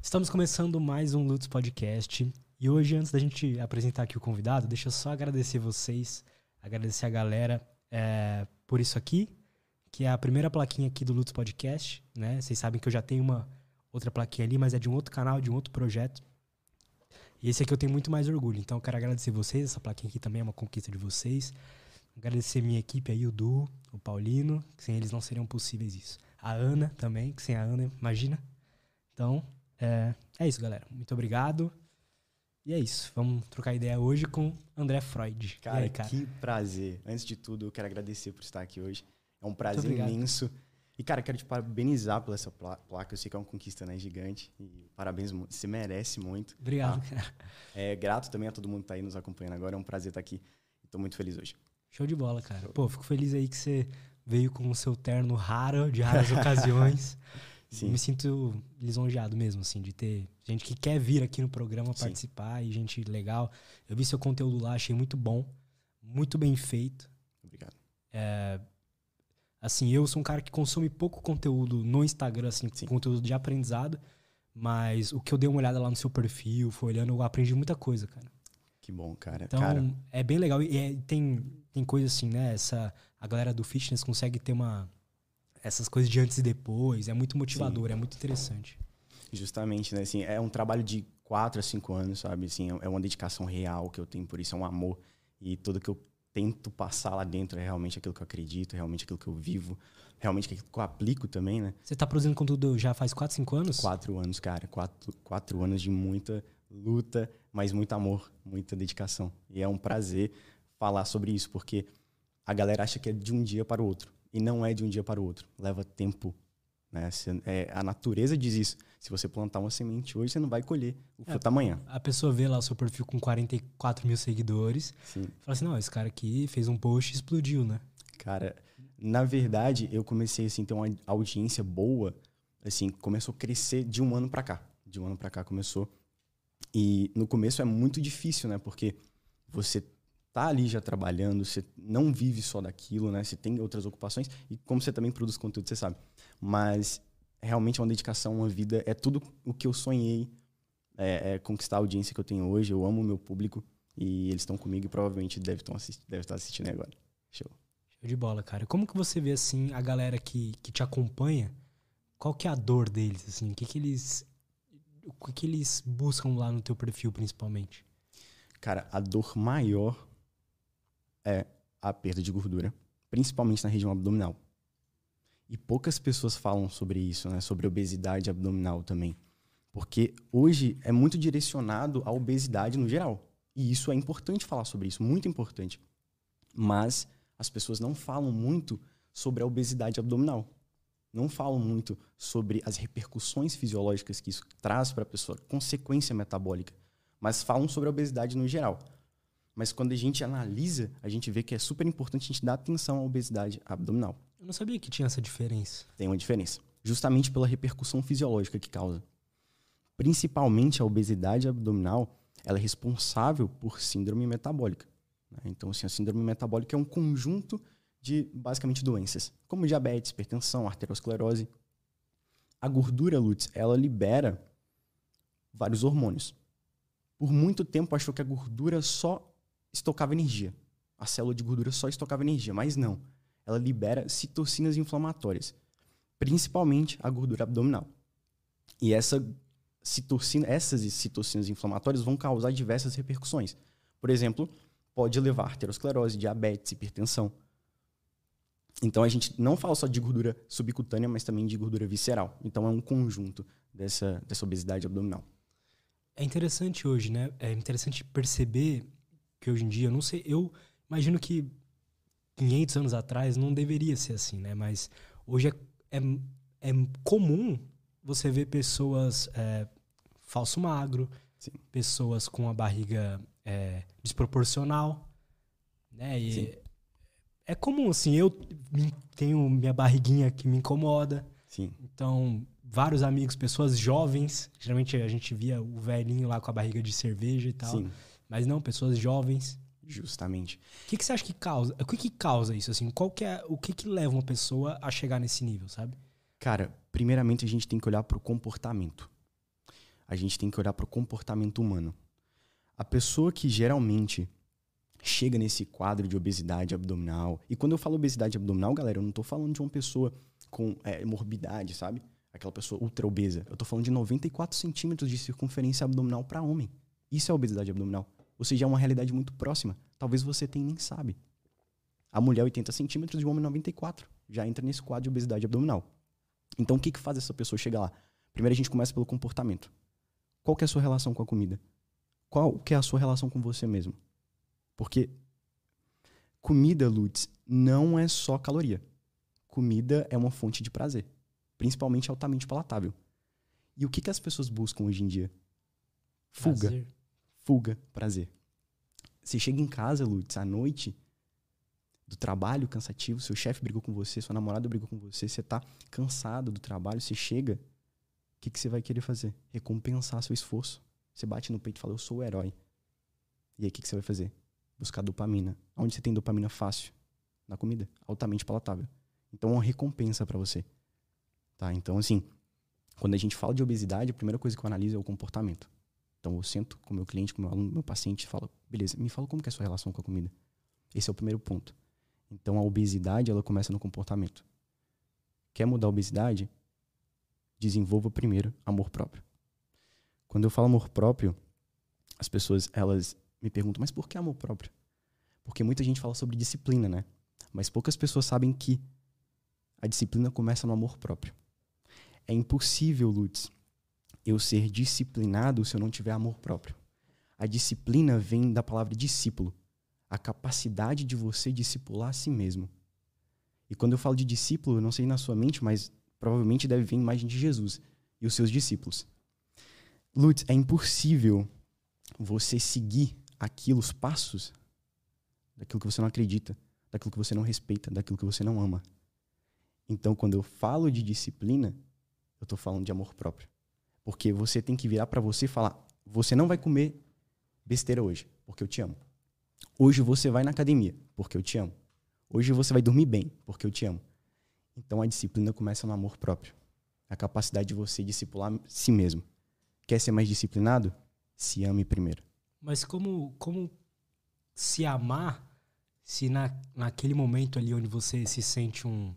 Estamos começando mais um Lutz Podcast. E hoje, antes da gente apresentar aqui o convidado, deixa eu só agradecer vocês, agradecer a galera é, por isso aqui, que é a primeira plaquinha aqui do Lutz Podcast. Né? Vocês sabem que eu já tenho uma outra plaquinha ali, mas é de um outro canal, de um outro projeto. E esse aqui eu tenho muito mais orgulho. Então eu quero agradecer vocês. Essa plaquinha aqui também é uma conquista de vocês. Agradecer minha equipe aí, o Du, o Paulino, que sem eles não seriam possíveis isso. A Ana também, que sem a Ana, imagina. Então, é, é isso, galera. Muito obrigado. E é isso. Vamos trocar ideia hoje com André Freud. Cara, aí, cara? que prazer. Antes de tudo, eu quero agradecer por estar aqui hoje. É um prazer imenso. E, cara, quero te parabenizar por essa placa. Eu sei que é uma conquista né, gigante. E parabéns, você merece muito. Obrigado, tá? cara. É, grato também a todo mundo que está aí nos acompanhando agora. É um prazer estar aqui. Estou muito feliz hoje. Show de bola, cara. Pô, fico feliz aí que você veio com o seu terno raro, de raras ocasiões. Sim. Me sinto lisonjeado mesmo, assim, de ter gente que quer vir aqui no programa Sim. participar e gente legal. Eu vi seu conteúdo lá, achei muito bom, muito bem feito. Obrigado. É, assim, eu sou um cara que consome pouco conteúdo no Instagram, assim, Sim. conteúdo de aprendizado, mas o que eu dei uma olhada lá no seu perfil, foi olhando, eu aprendi muita coisa, cara. Que bom, cara. Então, cara... é bem legal. E é, tem, tem coisa assim, né? Essa, a galera do fitness consegue ter uma essas coisas de antes e depois. É muito motivador, Sim. é muito interessante. Justamente, né? Assim, é um trabalho de quatro a cinco anos, sabe? Assim, é uma dedicação real que eu tenho por isso, é um amor. E tudo que eu tento passar lá dentro é realmente aquilo que eu acredito, é realmente aquilo que eu vivo, realmente aquilo que eu aplico também, né? Você está produzindo conteúdo já faz quatro, cinco anos? Quatro anos, cara. Quatro, quatro anos de muita luta, mas muito amor, muita dedicação. E é um prazer falar sobre isso, porque a galera acha que é de um dia para o outro. E não é de um dia para o outro. Leva tempo. Né? É, a natureza diz isso. Se você plantar uma semente hoje, você não vai colher o fruto é, amanhã. A pessoa vê lá o seu perfil com 44 mil seguidores. Sim. Fala assim, não, esse cara aqui fez um post e explodiu, né? Cara, na verdade, eu comecei assim, a ter uma audiência boa. Assim, começou a crescer de um ano para cá. De um ano para cá começou. E no começo é muito difícil, né? Porque você tá ali já trabalhando, você não vive só daquilo, né? Você tem outras ocupações e como você também produz conteúdo, você sabe. Mas realmente é uma dedicação, uma vida, é tudo o que eu sonhei é, é conquistar a audiência que eu tenho hoje. Eu amo o meu público e eles estão comigo e provavelmente devem, assist, devem estar assistindo agora. Show. Show de bola, cara. Como que você vê assim a galera que, que te acompanha? Qual que é a dor deles assim? O que que eles o que, que eles buscam lá no teu perfil principalmente? Cara, a dor maior é a perda de gordura, principalmente na região abdominal. E poucas pessoas falam sobre isso, né? Sobre obesidade abdominal também. Porque hoje é muito direcionado à obesidade no geral. E isso é importante falar sobre isso, muito importante. Mas as pessoas não falam muito sobre a obesidade abdominal. Não falam muito sobre as repercussões fisiológicas que isso traz para a pessoa, consequência metabólica. Mas falam sobre a obesidade no geral. Mas quando a gente analisa, a gente vê que é super importante a gente dar atenção à obesidade abdominal. Eu não sabia que tinha essa diferença. Tem uma diferença. Justamente pela repercussão fisiológica que causa. Principalmente a obesidade abdominal, ela é responsável por síndrome metabólica. Né? Então, assim, a síndrome metabólica é um conjunto de, basicamente, doenças, como diabetes, hipertensão, arteriosclerose. A gordura, Lutz, ela libera vários hormônios. Por muito tempo achou que a gordura só estocava energia. A célula de gordura só estocava energia, mas não. Ela libera citocinas inflamatórias, principalmente a gordura abdominal. E essa citocina, essas citocinas inflamatórias vão causar diversas repercussões. Por exemplo, pode levar a arteriosclerose, diabetes, hipertensão. Então a gente não fala só de gordura subcutânea, mas também de gordura visceral. Então é um conjunto dessa, dessa obesidade abdominal. É interessante hoje, né? É interessante perceber que hoje em dia, não sei, eu imagino que 500 anos atrás não deveria ser assim, né? Mas hoje é, é, é comum você ver pessoas é, falso magro, Sim. pessoas com a barriga é, desproporcional, né? E Sim. é comum, assim, eu tenho minha barriguinha que me incomoda. Sim. Então, vários amigos, pessoas jovens, geralmente a gente via o velhinho lá com a barriga de cerveja e tal. Sim. Mas não, pessoas jovens. Justamente. O que, que você acha que causa? O que, que causa isso? Assim, qual que é, o que, que leva uma pessoa a chegar nesse nível, sabe? Cara, primeiramente a gente tem que olhar para o comportamento. a gente tem que olhar para o comportamento humano. A pessoa que geralmente chega nesse quadro de obesidade abdominal, e quando eu falo obesidade abdominal, galera, eu não estou falando de uma pessoa com é, morbidade, sabe? Aquela pessoa ultra obesa. Eu estou falando de 94 centímetros de circunferência abdominal para homem. Isso é obesidade abdominal. Ou seja, é uma realidade muito próxima. Talvez você tenha nem sabe. A mulher 80 centímetros e o homem 94. Já entra nesse quadro de obesidade abdominal. Então o que, que faz essa pessoa chegar lá? Primeiro a gente começa pelo comportamento. Qual que é a sua relação com a comida? Qual que é a sua relação com você mesmo? Porque comida, Lutz, não é só caloria. Comida é uma fonte de prazer, principalmente altamente palatável. E o que, que as pessoas buscam hoje em dia? Fuga. Prazer. Fuga, prazer. Você chega em casa, Lutz, à noite, do trabalho cansativo, seu chefe brigou com você, sua namorada brigou com você, você tá cansado do trabalho, você chega, o que, que você vai querer fazer? Recompensar seu esforço. Você bate no peito e fala, eu sou o herói. E aí o que, que você vai fazer? Buscar dopamina. Onde você tem dopamina fácil? Na comida, altamente palatável. Então é uma recompensa para você. Tá? Então, assim, quando a gente fala de obesidade, a primeira coisa que eu analiso é o comportamento. Então eu sento com o meu cliente, com o meu aluno, meu paciente e falo, beleza, me fala como é a sua relação com a comida. Esse é o primeiro ponto. Então a obesidade ela começa no comportamento. Quer mudar a obesidade? Desenvolva primeiro amor próprio. Quando eu falo amor próprio, as pessoas elas me perguntam, mas por que amor próprio? Porque muita gente fala sobre disciplina, né? Mas poucas pessoas sabem que a disciplina começa no amor próprio. É impossível, Lutz, eu ser disciplinado se eu não tiver amor próprio. A disciplina vem da palavra discípulo, a capacidade de você discipular a si mesmo. E quando eu falo de discípulo, eu não sei na sua mente, mas provavelmente deve vir a imagem de Jesus e os seus discípulos. Lutz, é impossível você seguir aquilo, os passos daquilo que você não acredita, daquilo que você não respeita, daquilo que você não ama. Então, quando eu falo de disciplina, eu estou falando de amor próprio. Porque você tem que virar para você e falar: você não vai comer besteira hoje, porque eu te amo. Hoje você vai na academia, porque eu te amo. Hoje você vai dormir bem, porque eu te amo. Então a disciplina começa no amor próprio. A capacidade de você discipular si mesmo. Quer ser mais disciplinado? Se ame primeiro. Mas como, como se amar se na, naquele momento ali onde você se sente um, um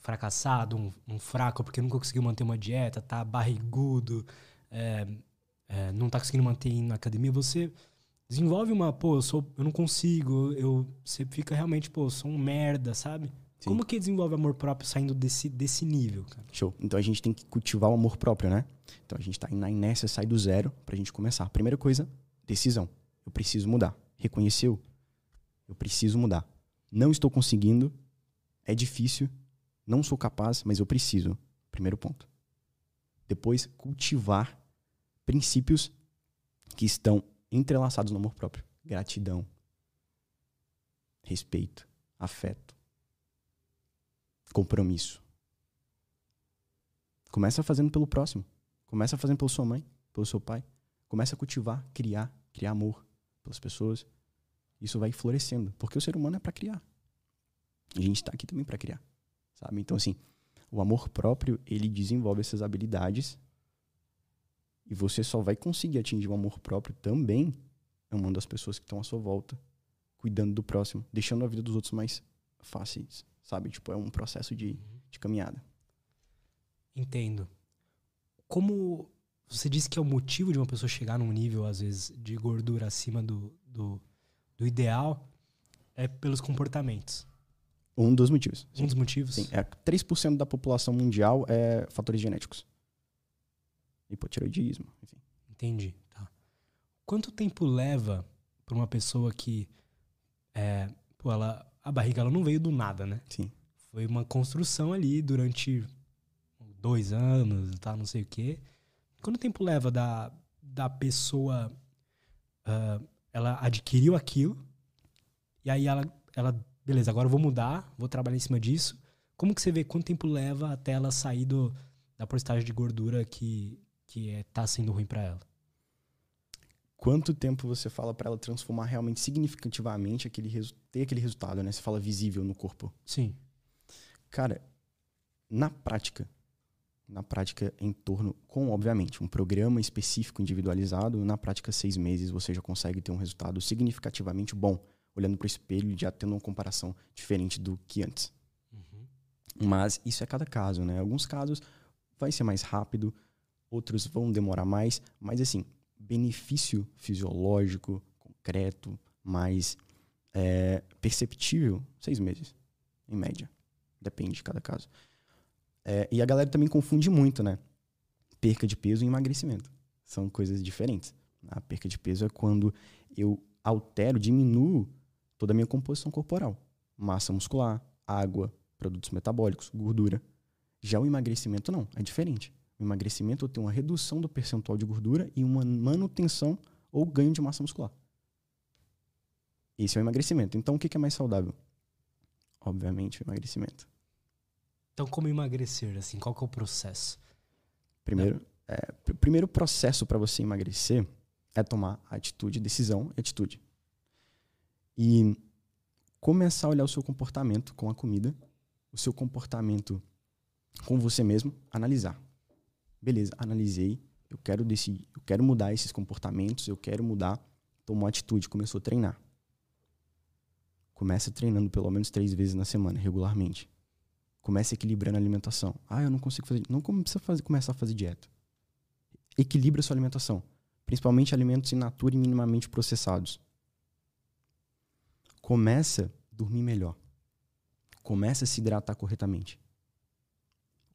fracassado, um, um, fraco, porque nunca conseguiu manter uma dieta, tá barrigudo, é, é, não tá conseguindo manter na academia, você desenvolve uma, pô, eu sou, eu não consigo, eu você fica realmente, pô, eu sou um merda, sabe? Sim. Como que desenvolve amor próprio saindo desse, desse nível, cara? Show. Então a gente tem que cultivar o amor próprio, né? Então a gente tá na inércia, sai do zero pra gente começar. Primeira coisa, decisão. Eu preciso mudar. Reconheceu? Eu preciso mudar. Não estou conseguindo, é difícil, não sou capaz, mas eu preciso. Primeiro ponto. Depois, cultivar princípios que estão entrelaçados no amor próprio: gratidão, respeito, afeto, compromisso. Começa fazendo pelo próximo. Começa fazendo pela sua mãe, pelo seu pai. Começa a cultivar, criar, criar amor pelas pessoas. Isso vai florescendo, porque o ser humano é para criar. A gente está aqui também para criar, sabe? Então assim, o amor próprio ele desenvolve essas habilidades e você só vai conseguir atingir o amor próprio também amando as pessoas que estão à sua volta, cuidando do próximo, deixando a vida dos outros mais fáceis, sabe? Tipo, é um processo de, de caminhada. Entendo. Como você disse que é o motivo de uma pessoa chegar num nível, às vezes, de gordura acima do, do, do ideal, é pelos comportamentos. Um dos motivos. Um dos motivos? Sim. É, 3% da população mundial é fatores genéticos hipotiroidismo, enfim. Entendi. Tá. Quanto tempo leva para uma pessoa que é, pô, ela, a barriga ela não veio do nada, né? Sim. Foi uma construção ali durante dois anos, tá, não sei o quê. Quanto tempo leva da, da pessoa uh, ela adquiriu aquilo e aí ela, ela, beleza, agora eu vou mudar, vou trabalhar em cima disso. Como que você vê quanto tempo leva até ela sair do, da porcentagem de gordura que, que é, tá sendo ruim para ela? Quanto tempo você fala para ela transformar realmente significativamente aquele ter aquele resultado, né? Você fala visível no corpo. Sim. Cara, na prática, na prática em torno, com obviamente um programa específico individualizado, na prática seis meses você já consegue ter um resultado significativamente bom, olhando para o espelho e já tendo uma comparação diferente do que antes. Uhum. Mas isso é cada caso, né? Alguns casos vai ser mais rápido, outros vão demorar mais, mas assim, benefício fisiológico, concreto, mais é, perceptível, seis meses, em média. Depende de cada caso. É, e a galera também confunde muito, né? Perca de peso e emagrecimento. São coisas diferentes. A perca de peso é quando eu altero, diminuo toda a minha composição corporal. Massa muscular, água, produtos metabólicos, gordura. Já o emagrecimento não, é diferente. O emagrecimento eu tenho uma redução do percentual de gordura e uma manutenção ou ganho de massa muscular. Esse é o emagrecimento. Então, o que é mais saudável? Obviamente, o emagrecimento. Então, como emagrecer? Assim, qual que é o processo? Primeiro, é, primeiro processo para você emagrecer é tomar atitude, decisão e atitude. E começar a olhar o seu comportamento com a comida, o seu comportamento com você mesmo, analisar. Beleza, analisei, eu quero decidir, eu quero mudar esses comportamentos, eu quero mudar, tomou atitude, começou a treinar. Começa treinando pelo menos três vezes na semana, regularmente. Comece equilibrando a alimentação. Ah, eu não consigo fazer. Não precisa fazer, começar a fazer dieta. Equilibre a sua alimentação. Principalmente alimentos in natura e minimamente processados. Começa a dormir melhor. Começa a se hidratar corretamente.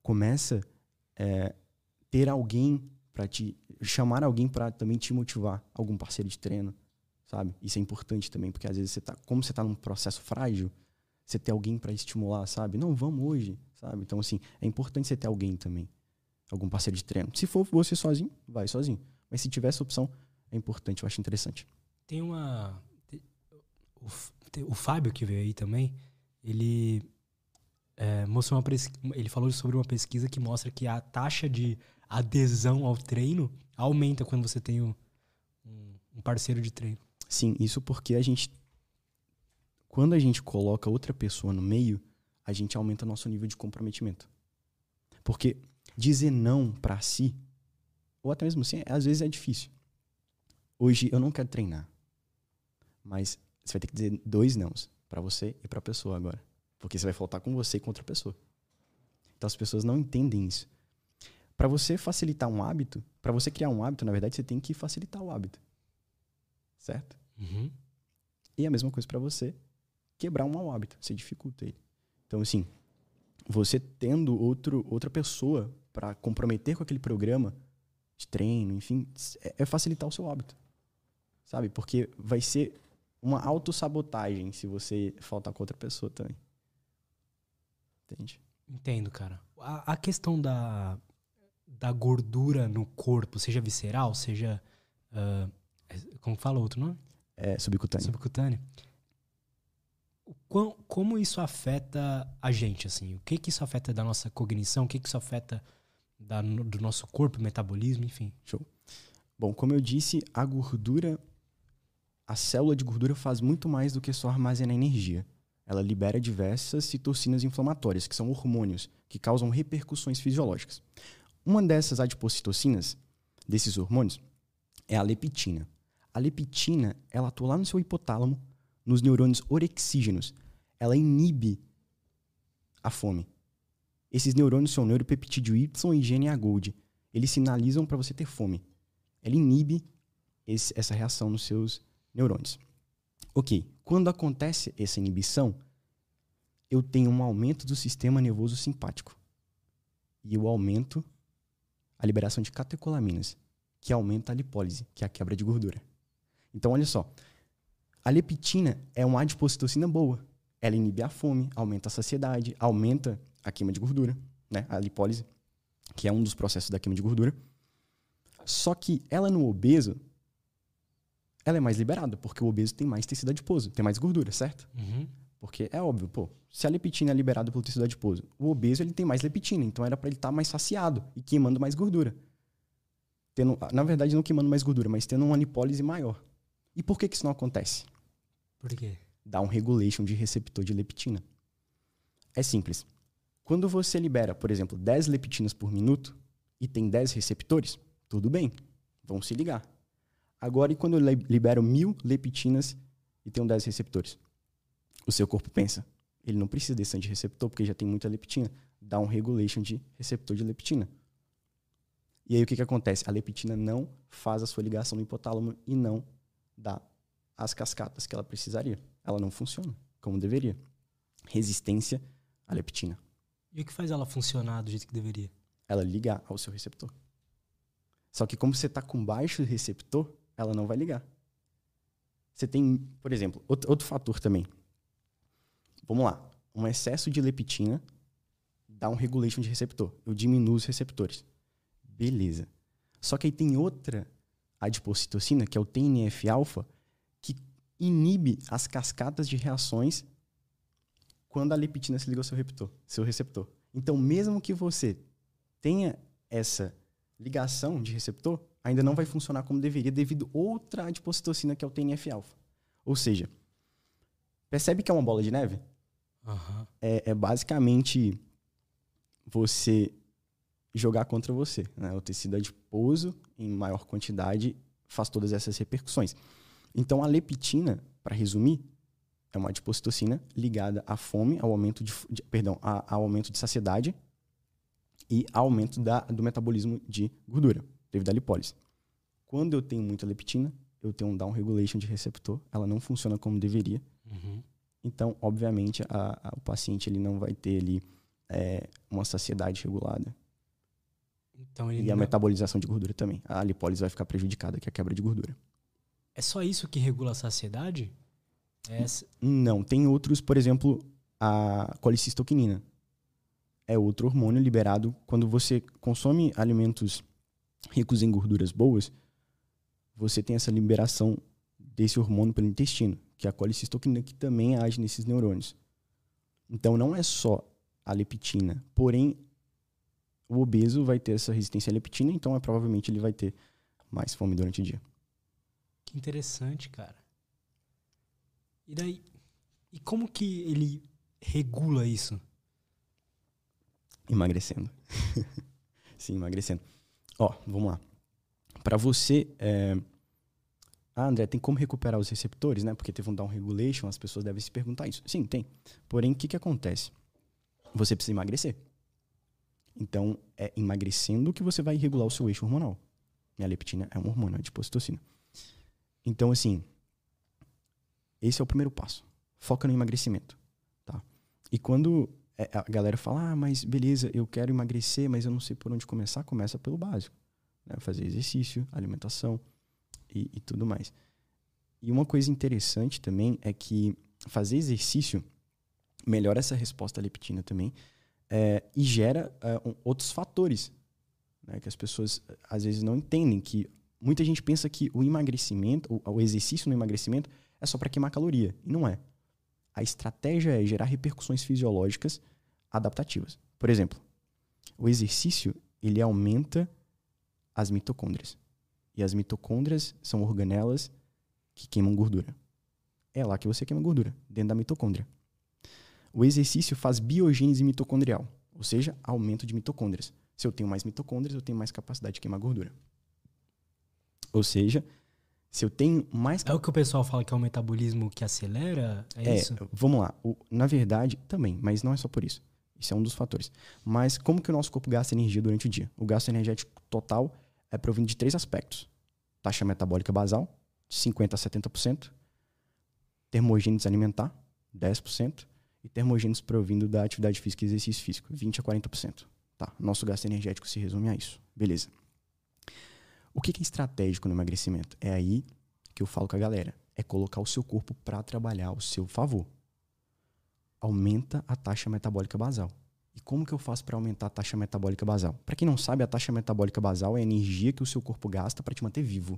Começa é, ter alguém para te chamar alguém para também te motivar, algum parceiro de treino, sabe? Isso é importante também, porque às vezes você tá, como você tá num processo frágil, você ter alguém para estimular, sabe? Não, vamos hoje, sabe? Então assim, é importante você ter alguém também, algum parceiro de treino. Se for você sozinho, vai sozinho. Mas se tiver essa opção, é importante, eu acho interessante. Tem uma o Fábio que veio aí também, ele é, mostrou uma ele falou sobre uma pesquisa que mostra que a taxa de adesão ao treino aumenta quando você tem um, um parceiro de treino. Sim, isso porque a gente. Quando a gente coloca outra pessoa no meio, a gente aumenta nosso nível de comprometimento. Porque dizer não para si, ou até mesmo assim, às vezes é difícil. Hoje eu não quero treinar. Mas você vai ter que dizer dois nãos para você e para a pessoa agora. Porque você vai faltar com você e com outra pessoa. Então as pessoas não entendem isso. Para você facilitar um hábito, para você criar um hábito, na verdade, você tem que facilitar o hábito. Certo? Uhum. E a mesma coisa para você quebrar um mau hábito. Você dificulta ele. Então, assim, você tendo outro, outra pessoa para comprometer com aquele programa de treino, enfim, é, é facilitar o seu hábito. Sabe? Porque vai ser uma autossabotagem se você faltar com outra pessoa também. Entende? Entendo, cara. A, a questão da, da gordura no corpo, seja visceral, seja. Uh, como fala outro nome? É, subcutâneo. Subcutâneo. Quão, como isso afeta a gente, assim? O que que isso afeta da nossa cognição? O que que isso afeta da, do nosso corpo, metabolismo, enfim? Show. Bom, como eu disse, a gordura, a célula de gordura faz muito mais do que só armazenar energia. Ela libera diversas citocinas inflamatórias, que são hormônios que causam repercussões fisiológicas. Uma dessas adipocitocinas, desses hormônios, é a leptina. A leptina, ela atua lá no seu hipotálamo, nos neurônios orexígenos. Ela inibe a fome. Esses neurônios são neuropeptídeo Y e GNA Gold. Eles sinalizam para você ter fome. Ela inibe esse, essa reação nos seus neurônios. Ok, quando acontece essa inibição, eu tenho um aumento do sistema nervoso simpático. E o aumento a liberação de catecolaminas, que aumenta a lipólise, que é a quebra de gordura. Então, olha só. A leptina é uma adipocitocina boa. Ela inibe a fome, aumenta a saciedade, aumenta a queima de gordura, né? a lipólise, que é um dos processos da queima de gordura. Só que ela no obeso, ela é mais liberada, porque o obeso tem mais tecido adiposo, tem mais gordura, certo? Uhum. Porque é óbvio, pô, se a leptina é liberada pelo tecido adiposo, o obeso ele tem mais leptina, então era para ele estar tá mais saciado e queimando mais gordura. Tendo, na verdade, não queimando mais gordura, mas tendo uma lipólise maior. E por que, que isso não acontece? Por quê? Dá um regulation de receptor de leptina. É simples. Quando você libera, por exemplo, 10 leptinas por minuto e tem 10 receptores, tudo bem, vão se ligar. Agora, e quando eu libero mil leptinas e tenho 10 receptores? O seu corpo pensa, ele não precisa desse antireceptor porque já tem muita leptina. Dá um regulation de receptor de leptina. E aí o que, que acontece? A leptina não faz a sua ligação no hipotálamo e não dá as cascatas que ela precisaria. Ela não funciona como deveria. Resistência à leptina. E o que faz ela funcionar do jeito que deveria? Ela ligar ao seu receptor. Só que como você está com baixo receptor, ela não vai ligar. Você tem, por exemplo, outro, outro fator também. Vamos lá. Um excesso de leptina dá um regulation de receptor. Eu diminuo os receptores. Beleza. Só que aí tem outra adipocitocina, que é o TNF-alfa, que inibe as cascatas de reações quando a leptina se liga ao seu receptor, seu receptor. Então, mesmo que você tenha essa ligação de receptor, ainda não vai funcionar como deveria devido a outra adipocitocina que é o TNF-alfa. Ou seja, percebe que é uma bola de neve? Uhum. É, é, basicamente você jogar contra você. Né? O tecido adiposo, em maior quantidade, faz todas essas repercussões. Então, a leptina, para resumir, é uma adipocitocina ligada à fome, ao aumento de, de perdão, ao aumento de saciedade e ao aumento da, do metabolismo de gordura, devido à lipólise. Quando eu tenho muita leptina, eu tenho um down regulation de receptor, ela não funciona como deveria. Uhum. Então, obviamente, a, a, o paciente ele não vai ter ali é, uma saciedade regulada. Então, e a metabolização de gordura também. A lipólise vai ficar prejudicada, que é a quebra de gordura. É só isso que regula a saciedade? É essa... Não, tem outros, por exemplo, a colicistoquinina. É outro hormônio liberado quando você consome alimentos ricos em gorduras boas, você tem essa liberação desse hormônio pelo intestino, que é a colicistoquinina, que também age nesses neurônios. Então não é só a leptina, porém o obeso vai ter essa resistência à leptina, então é, provavelmente ele vai ter mais fome durante o dia. Que interessante, cara. E daí, e como que ele regula isso? Emagrecendo. Sim, emagrecendo. Ó, vamos lá. Para você. É... Ah, André, tem como recuperar os receptores, né? Porque teve um down regulation, as pessoas devem se perguntar isso. Sim, tem. Porém, o que, que acontece? Você precisa emagrecer. Então, é emagrecendo que você vai regular o seu eixo hormonal. E a leptina é um hormônio, é de postocina. Então, assim, esse é o primeiro passo. Foca no emagrecimento, tá? E quando é, a galera fala, ah, mas beleza, eu quero emagrecer, mas eu não sei por onde começar, começa pelo básico. Né? Fazer exercício, alimentação e, e tudo mais. E uma coisa interessante também é que fazer exercício melhora essa resposta à leptina também, é, e gera é, um, outros fatores né, que as pessoas às vezes não entendem. Que muita gente pensa que o emagrecimento, o, o exercício no emagrecimento é só para queimar caloria. E não é. A estratégia é gerar repercussões fisiológicas adaptativas. Por exemplo, o exercício ele aumenta as mitocôndrias. E as mitocôndrias são organelas que queimam gordura. É lá que você queima gordura, dentro da mitocôndria. O exercício faz biogênese mitocondrial, ou seja, aumento de mitocôndrias. Se eu tenho mais mitocôndrias, eu tenho mais capacidade de queimar gordura. Ou seja, se eu tenho mais. É o que o pessoal fala que é o metabolismo que acelera? É, é isso? Vamos lá. O, na verdade, também, mas não é só por isso. Isso é um dos fatores. Mas como que o nosso corpo gasta energia durante o dia? O gasto energético total é provindo de três aspectos: taxa metabólica basal, 50% a 70%, termogênese alimentar, 10%, e termogênios provindo da atividade física e exercício físico, 20 a 40%. Tá, nosso gasto energético se resume a isso. Beleza. O que é estratégico no emagrecimento? É aí que eu falo com a galera. É colocar o seu corpo para trabalhar ao seu favor. Aumenta a taxa metabólica basal. E como que eu faço para aumentar a taxa metabólica basal? Para quem não sabe, a taxa metabólica basal é a energia que o seu corpo gasta para te manter vivo.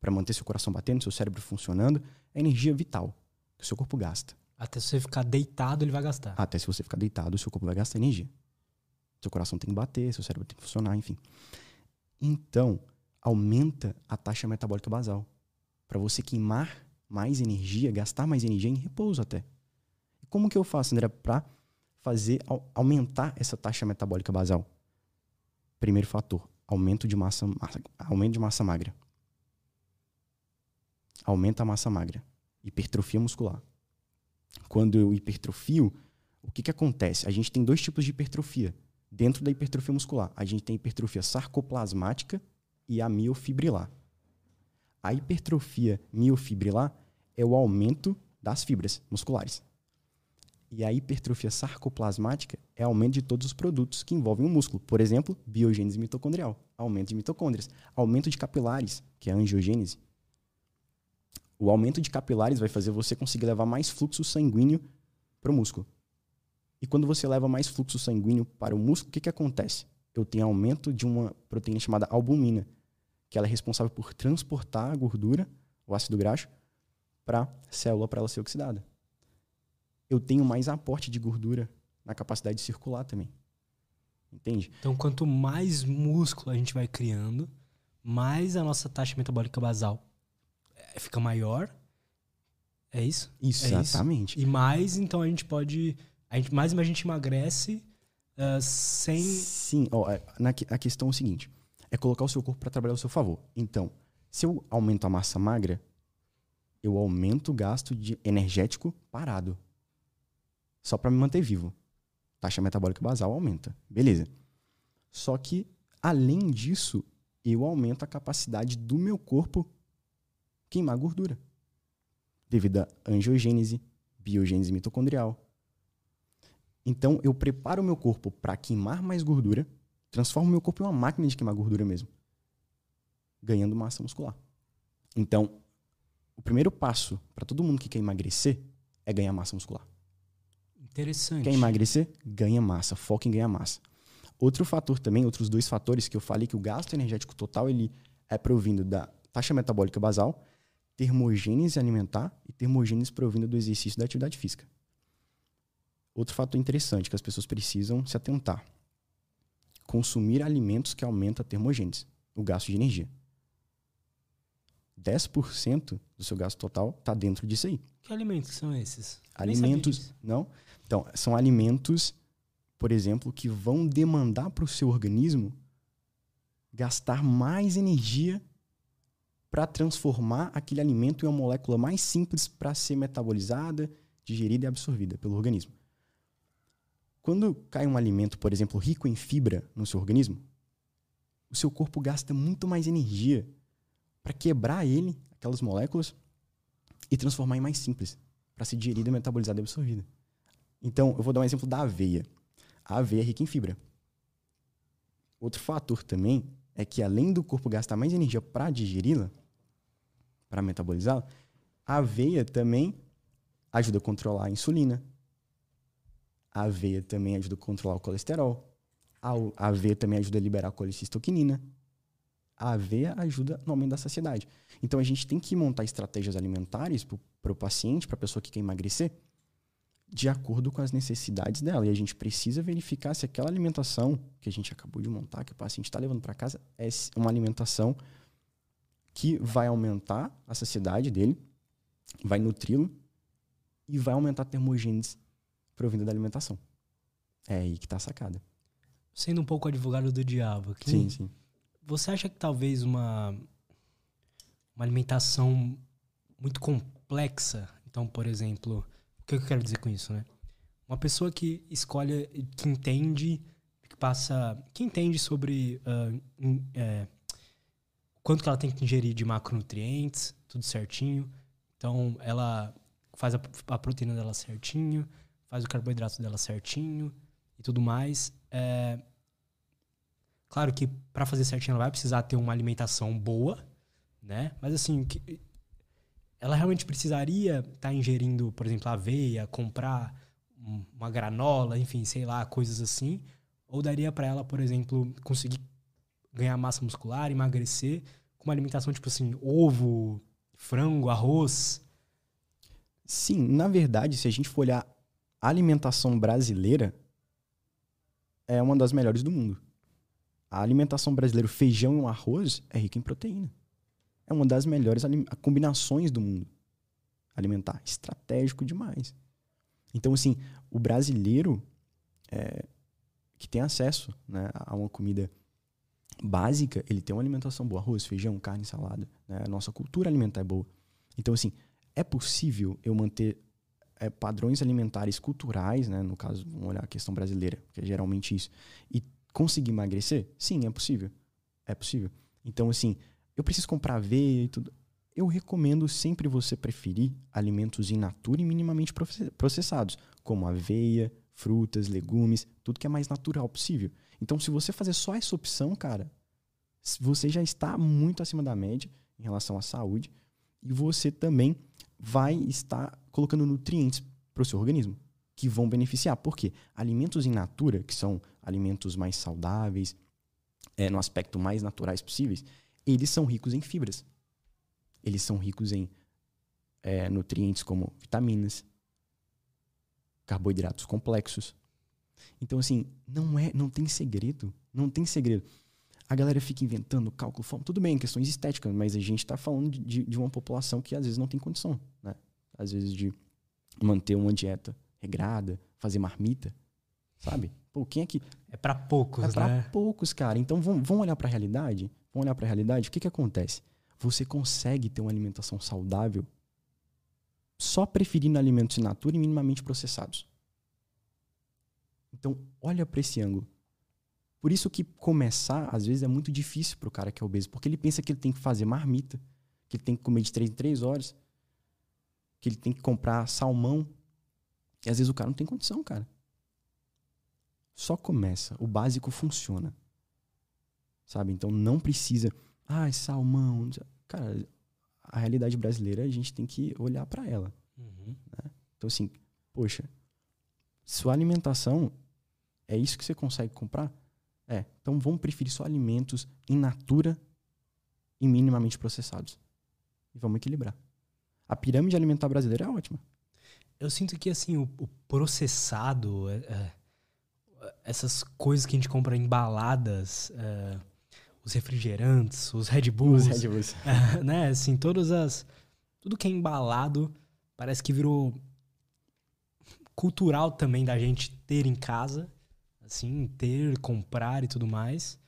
Para manter seu coração batendo, seu cérebro funcionando, é energia vital que o seu corpo gasta. Até se você ficar deitado, ele vai gastar. Até se você ficar deitado, o seu corpo vai gastar energia. Seu coração tem que bater, seu cérebro tem que funcionar, enfim. Então, aumenta a taxa metabólica basal. Para você queimar mais energia, gastar mais energia em repouso até. E como que eu faço, André, para fazer aumentar essa taxa metabólica basal? Primeiro fator, aumento de massa, massa aumento de massa magra. Aumenta a massa magra. Hipertrofia muscular. Quando eu hipertrofio, o que, que acontece? A gente tem dois tipos de hipertrofia dentro da hipertrofia muscular. A gente tem hipertrofia sarcoplasmática e a miofibrilar. A hipertrofia miofibrilar é o aumento das fibras musculares. E a hipertrofia sarcoplasmática é aumento de todos os produtos que envolvem o músculo. Por exemplo, biogênese mitocondrial, aumento de mitocôndrias, aumento de capilares, que é a angiogênese. O aumento de capilares vai fazer você conseguir levar mais fluxo sanguíneo para o músculo. E quando você leva mais fluxo sanguíneo para o músculo, o que, que acontece? Eu tenho aumento de uma proteína chamada albumina, que ela é responsável por transportar a gordura, o ácido graxo, para a célula para ela ser oxidada. Eu tenho mais aporte de gordura na capacidade de circular também. Entende? Então, quanto mais músculo a gente vai criando, mais a nossa taxa metabólica basal eh, fica maior. É isso? Isso, é exatamente. Isso? E mais, então, a gente pode. A gente, mais a gente emagrece uh, sem. Sim, é, na, a questão é o seguinte: é colocar o seu corpo para trabalhar ao seu favor. Então, se eu aumento a massa magra, eu aumento o gasto de energético parado. Só para me manter vivo. Taxa metabólica basal aumenta. Beleza. Só que, além disso, eu aumento a capacidade do meu corpo queimar gordura. Devido à angiogênese, biogênese mitocondrial. Então, eu preparo o meu corpo para queimar mais gordura, transformo o meu corpo em uma máquina de queimar gordura mesmo, ganhando massa muscular. Então, o primeiro passo para todo mundo que quer emagrecer é ganhar massa muscular. Interessante. Quer emagrecer? Ganha massa. Foca em ganhar massa. Outro fator também, outros dois fatores que eu falei que o gasto energético total ele é provindo da taxa metabólica basal, termogênese alimentar e termogênese provindo do exercício da atividade física. Outro fator interessante que as pessoas precisam se atentar: consumir alimentos que aumentam a termogênese, o gasto de energia. 10% do seu gasto total está dentro disso aí. Que alimentos são esses? Alimentos, não? Então, são alimentos, por exemplo, que vão demandar para o seu organismo gastar mais energia para transformar aquele alimento em uma molécula mais simples para ser metabolizada, digerida e absorvida pelo organismo. Quando cai um alimento, por exemplo, rico em fibra no seu organismo, o seu corpo gasta muito mais energia para quebrar ele, aquelas moléculas, e transformar em mais simples, para ser digerida, metabolizada e absorvida. Então, eu vou dar um exemplo da aveia. A aveia é rica em fibra. Outro fator também é que, além do corpo gastar mais energia para digeri-la, para metabolizá-la, a aveia também ajuda a controlar a insulina. A aveia também ajuda a controlar o colesterol. A aveia também ajuda a liberar a colicistoquinina a aveia ajuda no aumento da saciedade. Então a gente tem que montar estratégias alimentares para o paciente, para a pessoa que quer emagrecer, de acordo com as necessidades dela. E a gente precisa verificar se aquela alimentação que a gente acabou de montar, que o paciente está levando para casa, é uma alimentação que vai aumentar a saciedade dele, vai nutri-lo e vai aumentar a termogênese provinda da alimentação. É aí que está a sacada. Sendo um pouco advogado do diabo aqui. Sim, sim. Você acha que talvez uma, uma alimentação muito complexa, então, por exemplo, o que eu quero dizer com isso, né? Uma pessoa que escolhe, que entende, que passa, que entende sobre uh, é, quanto que ela tem que ingerir de macronutrientes, tudo certinho. Então, ela faz a, a proteína dela certinho, faz o carboidrato dela certinho e tudo mais. É, Claro que para fazer certinho ela vai precisar ter uma alimentação boa, né? Mas assim, que, ela realmente precisaria estar tá ingerindo, por exemplo, aveia, comprar uma granola, enfim, sei lá, coisas assim. Ou daria para ela, por exemplo, conseguir ganhar massa muscular, emagrecer com uma alimentação tipo assim, ovo, frango, arroz? Sim, na verdade, se a gente for olhar a alimentação brasileira, é uma das melhores do mundo. A alimentação brasileira, feijão e um arroz, é rica em proteína. É uma das melhores combinações do mundo alimentar. Estratégico demais. Então, assim, o brasileiro, é, que tem acesso né, a uma comida básica, ele tem uma alimentação boa. Arroz, feijão, carne, salada. Né? A nossa cultura alimentar é boa. Então, assim, é possível eu manter é, padrões alimentares culturais, né? no caso, vamos olhar a questão brasileira, que é geralmente isso, e conseguir emagrecer? Sim, é possível. É possível. Então, assim, eu preciso comprar aveia e tudo. Eu recomendo sempre você preferir alimentos in natura e minimamente processados, como aveia, frutas, legumes, tudo que é mais natural possível. Então, se você fazer só essa opção, cara, você já está muito acima da média em relação à saúde e você também vai estar colocando nutrientes para o seu organismo que vão beneficiar. Por quê? Alimentos in natura, que são alimentos mais saudáveis, é, no aspecto mais naturais possíveis, eles são ricos em fibras. Eles são ricos em é, nutrientes como vitaminas, carboidratos complexos. Então, assim, não é, não tem segredo. Não tem segredo. A galera fica inventando cálculo, fome. Tudo bem, questões estéticas, mas a gente está falando de, de uma população que às vezes não tem condição, né? Às vezes de manter uma dieta regrada, fazer marmita, sabe? Pô, quem é que. É para poucos, é pra né? poucos, cara. Então vamos, vamos olhar para a realidade? Vamos olhar para a realidade? O que, que acontece? Você consegue ter uma alimentação saudável só preferindo alimentos in natura e minimamente processados. Então, olha para esse ângulo. Por isso que começar, às vezes, é muito difícil para o cara que é obeso, porque ele pensa que ele tem que fazer marmita, que ele tem que comer de três em três horas, que ele tem que comprar salmão. E às vezes o cara não tem condição, cara. Só começa. O básico funciona. Sabe? Então não precisa. Ah, salmão. Cara, a realidade brasileira a gente tem que olhar para ela. Uhum. Né? Então, assim, poxa, sua alimentação é isso que você consegue comprar? É. Então vamos preferir só alimentos in natura e minimamente processados. E vamos equilibrar. A pirâmide alimentar brasileira é ótima. Eu sinto que assim, o, o processado, é, é, essas coisas que a gente compra embaladas, é, os refrigerantes, os Red Bulls, os Red Bulls. né? Assim, todas as tudo que é embalado parece que virou cultural também da gente ter em casa, assim, ter, comprar e tudo mais.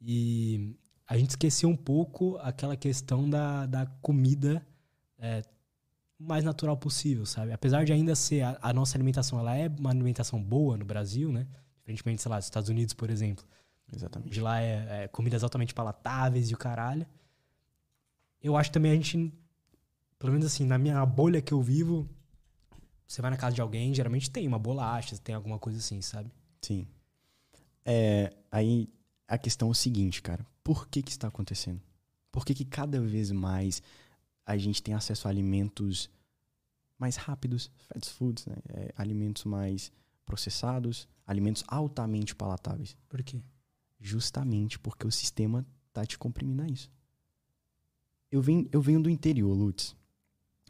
E a gente esqueceu um pouco aquela questão da, da comida é, mais natural possível, sabe? Apesar de ainda ser a, a, nossa alimentação, ela é uma alimentação boa no Brasil, né? Diferentemente, sei lá, dos Estados Unidos, por exemplo. Exatamente. De lá é, é comidas altamente palatáveis e o caralho. Eu acho também a gente, pelo menos assim, na minha bolha que eu vivo, você vai na casa de alguém, geralmente tem uma bolacha, tem alguma coisa assim, sabe? Sim. É, aí a questão é o seguinte, cara. Por que que está acontecendo? Por que que cada vez mais a gente tem acesso a alimentos mais rápidos, fast foods, né? É, alimentos mais processados, alimentos altamente palatáveis? Por quê? Justamente porque o sistema tá te comprimindo a isso. Eu venho, eu venho do interior, Lutz.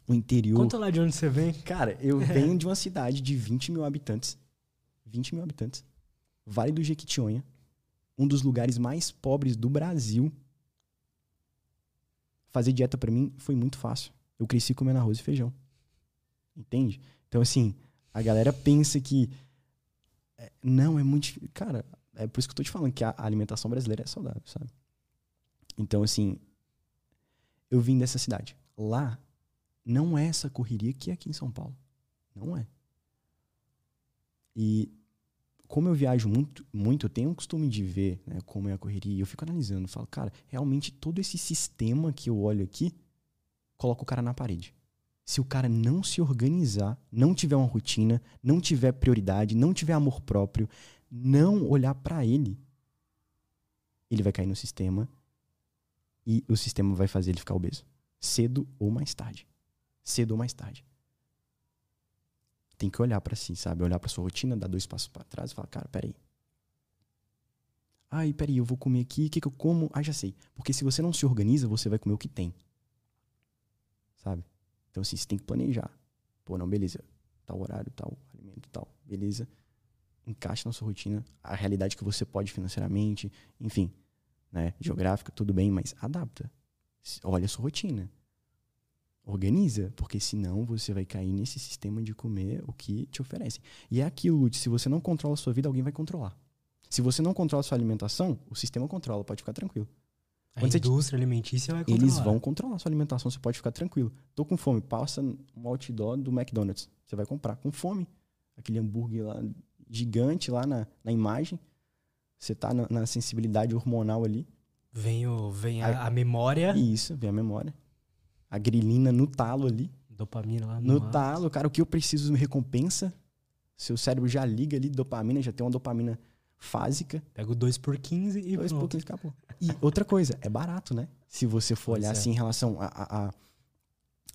O interior. Conta lá de onde você vem. Cara, eu venho de uma cidade de 20 mil habitantes. 20 mil habitantes. Vale do Jequitinhonha. Um dos lugares mais pobres do Brasil. Fazer dieta para mim foi muito fácil. Eu cresci comendo arroz e feijão. Entende? Então, assim, a galera pensa que. É, não, é muito. Cara, é por isso que eu tô te falando que a alimentação brasileira é saudável, sabe? Então, assim, eu vim dessa cidade. Lá, não é essa correria que é aqui em São Paulo. Não é. E como eu viajo muito, muito eu tenho o costume de ver né, como é a correria. Eu fico analisando. Falo, cara, realmente todo esse sistema que eu olho aqui, coloca o cara na parede. Se o cara não se organizar, não tiver uma rotina, não tiver prioridade, não tiver amor próprio, não olhar para ele, ele vai cair no sistema e o sistema vai fazer ele ficar obeso. Cedo ou mais tarde. Cedo ou mais tarde. Tem que olhar para si, sabe? Olhar para sua rotina, dar dois passos para trás e falar, cara, peraí. Ai, peraí, eu vou comer aqui, o que, que eu como? Ah, já sei. Porque se você não se organiza, você vai comer o que tem. Sabe? Então, assim, você tem que planejar. Pô, não, beleza. Tal horário, tal alimento, tal. Beleza encaixe na sua rotina, a realidade que você pode financeiramente, enfim, né, geográfica, tudo bem, mas adapta. Olha a sua rotina. Organiza, porque senão você vai cair nesse sistema de comer o que te oferecem. E é aquilo, Lute, se você não controla a sua vida, alguém vai controlar. Se você não controla a sua alimentação, o sistema controla, pode ficar tranquilo. A Quando você- indústria alimentícia vai controlar. Eles vão controlar a sua alimentação, você pode ficar tranquilo. Tô com fome, passa um outdoor do McDonald's. Você vai comprar com fome. Aquele hambúrguer lá gigante lá na, na imagem. Você tá na, na sensibilidade hormonal ali. Vem, o, vem a, a memória, isso, vem a memória. A grilina no talo ali. dopamina lá no, No talo, cara, o que eu preciso me recompensa. Seu cérebro já liga ali dopamina, já tem uma dopamina fásica. Pega o 2 por 15 e Dois pronto. pouquinhos acabou. E outra coisa, é barato, né? Se você for Pois olhar é. assim em relação a, a, a,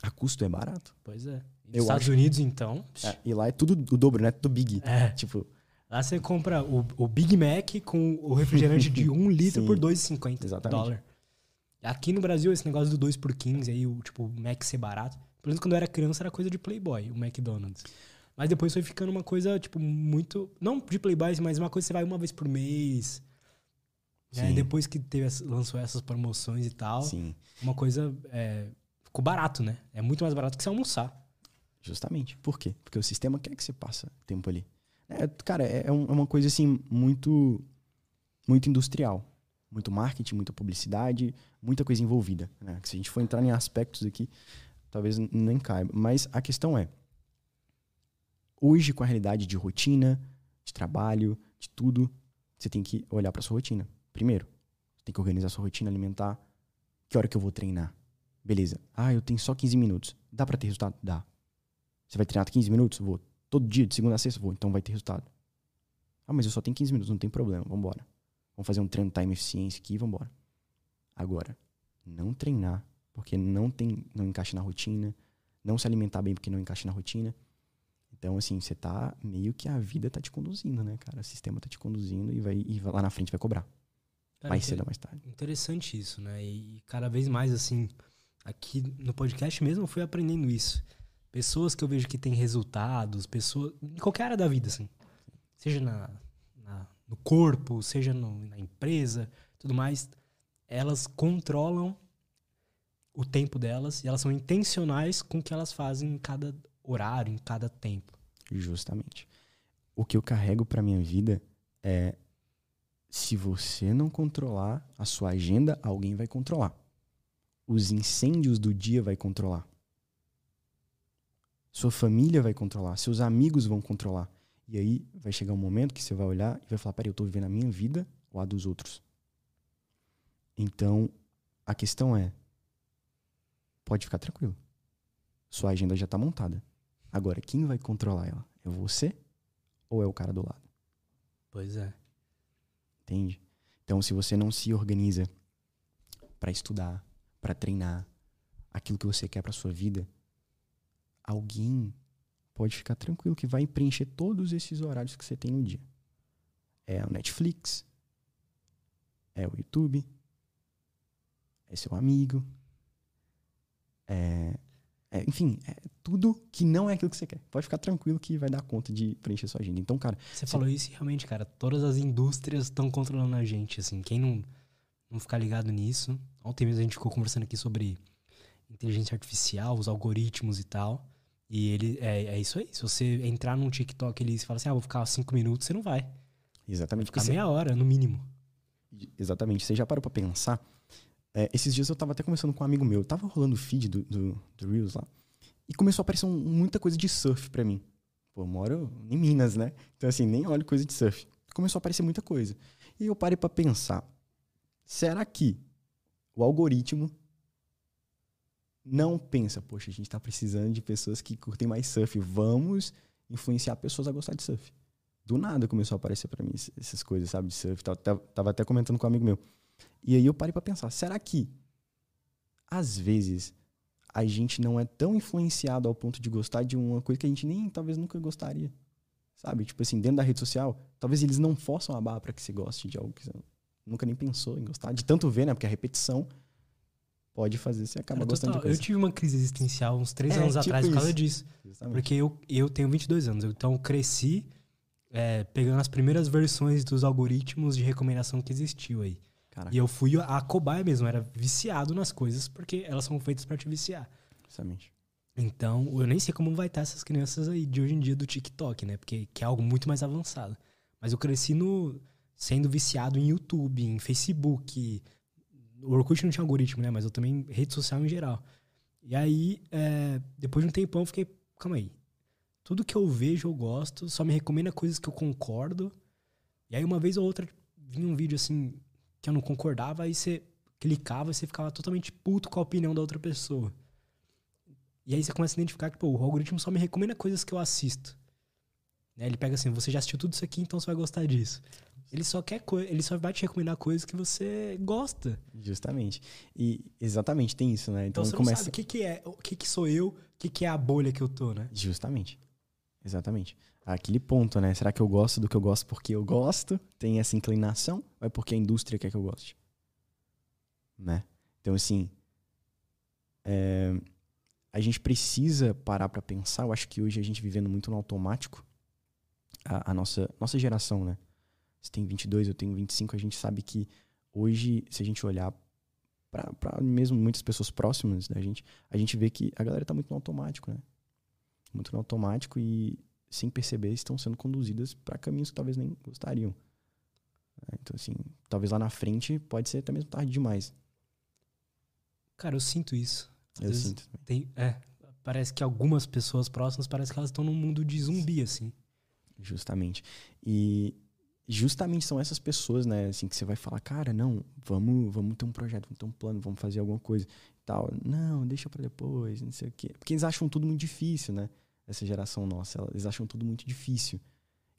a custo, é barato. Pois é. Nos Estados acho- Unidos, então, É, e lá é tudo o dobro, né? Tudo big. é. Tipo, Lá você compra o, o Big Mac com o refrigerante de 1 litro Sim. por 2,50 Exatamente. dólar. Aqui no Brasil, esse negócio do 2 por 15 aí, o tipo, o Mac ser barato. Pelo menos quando eu era criança era coisa de Playboy, o McDonald's. Mas depois foi ficando uma coisa, tipo, muito. Não de Playboy, mas uma coisa que você vai uma vez por mês. né? Depois que teve, lançou essas promoções e tal, sim, uma coisa. é, ficou barato, né? É muito mais barato que você almoçar. justamente. Por quê? Porque o sistema quer que você passe tempo ali. É, cara, é, é um- é uma coisa assim muito muito industrial. Muito marketing, muita publicidade, muita coisa envolvida. Né? Se a gente for entrar em aspectos aqui, talvez nem caiba. Mas a questão é, hoje com a realidade de rotina, de trabalho, de tudo, você tem que olhar para sua rotina. Primeiro, você tem que organizar sua rotina alimentar. Que hora que eu vou treinar? Beleza. Ah, eu tenho só 15 minutos. Dá para ter resultado? Dá. Você vai treinar 15 minutos? Vou. Todo dia, de segunda a sexta? Vou. Então vai ter resultado. Ah, mas eu só tenho 15 minutos, não tem problema. Vambora. Vamos fazer um treino time eficiência aqui e vambora. Agora, não treinar porque não tem, não encaixa na rotina, não se alimentar bem porque não encaixa na rotina. Então, assim, você tá meio que a vida tá te conduzindo, né, cara? O sistema tá te conduzindo e vai e lá na frente vai cobrar. Cara, mais cedo ou mais tarde. Interessante isso, né? E cada vez mais, assim, aqui no podcast mesmo eu fui aprendendo isso. Pessoas que eu vejo que têm resultados, pessoas. Em qualquer área da vida, assim. Seja na- no corpo, seja no- na empresa, tudo mais. Elas controlam o tempo delas e elas são intencionais com o que elas fazem em cada horário, em cada tempo. Justamente. O que eu carrego pra minha vida é se você não controlar a sua agenda, alguém vai controlar. Os incêndios do dia vai controlar. Sua família vai controlar, seus amigos vão controlar. E aí vai chegar um momento que você vai olhar e vai falar: peraí, eu tô vivendo a minha vida ou a dos outros? Então, a questão é: pode ficar tranquilo. Sua agenda já tá montada. Agora, quem vai controlar ela? É você ou é o cara do lado? Pois é. Entende? Então, se você não se organiza para estudar, para treinar aquilo que você quer para sua vida, alguém pode ficar tranquilo que vai preencher todos esses horários que você tem no dia. É o Netflix, é o YouTube, é seu amigo, é, é, enfim, é tudo que não é aquilo que você quer. Pode ficar tranquilo que vai dar conta de preencher sua agenda. Então, cara, Você Sim. falou isso e realmente, cara, todas as indústrias estão controlando a gente, assim, quem não, não ficar ligado nisso. Ontem mesmo a gente ficou conversando aqui sobre inteligência artificial, os algoritmos e tal. E ele é, é isso aí. Se você entrar num TikTok ali e falar assim, ah, vou ficar cinco minutos, você não vai. Vai exatamente ficar porque você- meia hora, no mínimo. Exatamente. Você já parou pra pensar? É, esses dias eu tava até conversando com um amigo meu. Tava rolando o feed do, do, do Reels lá. E começou a aparecer um- muita coisa de surf pra mim. Pô, eu moro em Minas, né? Então, assim, nem olho coisa de surf. Começou a aparecer muita coisa. E eu parei pra pensar. Será que o algoritmo não pensa, poxa, a gente tá precisando de pessoas que curtem mais surf. Vamos influenciar pessoas a gostar de surf. Do nada começou a aparecer pra mim ess- essas coisas, sabe, de surf. Tava, até comentando com um amigo meu. E aí eu parei pra pensar, será que às vezes a gente não é tão influenciado ao ponto de gostar de uma coisa que a gente nem talvez nunca gostaria? Sabe? Tipo assim, dentro da rede social, talvez eles não forçam a barra pra que você goste de algo que você nunca nem pensou em gostar. De tanto ver, né? Porque a repetição pode fazer você acabar Cara, gostando total, eu tive uma crise existencial uns três É, anos tipo atrás por causa isso. disso. Justamente. Porque eu, eu tenho 22 anos, então cresci é, pegando as primeiras versões dos algoritmos de recomendação que existiu aí. Caraca, E eu fui a cobaia mesmo, era viciado nas coisas, porque elas são feitas pra te viciar. Justamente. Então, eu nem sei como vai estar essas crianças aí de hoje em dia do TikTok, né? Porque que é algo muito mais avançado. Mas eu cresci no sendo viciado em YouTube, em Facebook. O Orkut não tinha algoritmo, né? Mas eu também rede social em geral. E aí, é, depois de um tempão, eu fiquei, calma aí. Tudo que eu vejo eu gosto, só me recomenda coisas que eu concordo. E aí, uma vez ou outra, vinha um vídeo assim que eu não concordava, aí você clicava e você ficava totalmente puto com a opinião da outra pessoa. E aí você começa a identificar que, pô, o algoritmo só me recomenda coisas que eu assisto. Né? Ele pega assim, você já assistiu tudo isso aqui, então você vai gostar disso. Ele só quer ele só vai te recomendar coisas que você gosta. Justamente. E exatamente tem isso, né? Então, então você começa... não sabe o que, que é, o que, que sou eu, o que, que é a bolha que eu tô, né? Justamente. Exatamente. Aquele ponto, né? Será que eu gosto do que eu gosto porque eu gosto? Tem essa inclinação? Ou é porque a indústria quer que eu goste? Né? Então, assim. É a gente precisa parar para pensar. Eu acho que hoje a gente vivendo muito no automático, a, a, nossa, nossa geração, né? Você tem 22, eu tenho 25, a gente sabe que hoje, se a gente olhar para mesmo muitas pessoas próximas da gente, a gente vê que a galera tá muito no automático, né? Muito no automático e, sem perceber, estão sendo conduzidas para caminhos que talvez nem gostariam. Então, assim, talvez lá na frente pode ser até mesmo tarde demais. Cara, eu sinto isso. Eu sinto. Tem, é, parece que algumas pessoas próximas parece que elas estão num mundo de zumbi, assim. Justamente. E justamente são essas pessoas, né, assim, que você vai falar, cara, não, vamos, vamos ter um projeto, vamos ter um plano, vamos fazer alguma coisa tal. Não, deixa para depois, não sei o quê. Porque eles acham tudo muito difícil, né? Essa geração nossa, eles acham tudo muito difícil.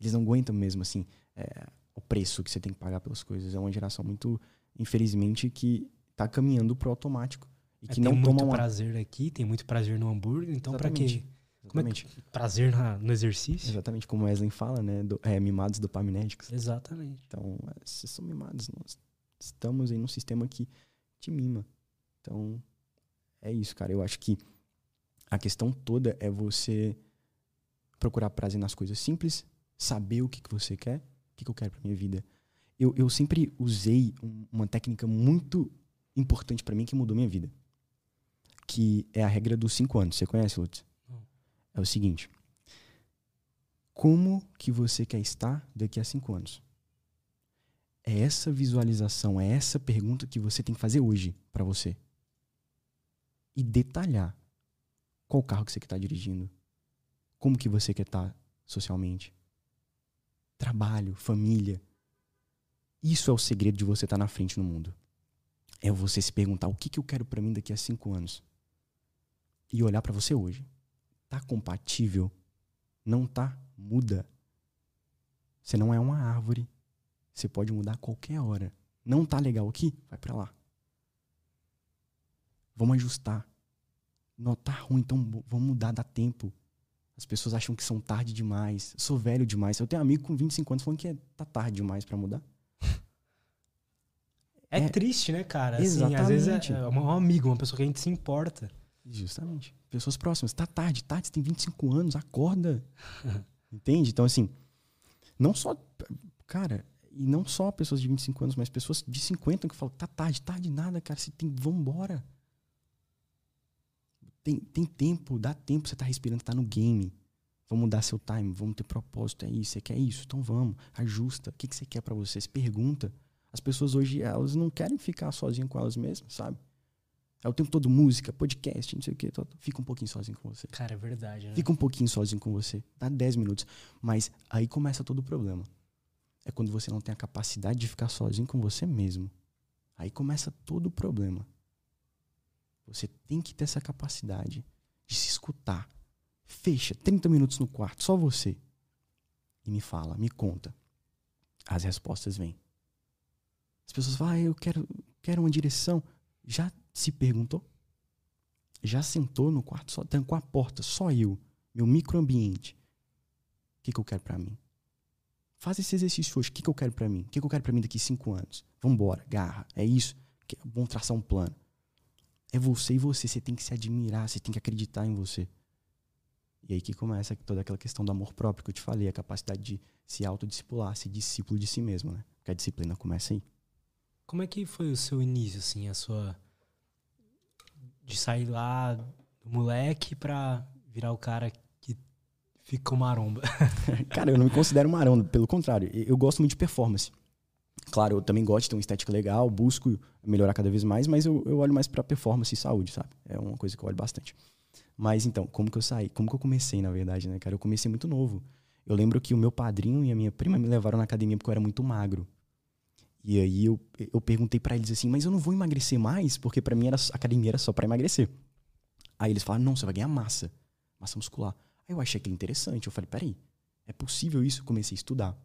Eles não aguentam mesmo, assim, é, o preço que você tem que pagar pelas coisas. É uma geração muito, infelizmente, que tá caminhando pro automático. E é, que é, não tem muito uma... prazer aqui, tem muito prazer no hambúrguer, então para quê? Exatamente. Como é que, prazer na, no exercício? Exatamente, como Wesley fala, né? Do, é, mimados dopaminérgicos. Exatamente. Então, vocês são mimados. Nós estamos em um sistema que te mima. Então, é isso, cara. Eu acho que a questão toda é você procurar prazer nas coisas simples, saber o que, que você quer, o que, que eu quero pra minha vida. Eu, eu sempre usei uma técnica muito importante para mim que mudou minha vida que é a regra dos cinco anos. Você conhece, Lutz? É o seguinte. Como que você quer estar daqui a cinco anos? É essa visualização, é essa pergunta que você tem que fazer hoje para você. E detalhar qual carro que você está dirigindo, como que você quer estar socialmente, trabalho, família. Isso é o segredo de você estar na frente no mundo. É você se perguntar o que, que eu quero para mim daqui a cinco anos e olhar para você hoje. Tá compatível? Não tá? Muda. Você não é uma árvore. Você pode mudar a qualquer hora. Não tá legal aqui? Vai para lá. Vamos ajustar. Não tá ruim, então vamos mudar, dá tempo. As pessoas acham que são tarde demais. sou velho demais. Eu tenho um amigo com 25 anos falando que é, tá tarde demais para mudar. É, é, triste, né, cara? Exatamente. Assim, às vezes é, é um amigo, uma pessoa que a gente se importa. Justamente. Pessoas próximas. Tá tarde, tarde, você tem 25 anos, acorda. Entende? Então, assim, não só. Cara, e não só pessoas de 25 anos, mas pessoas de 50 que falam, tá tarde, tarde nada, cara. Você tem. Vambora. Tem, tem tempo, dá tempo, você tá respirando, tá no game. Vamos mudar seu time, vamos ter propósito, é isso, você quer isso, então vamos, ajusta. O que, que você quer para você? Se pergunta. As pessoas hoje, elas não querem ficar sozinhas com elas mesmas, sabe? É o tempo todo música, podcast, não sei o quê. Fica um pouquinho sozinho com você. Cara, é verdade. Né? Fica um pouquinho sozinho com você. Dá 10 minutos. Mas aí começa todo o problema. É quando você não tem a capacidade de ficar sozinho com você mesmo. Aí começa todo o problema. Você tem que ter essa capacidade de se escutar. Fecha 30 minutos no quarto, só você. E me fala, me conta. As respostas vêm. As pessoas falam, ah, eu quero, quero uma direção. Já se perguntou? Já sentou no quarto, só trancou a porta, só eu, meu microambiente. O que, que eu quero para mim? Faz esse exercício hoje. O que, que eu quero para mim? O que, que eu quero para mim daqui cinco anos? Vambora, garra. É isso. Vamos traçar um plano. É você e você. Você tem que se admirar, você tem que acreditar em você. E aí que começa toda aquela questão do amor próprio que eu te falei, a capacidade de se autodiscipular, ser discípulo de si mesmo, né? Porque a disciplina começa aí. Como é que foi o seu início, assim, a sua de sair lá do moleque pra virar o cara que fica maromba? cara, eu não me considero maromba, pelo contrário, eu gosto muito de performance. Claro, eu também gosto de ter uma estética legal, busco melhorar cada vez mais, mas eu, eu olho mais para performance e saúde, sabe? É uma coisa que eu olho bastante. Mas então, como que eu saí? Como que eu comecei, na verdade, né, cara? Eu comecei muito novo. Eu lembro que o meu padrinho e a minha prima me levaram na academia porque eu era muito magro. E aí eu, eu perguntei para eles assim, mas eu não vou emagrecer mais? Porque para mim era, a academia era só para emagrecer. Aí eles falaram, não, você vai ganhar massa. Massa muscular. Aí eu achei aquilo interessante. Eu falei, peraí, é possível isso? Eu comecei a estudar.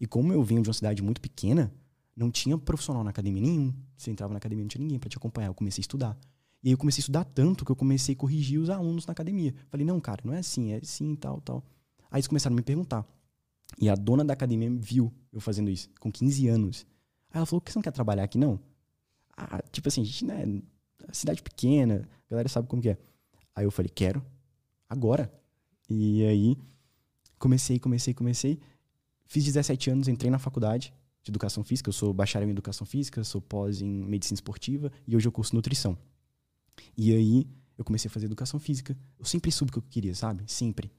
E como eu venho de uma cidade muito pequena, não tinha profissional na academia nenhum. Você entrava na academia, não tinha ninguém para te acompanhar. Eu comecei a estudar. E aí eu comecei a estudar tanto que eu comecei a corrigir os alunos na academia. Falei, não, cara, não é assim, é assim, tal, tal. Aí eles começaram a me perguntar. E a dona da academia viu eu fazendo isso, com 15 anos. Aí ela falou: por que você não quer trabalhar aqui, não? Ah, tipo assim, a gente, né? Cidade pequena, a galera sabe como que é. Aí eu falei: quero, agora. E aí comecei, comecei, comecei. Fiz 17 anos, entrei na faculdade de educação física. Eu sou bacharel em educação física, sou pós em medicina esportiva e hoje eu curso nutrição. E aí eu comecei a fazer educação física. Eu sempre soube o que eu queria, sabe? Sempre.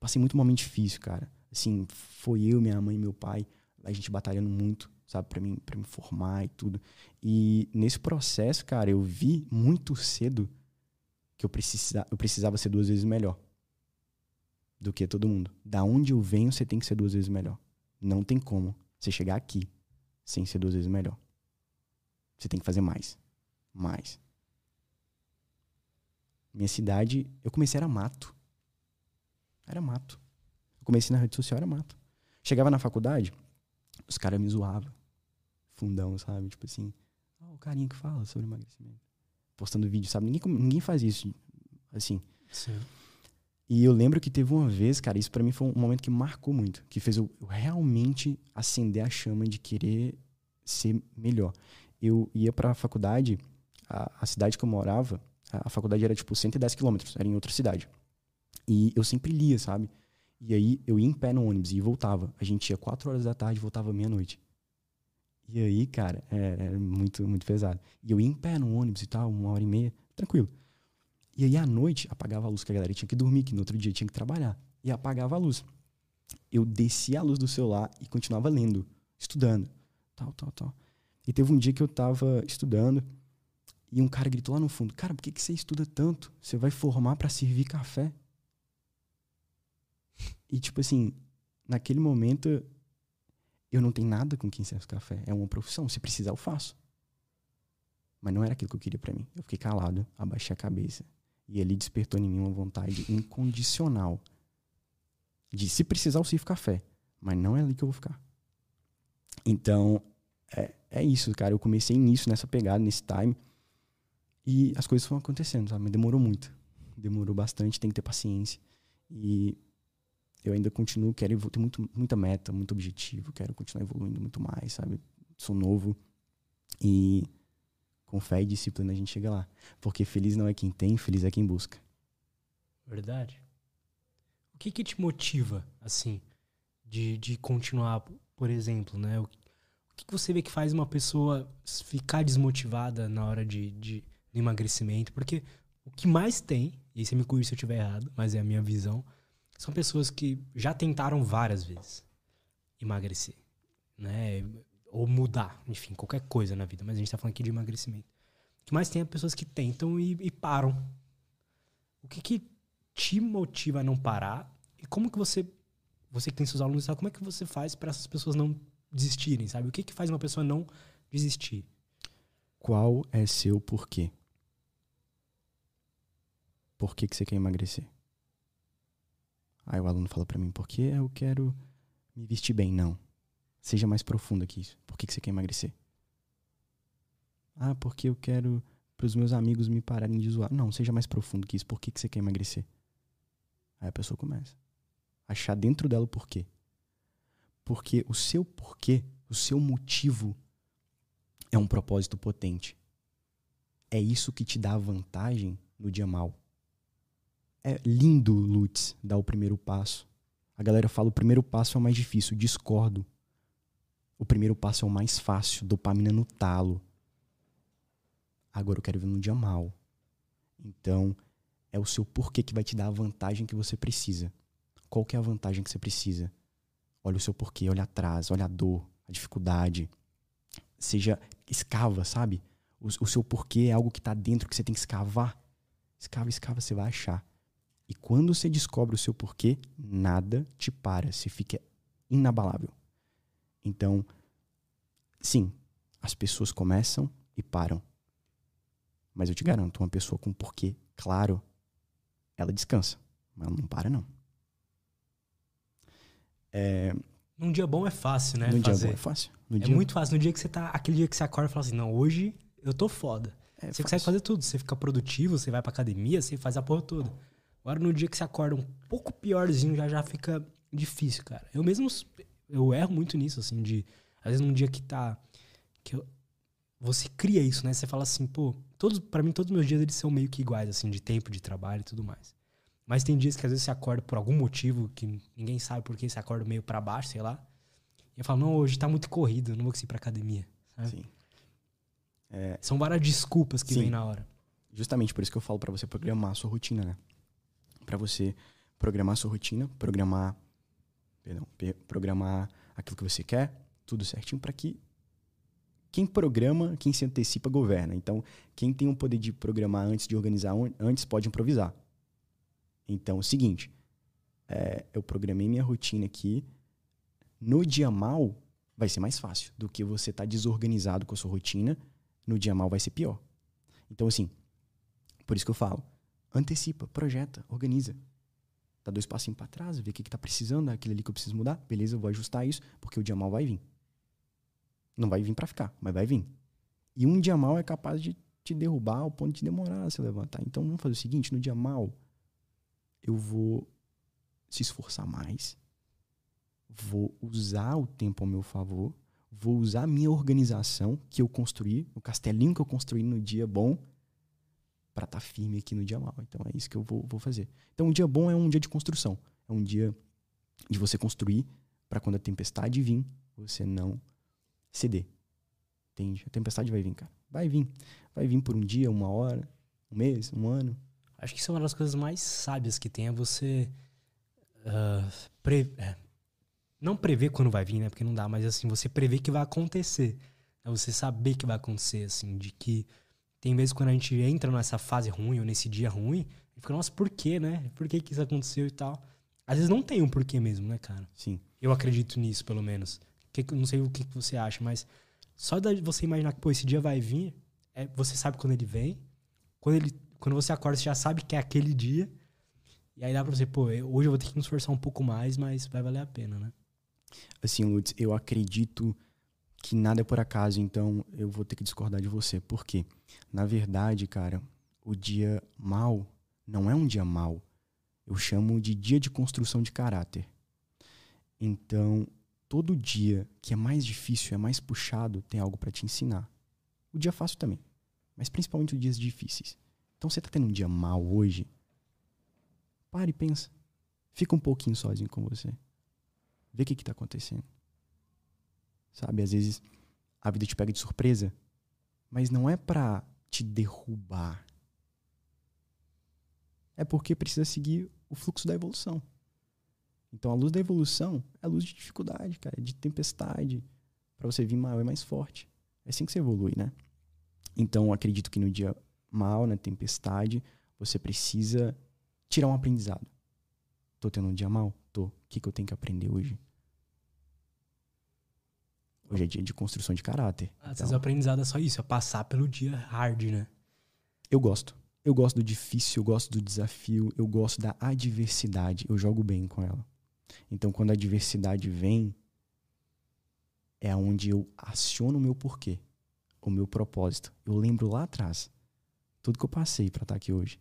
Passei muito momento difícil, cara. Assim, foi eu, minha mãe meu pai, a gente batalhando muito, sabe, para mim, para me formar e tudo. E nesse processo, cara, eu vi muito cedo que eu, precisa, eu precisava ser duas vezes melhor do que todo mundo. Da onde eu venho, você tem que ser duas vezes melhor. Não tem como você chegar aqui sem ser duas vezes melhor. Você tem que fazer mais. Mais. Minha cidade, eu comecei era mato. Era mato. Comecei na rede social, era mato. Chegava na faculdade, os caras me zoavam. Fundão, sabe? Tipo assim, oh, o carinha que fala sobre emagrecimento. Postando vídeo, sabe? Ninguém, ninguém faz isso, assim. Sim. E eu lembro que teve uma vez, cara, isso para mim foi um momento que marcou muito, que fez eu, eu realmente acender a chama de querer ser melhor. Eu ia para a faculdade, a cidade que eu morava, a, a faculdade era tipo 110 quilômetros, era em outra cidade. E eu sempre lia, sabe? E aí eu ia em pé no ônibus e voltava. A gente ia 4 horas da tarde e voltava meia-noite. E aí, cara, era é, é muito, muito pesado. E eu ia em pé no ônibus e tal, uma hora e meia, tranquilo. E aí à noite apagava a luz, que a galera tinha que dormir, que no outro dia tinha que trabalhar. E apagava a luz. Eu descia a luz do celular e continuava lendo, estudando. Tal, tal, tal. E teve um dia que eu tava estudando e um cara gritou lá no fundo: Cara, por que, que você estuda tanto? Você vai formar para servir café? E tipo assim, naquele momento eu não tenho nada com quem serve café. É uma profissão. Se precisar, eu faço. Mas não era aquilo que eu queria para mim. Eu fiquei calado, abaixei a cabeça e ele despertou em mim uma vontade incondicional de se precisar eu sirvo café, mas não é ali que eu vou ficar. Então, é, é isso, cara. Eu comecei nisso, nessa pegada, nesse time. E as coisas foram acontecendo, sabe? Mas demorou muito. Demorou bastante, tem que ter paciência. E eu ainda continuo, quero ter muito, muita meta, muito objetivo, quero continuar evoluindo muito mais, sabe? Sou novo. E com fé e disciplina a gente chega lá. Porque feliz não é quem tem, feliz é quem busca. Verdade. O que que te motiva, assim, de, de continuar, por exemplo, né? O, que, que você vê que faz uma pessoa ficar desmotivada na hora de, de emagrecimento? Porque o que mais tem, e você me corrija se eu estiver errado, mas é a minha visão, são pessoas que já tentaram várias vezes emagrecer, né? ou mudar, enfim, qualquer coisa na vida, mas a gente tá falando aqui de emagrecimento. O que mais tem é pessoas que tentam e, e param. O que que te motiva a não parar? E como que você, você que tem seus alunos, sabe, como é que você faz para essas pessoas não desistirem, sabe? O que que faz uma pessoa não desistir? Qual é seu porquê? Por que, que você quer emagrecer? Aí o aluno fala para mim, porque eu quero me vestir bem. Não. Seja mais profunda que isso. Por que, que você quer emagrecer? Ah, porque eu quero para os meus amigos me pararem de zoar. Não, seja mais profundo que isso. Por que, que você quer emagrecer? Aí a pessoa começa a achar dentro dela o porquê. Porque o seu porquê, o seu motivo é um propósito potente. É isso que te dá vantagem no dia mal. É lindo, Lutz, dar o primeiro passo. A galera fala o primeiro passo é o mais difícil. Discordo. O primeiro passo é o mais fácil, dopamina no talo. Agora eu quero ver no dia mal. Então, É o seu porquê que vai te dar a vantagem que você precisa. Qual que é a vantagem que você precisa? Olha o seu porquê, olha atrás, olha a dor, a dificuldade. Seja, escava, sabe? O, o seu porquê é algo que está dentro que você tem que escavar. Escava, escava, você vai achar. E quando você descobre o seu porquê, nada te para, você fica inabalável. Então, sim, as pessoas começam e param. Mas eu te garanto, uma pessoa com porquê claro, ela descansa, mas ela não para não. É, num dia bom é fácil, né? Num fazer. dia bom é fácil. No é dia... muito fácil. No dia que você tá. Aquele dia que você acorda e fala assim, não, hoje eu tô foda. É você fácil. consegue fazer tudo. Você fica produtivo, você vai pra academia, você faz a porra toda. Agora, no dia que você acorda um pouco piorzinho, já já fica difícil, cara. Eu mesmo, eu erro muito nisso, assim, de... Às vezes num dia que tá... Que eu, você cria isso, né? Você fala assim, pô... Todos, para mim, todos os meus dias, eles são meio que iguais, assim, de tempo, de trabalho e tudo mais. Mas tem dias que às vezes você acorda por algum motivo, que ninguém sabe por que você acorda meio para baixo, sei lá. E eu falo, não, hoje tá muito corrido, eu não vou conseguir ir pra academia. Sabe? Sim. É... São várias desculpas que vêm na hora. Justamente por isso que eu falo para você programar a sua rotina, né? Para você programar sua rotina, programar, perdão, programar aquilo que você quer, tudo certinho para que quem programa, quem se antecipa governa. Então, quem tem o poder de programar antes de organizar, antes pode improvisar. Então, é o seguinte, é, eu programei minha rotina aqui. No dia mal, vai ser mais fácil do que você estar tá desorganizado com a sua rotina. No dia mal vai ser pior. Então, assim, por isso que eu falo, antecipa, projeta, organiza. Dá dois passinhos para trás, vê o que, que tá precisando, aquilo ali que eu preciso mudar. Beleza, eu vou ajustar isso, porque o dia mal vai vir. Não vai vir para ficar, mas vai vir. E um dia mal é capaz de te derrubar ao ponto de demorar a se levantar. Então vamos fazer o seguinte: no dia mal, eu vou se esforçar mais, vou usar o tempo ao meu favor, vou usar a minha organização que eu construí, o castelinho que eu construí no dia bom, para estar tá firme aqui no dia mal. Então é isso que eu vou, vou fazer. Então um dia bom é um dia de construção. É um dia de você construir para quando a tempestade vir, você não ceder. Entende? A tempestade vai vir, cara. Vai vir. Vai vir por um dia, uma hora, um mês, um ano. Acho que isso é uma das coisas mais sábias que tem, é você uh, pre é, não prever quando vai vir, né? Porque não dá, mas assim, você prever que vai acontecer. É você saber que vai acontecer, assim, de que tem vezes quando a gente entra nessa fase ruim ou nesse dia ruim, gente fica, nossa, por quê, né? Por que, que isso aconteceu e tal? Às vezes não tem um porquê mesmo, né, cara? Sim. Eu acredito nisso, pelo menos. Que, não sei o que, que você acha, mas só de você imaginar que, pô, esse dia vai vir, é, você sabe quando ele vem. Quando, ele, quando você acorda, você já sabe que é aquele dia. E aí dá pra você, pô, hoje eu vou ter que me esforçar um pouco mais, mas vai valer a pena, né? Assim, Lutz, eu acredito que nada é por acaso, então eu vou ter que discordar de você. Por quê? Na verdade, cara, o dia mal não é um dia mal. Eu chamo de dia de construção de caráter. Então, todo dia que é mais difícil, é mais puxado, tem algo para te ensinar. O dia fácil também, mas principalmente os dias difíceis. Então, você tá tendo um dia mal hoje? Pare e pensa. Fica um pouquinho sozinho com você. Vê o que, que tá acontecendo. Sabe? Às vezes a vida te pega de surpresa, mas não é para te derrubar. É porque precisa seguir o fluxo da evolução. Então a luz da evolução é a luz de dificuldade, cara, de tempestade. Para você vir mal é mais forte. É assim que você evolui, né? Então acredito que no dia mal, na tempestade, você precisa tirar um aprendizado. Tô tendo um dia mal? Tô. O que, que eu tenho que aprender hoje? Hoje é dia de construção de caráter. Às então, vezes o aprendizado é só isso, é passar pelo dia hard, né? Eu gosto. Eu gosto do difícil, eu gosto do desafio, eu gosto da adversidade. Eu jogo bem com ela. Então, quando a adversidade vem, é onde eu aciono o meu porquê, o meu propósito. Eu lembro lá atrás tudo que eu passei para estar tá aqui hoje.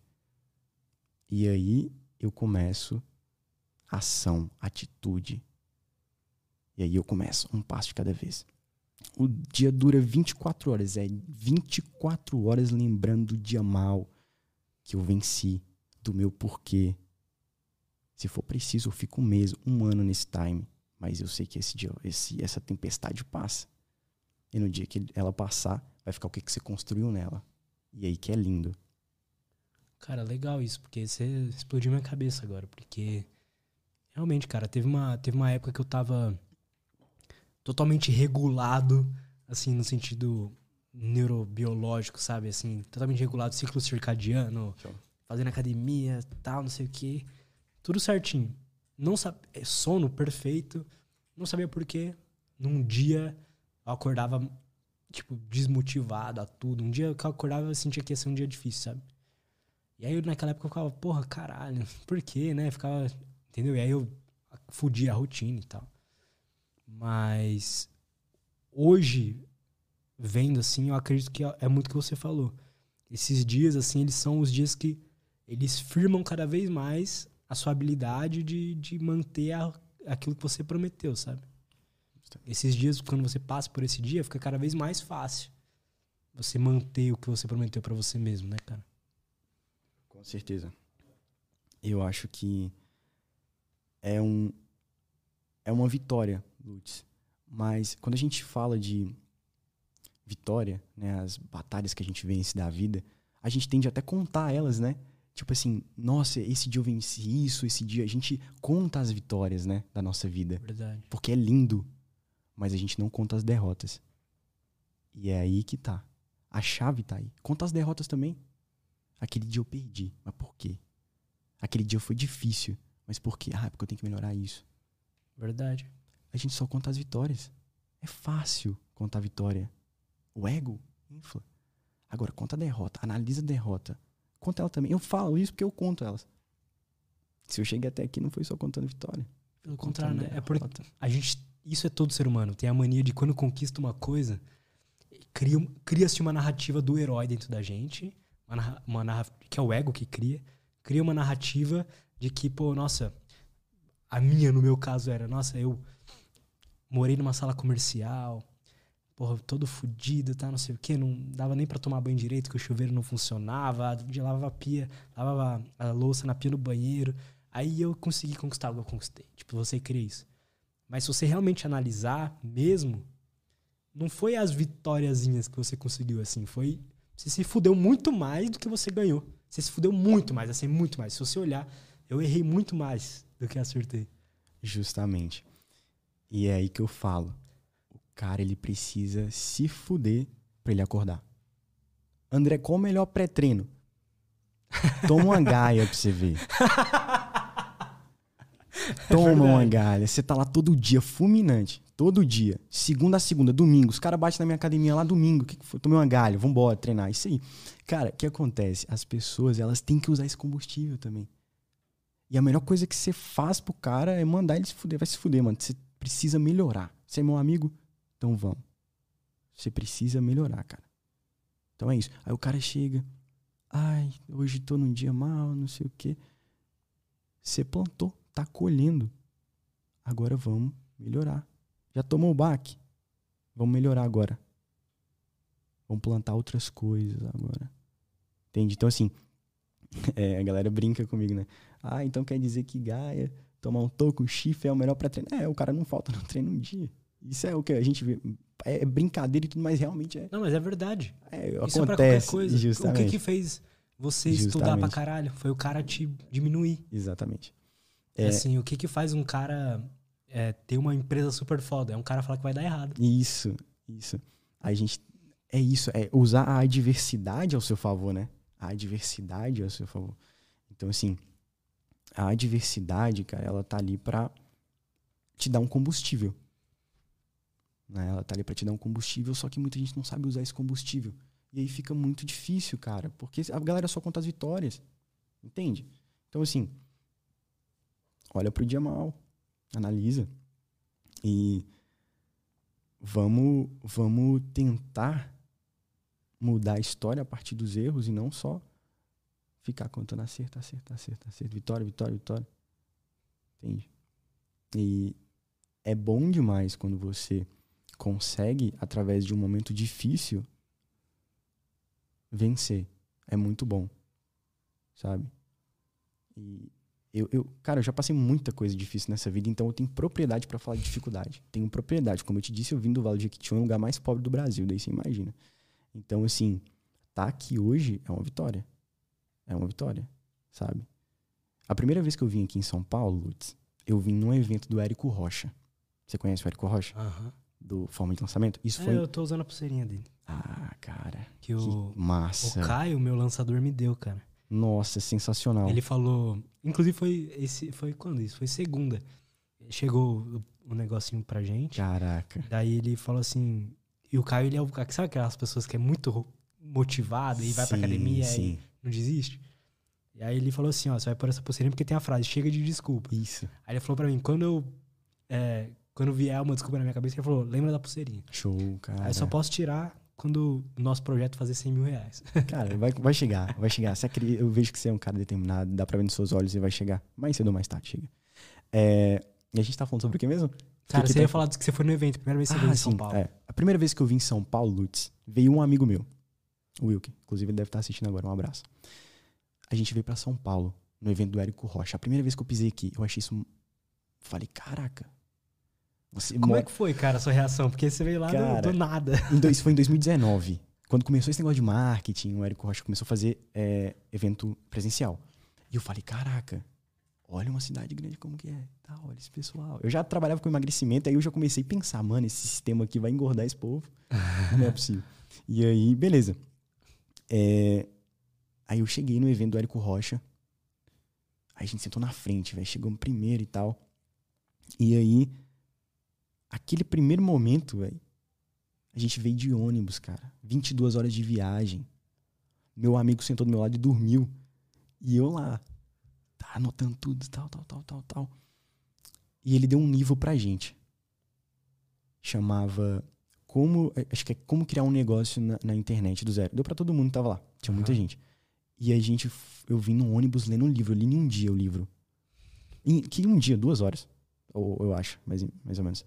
E aí eu começo ação, atitude, e aí eu começo, um passo de cada vez. O dia dura 24 horas, é 24 horas lembrando do dia mal que eu venci, do meu porquê. Se for preciso, eu fico um mês, um ano nesse time. Mas eu sei que esse dia, esse, essa tempestade passa. E no dia que ela passar, vai ficar o que, que você construiu nela. E aí que é lindo. Cara, legal isso, porque você explodiu minha cabeça agora, porque realmente, cara, teve uma, teve uma época que eu tava totalmente regulado, assim, no sentido neurobiológico, sabe? Assim, totalmente regulado, ciclo circadiano, Show. fazendo academia, tal, não sei o quê. Tudo certinho. Não sabe, sono perfeito. Não sabia por quê. Num dia eu acordava tipo desmotivado a tudo. Um dia que eu acordava eu sentia que ia ser um dia difícil, sabe? E aí naquela época eu ficava, porra, caralho, por quê, né? Ficava, entendeu? E aí eu fudia a rotina e tal. Mas hoje vendo assim, eu acredito que é muito o que você falou. Esses dias assim, eles são os dias que eles firmam cada vez mais a sua habilidade de, de manter a, aquilo que você prometeu, sabe? Esses dias, quando você passa por esse dia, fica cada vez mais fácil você manter o que você prometeu para você mesmo, né, cara? Com certeza. Eu acho que é um é uma vitória, Lutz. Mas quando a gente fala de vitória, né, as batalhas que a gente vence da vida, a gente tende até contar elas, né? Tipo assim, nossa, esse dia eu venci isso, esse dia a gente conta as vitórias, né, da nossa vida. Verdade. Porque é lindo, mas a gente não conta as derrotas. E é aí que tá. A chave tá aí. Conta as derrotas também. Aquele dia eu perdi, mas por quê? Aquele dia foi difícil, mas por quê? Ah, porque eu tenho que melhorar isso. Verdade. A gente só conta as vitórias. É fácil contar a vitória. O ego infla. Agora, conta a derrota. Analisa a derrota. Conta ela também. Eu falo isso porque eu conto elas. Se eu cheguei até aqui, não foi só contando vitória. Pelo contrário, né? É porque a gente. Isso é todo ser humano. Tem a mania de quando conquista uma coisa, cria- cria-se uma narrativa do herói dentro da gente. Uma, uma narra- que é o ego que cria. Cria uma narrativa de que, pô, nossa, a minha, no meu caso, era, nossa, eu morei numa sala comercial, porra, todo fudido, tá, não sei o quê, não dava nem pra tomar banho direito, que o chuveiro não funcionava, de lavava a pia, lavava a louça na pia no banheiro. Aí eu consegui conquistar o que eu conquistei. Tipo, você cria isso. Mas se você realmente analisar mesmo, não foi as vitóriazinhas que você conseguiu, assim. Foi. Você se fudeu muito mais do que você ganhou. Você se fudeu muito mais, assim, muito mais. Se você olhar, eu errei muito mais do que acertei. Justamente. E é aí que eu falo. O cara, ele precisa se fuder pra ele acordar. André, qual o melhor pré-treino? Toma uma gaia pra você ver. Toma uma verdade. galha. Você tá lá todo dia, fulminante. Todo dia. Segunda a segunda, domingo. Os caras batem na minha academia lá domingo. Que, que foi? Tomei uma galha, vambora treinar. Isso aí. Cara, o que acontece? As pessoas, elas têm que usar esse combustível também. E a melhor coisa que você faz pro cara é mandar ele se fuder. Vai se fuder, mano. Você precisa melhorar. Você é meu amigo? Então vamos. Você precisa melhorar, cara. Então é isso. Aí o cara chega. Ai, hoje tô num dia mal, não sei o quê. Você plantou, tá colhendo. Agora vamos melhorar. Já tomou o baque? Vamos melhorar agora. Vamos plantar outras coisas agora. Entende? Então, assim, é, a galera brinca comigo, né? Ah, então quer dizer que Gaia, tomar um toco, chifre é o melhor pra treinar. É, o cara não falta no treino um dia. Isso é o que a gente vê. É brincadeira e tudo, mas realmente é. Não, mas é verdade. é Isso é pra acontece. qualquer coisa. O Justamente. que que fez você estudar pra Justamente. caralho? Foi o cara te diminuir. Exatamente. É. É. Assim, o que que faz um cara é, ter uma empresa super foda? É um cara falar que vai dar errado. Isso, isso. A gente. É isso, é usar a adversidade ao seu favor, né? A adversidade ao seu favor. Então, assim, a adversidade, cara, ela tá ali pra te dar um combustível. Né? Ela tá ali pra te dar um combustível, só que muita gente não sabe usar esse combustível. E aí fica muito difícil, cara, porque a galera só conta as vitórias. Entende? Então, assim, olha pro dia mal, analisa. E vamos, vamos tentar mudar a história a partir dos erros e não só ficar contando acerto, acerto, acerto, acerto, vitória, vitória, vitória. Entende? E é bom demais quando você consegue, através de um momento difícil, vencer. É muito bom. Sabe? E eu, eu, cara, eu já passei muita coisa difícil nessa vida, então eu tenho propriedade pra falar de dificuldade. Tenho propriedade. Como eu te disse, eu vim do Vale de Jequitinhonha, o lugar mais pobre do Brasil, daí você imagina. Então, assim, tá aqui hoje é uma vitória. É uma vitória, sabe? A primeira vez que eu vim aqui em São Paulo, Lutz, eu vim num evento do Érico Rocha. Você conhece o Érico Rocha? Aham. Do Forma de Lançamento? Isso É, foi. eu tô usando a pulseirinha dele. Ah, cara. Que o, Que massa. o Caio, meu lançador, me deu, cara. Nossa, sensacional. Ele falou. Inclusive, foi esse. Foi quando isso? Foi segunda. Chegou o, o negocinho pra gente. Caraca. Daí ele falou assim. E o Caio, ele é o. Sabe aquelas pessoas que é muito motivado e vai pra academia Sim. e não desiste? E aí ele falou assim: ó, você vai pôr essa pulseirinha porque tem a frase, chega de desculpa. Isso. Aí ele falou pra mim: quando eu. é, quando vier uma desculpa na minha cabeça, ele falou: lembra da pulseirinha. Show, cara. Aí eu só posso tirar quando o nosso projeto fazer 100 mil reais. Cara, vai, vai chegar, vai chegar. Você acredita- eu vejo que você é um cara determinado, dá pra ver nos seus olhos e vai chegar. Mais cedo ou mais tarde, chega. É, e a gente tá falando sobre o que mesmo? Cara, que você tá- ia falar que você foi no evento, primeira vez que você veio em São Paulo. É. A primeira vez que eu vim em São Paulo, Lutz, veio um amigo meu, o Wilke. Inclusive, ele deve estar assistindo agora. Um abraço. A gente veio pra São Paulo, no evento do Érico Rocha. A primeira vez que eu pisei aqui, eu achei isso. Falei, caraca. Você Como mora- é que foi, cara, a sua reação? Porque você veio lá do- Cara, do, nada. Em dois- foi em 2019. Quando começou esse negócio de marketing, o Érico Rocha começou a fazer é, evento presencial. E eu falei, caraca, olha uma cidade grande como que é. Tá, olha esse pessoal. Eu já trabalhava com emagrecimento, aí eu já comecei a pensar, mano, esse sistema aqui vai engordar esse povo. Não é possível. E aí, beleza. É, aí eu cheguei no evento do Érico Rocha. Aí a gente sentou na frente, velho. Chegamos primeiro e tal. E aí, aquele primeiro momento, velho. A gente veio de ônibus, cara. 22 horas de viagem. Meu amigo sentou do meu lado e dormiu. E eu lá, tá anotando tudo, tal, tal, tal, tal, tal. E ele deu um livro pra gente. Chamava como, eh, acho que é como criar um negócio na, na internet do zero. Deu pra todo mundo que tava lá. Tinha muita Aham. gente. E a gente, eu vim no ônibus lendo um livro. Eu li em um dia o livro. Em, que um dia, duas horas. Ou eu acho, mais, mais ou menos.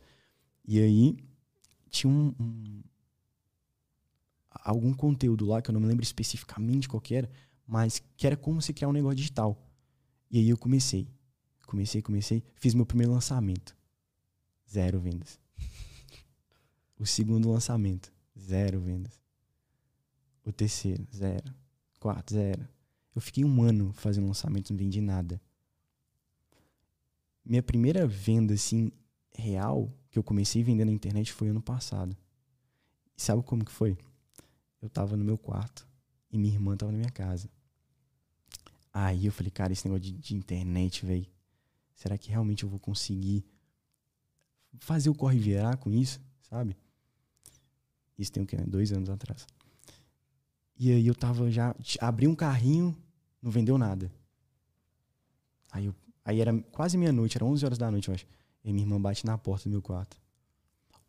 E aí, tinha um, um- algum conteúdo lá que eu não me lembro especificamente qual era, mas que era como se criar um negócio digital. E aí eu comecei. Comecei, comecei, fiz meu primeiro lançamento. Zero vendas. O segundo lançamento, zero vendas. O terceiro, zero. Quarto, zero. Eu fiquei um ano fazendo lançamento, não vendi nada. Minha primeira venda, assim, real, que eu comecei a vender na internet foi ano passado. E sabe como que foi? Eu tava no meu quarto e minha irmã tava na minha casa. Aí eu falei, cara, esse negócio de, de internet, velho, será que realmente eu vou conseguir fazer o corre virar com isso, sabe? Isso tem o quê? né? Dois anos atrás. E aí eu tava já. Abri um carrinho, não vendeu nada. Aí, eu, aí era quase meia-noite, era 11 horas da noite, eu acho. E minha irmã bate na porta do meu quarto.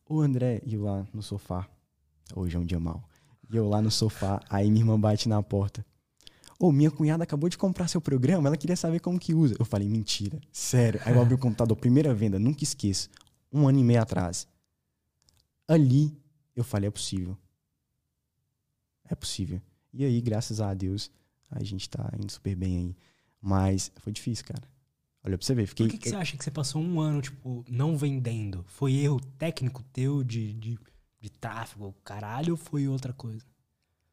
Ô André, e eu lá no sofá. Hoje é um dia mau. E eu lá no sofá, aí minha irmã bate na porta. Ô, minha cunhada acabou de comprar seu programa, ela queria saber como que usa. Eu falei, mentira, sério. Aí eu abri o computador, primeira venda, nunca esqueço. Um ano e meio atrás. Ali, eu falei, é possível. É possível. E aí, graças a Deus, a gente tá indo super bem aí. Mas foi difícil, cara. Olha pra você ver, fiquei. Por que, que você acha que você passou um ano, tipo, não vendendo? Foi erro técnico teu de, de, de tráfego, caralho, ou foi outra coisa?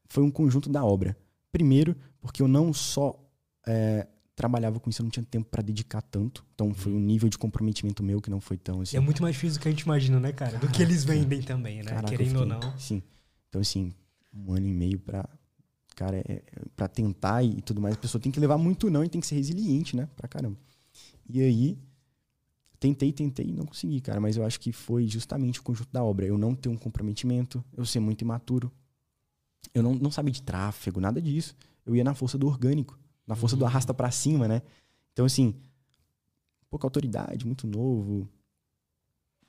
Foi um conjunto da obra. Primeiro, porque eu não só é, trabalhava com isso, eu não tinha tempo pra dedicar tanto. Então foi um nível de comprometimento meu que não foi tão assim. E é muito mais difícil do que a gente imagina, né, cara? Do que eles vendem também, né? Caraca, Querendo ou fiquei- não. Sim. Então, assim, um ano e meio pra. Cara, é, é, pra tentar e tudo mais, a pessoa tem que levar muito não e tem que ser resiliente, né? Pra caramba. E aí, tentei, tentei e não consegui, cara. Mas eu acho que foi justamente o conjunto da obra. Eu não ter um comprometimento, eu ser muito imaturo. Eu não, não sabia de tráfego, nada disso. Eu ia na força do orgânico, na força do Uhum. arrasta pra cima, né? Então, assim, pouca autoridade, muito novo.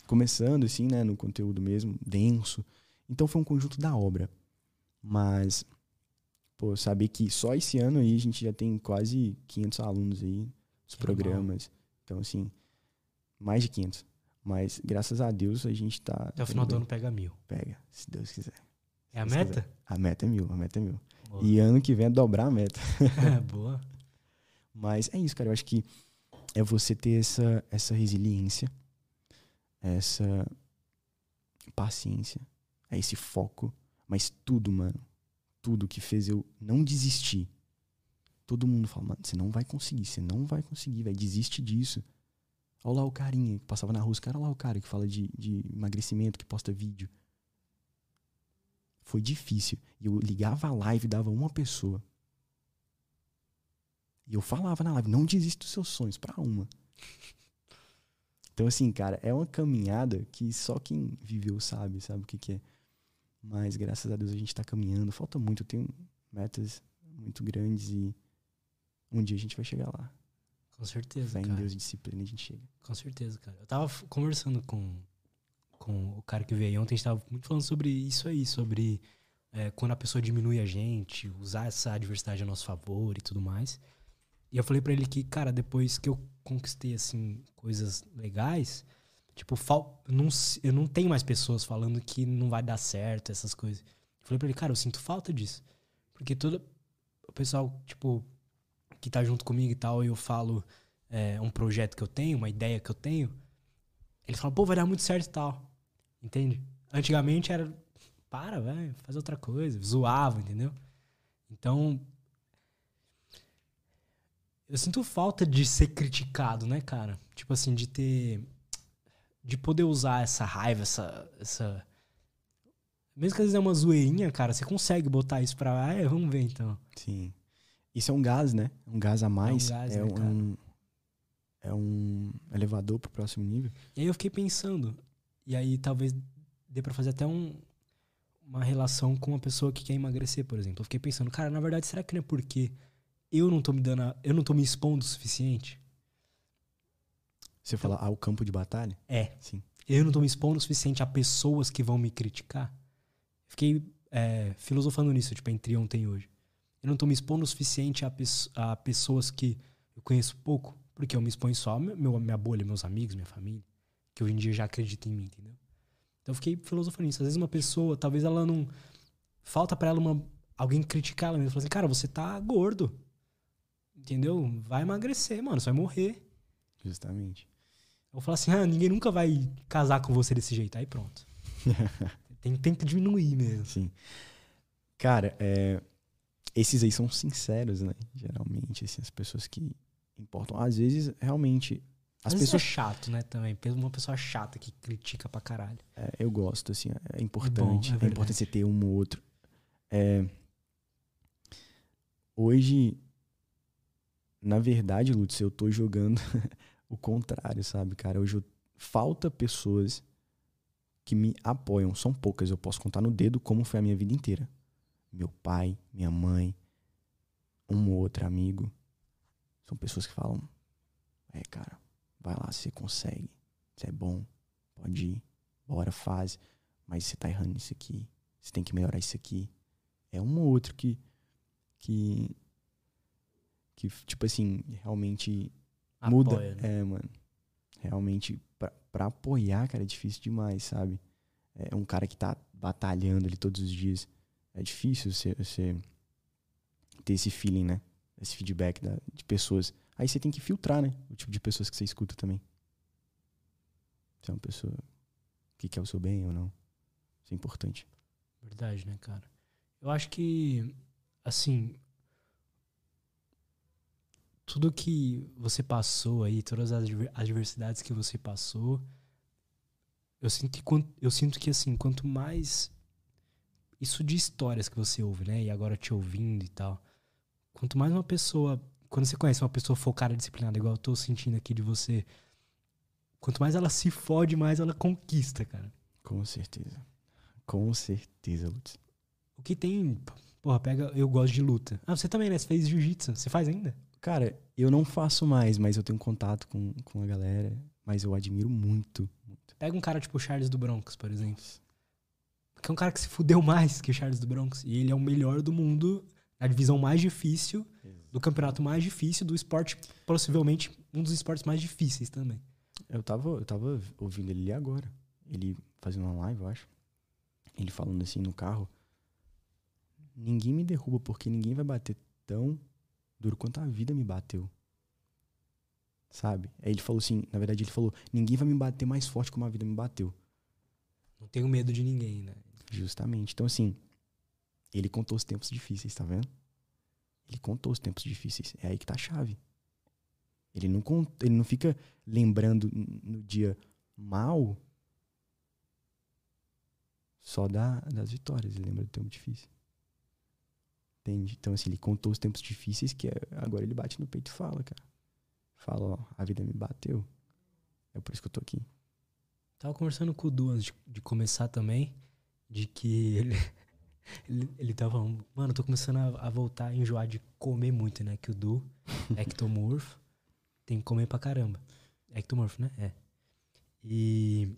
Começando, assim, né, no conteúdo mesmo, denso. Então foi um conjunto da obra. Mas, pô, saber que só esse ano aí a gente já tem quase 500 alunos aí, os programas. Então, assim, mais de 500. Mas, graças a Deus, a gente tá. Até o final do ano pega mil. Pega, se Deus quiser. É a meta? A meta é mil, a meta é mil. Boa. E ano que vem é dobrar a meta. Boa. Mas é isso, cara. Eu acho que é você ter essa, essa resiliência, essa paciência, é esse foco. Mas tudo, mano, tudo que fez eu não desistir Todo mundo fala, mano, você não vai conseguir, você não vai conseguir, velho. Desiste disso. Olha lá o carinha que passava na rua, cara lá o cara que fala de, de emagrecimento, que posta vídeo. Foi difícil. E eu ligava a live e dava uma pessoa. E eu falava na live, não desista dos seus sonhos, para uma. Então, assim, cara, é uma caminhada que só quem viveu sabe, sabe o que, que é. Mas graças a Deus a gente tá caminhando. Falta muito, eu tenho metas muito grandes e um dia a gente vai chegar lá. Com certeza. Fé em cara. Deus e disciplina a gente chega. Com certeza, cara. Eu tava conversando com, com o cara que veio aí ontem, a gente tava muito falando sobre isso aí, sobre é, quando a pessoa diminui a gente, usar essa adversidade a nosso favor e tudo mais. E eu falei pra ele que, cara, depois que eu conquistei, assim, coisas legais, tipo, fal não, eu não tenho mais pessoas falando que não vai dar certo, essas coisas. Eu falei pra ele, cara, eu sinto falta disso. Porque todo o pessoal, tipo, que tá junto comigo e tal, eu falo é, um projeto que eu tenho, uma ideia que eu tenho, ele fala, pô, vai dar muito certo e tal. Entende? Antigamente era, para, vai, faz outra coisa, zoava, entendeu? Então, eu sinto falta de ser criticado, né, cara? Tipo assim, de ter. De poder usar essa raiva, essa. essa mesmo que às vezes é uma zoeirinha, cara, você consegue botar isso pra. Ah, é, vamos ver então. Sim. Isso é um gás, né? Um gás a mais. gás, é né, cara? um, é um elevador pro próximo nível. E aí eu fiquei pensando, e aí talvez dê pra fazer até um, uma relação com uma pessoa que quer emagrecer, por exemplo. Eu fiquei pensando, cara, na verdade, será que não é porque eu não tô me dando, a- eu não tô me expondo o suficiente? Você fala, ah, o campo de batalha? É. Sim. Eu não tô me expondo o suficiente a pessoas que vão me criticar. Fiquei é, filosofando nisso, tipo, entre ontem e hoje. Eu não tô me expondo o suficiente a, a pessoas que eu conheço pouco, porque eu me exponho só a meu, minha bolha, meus amigos, minha família, que hoje em dia já acreditam em mim, entendeu? Então eu fiquei filosofando nisso. Às vezes uma pessoa, talvez ela não. Falta pra ela uma, alguém criticar ela mesmo. Falar assim, cara, você tá gordo. Entendeu? Vai emagrecer, mano, você vai morrer. Justamente. Eu vou falar assim, ah, ninguém nunca vai casar com você desse jeito. Aí pronto. tem, tem que diminuir mesmo. Sim. Cara, é, esses aí são sinceros, né? Geralmente, assim, as pessoas que importam. Às vezes, realmente, as vezes pessoas. é chato, né, também. Uma pessoa chata que critica pra caralho. É, eu gosto, assim, é importante. é É, verdade. importante você ter um ou outro. É, hoje, na verdade, Lutz, eu tô jogando o contrário, sabe, cara? Hoje eu- falta pessoas que me apoiam. São poucas, eu posso contar no dedo como foi a minha vida inteira. Meu pai, minha mãe, um ou outro amigo. São pessoas que falam: É, cara, vai lá, você consegue. Você é bom, pode ir, bora, faz. Mas você tá errando nisso aqui. Você tem que melhorar isso aqui. É um ou outro que. Que. Que, tipo assim, realmente muda. Apoia, né? É, mano. Realmente, pra, pra apoiar, cara, é difícil demais, sabe? É um cara que tá batalhando ali todos os dias. É difícil você, você ter esse feeling, né? Esse feedback da- de pessoas. Aí você tem que filtrar, né? O tipo de pessoas que você escuta também. Se é uma pessoa que quer o seu bem ou não. Isso é importante. Verdade, né, cara? Eu acho que, assim. Tudo que você passou aí, todas as adver- adversidades que você passou, eu sinto que, eu sinto que assim, quanto mais. Isso de histórias que você ouve, né? E agora te ouvindo e tal. Quanto mais uma pessoa. Quando você conhece uma pessoa focada, disciplinada, igual eu tô sentindo aqui de você. Quanto mais ela se fode, mais ela conquista, cara. Com certeza. Com certeza, Lutz. O que tem. Porra, pega. Eu gosto de luta. Ah, você também, né? Você fez jiu-jitsu. Você faz ainda? Cara, eu não faço mais, mas eu tenho contato com, com a galera. Mas eu admiro muito, muito. Pega um cara tipo o Charles do Bronx, por exemplo. Que é um cara que se fudeu mais que o Charles do Bronx. E ele é o melhor do mundo na divisão mais difícil, do campeonato mais difícil, do esporte, possivelmente um dos esportes mais difíceis também. Eu tava, eu tava ouvindo ele agora. Ele fazendo uma live, eu acho. Ele falando assim no carro. Ninguém me derruba porque ninguém vai bater tão duro quanto a vida me bateu. Sabe? Aí ele falou assim, na verdade ele falou, ninguém vai me bater mais forte como a vida me bateu. Não tenho medo de ninguém, né? Justamente. Então assim, ele contou os tempos difíceis, tá vendo? Ele contou os tempos difíceis. É aí que tá a chave. Ele não, ele não fica lembrando no dia mal só da, das vitórias. Ele lembra do tempo difícil. Entende? Então, assim, ele contou os tempos difíceis que é, agora ele bate no peito e fala, cara. Fala, ó, a vida me bateu. É por isso que eu tô aqui. Tava conversando com o Du antes de, de começar também, de que ele, ele, ele tava mano, tô começando a, a, voltar a enjoar de comer muito, né? Que o Du, ectomorfo, tem que comer pra caramba. Ectomorfo, né? É. E,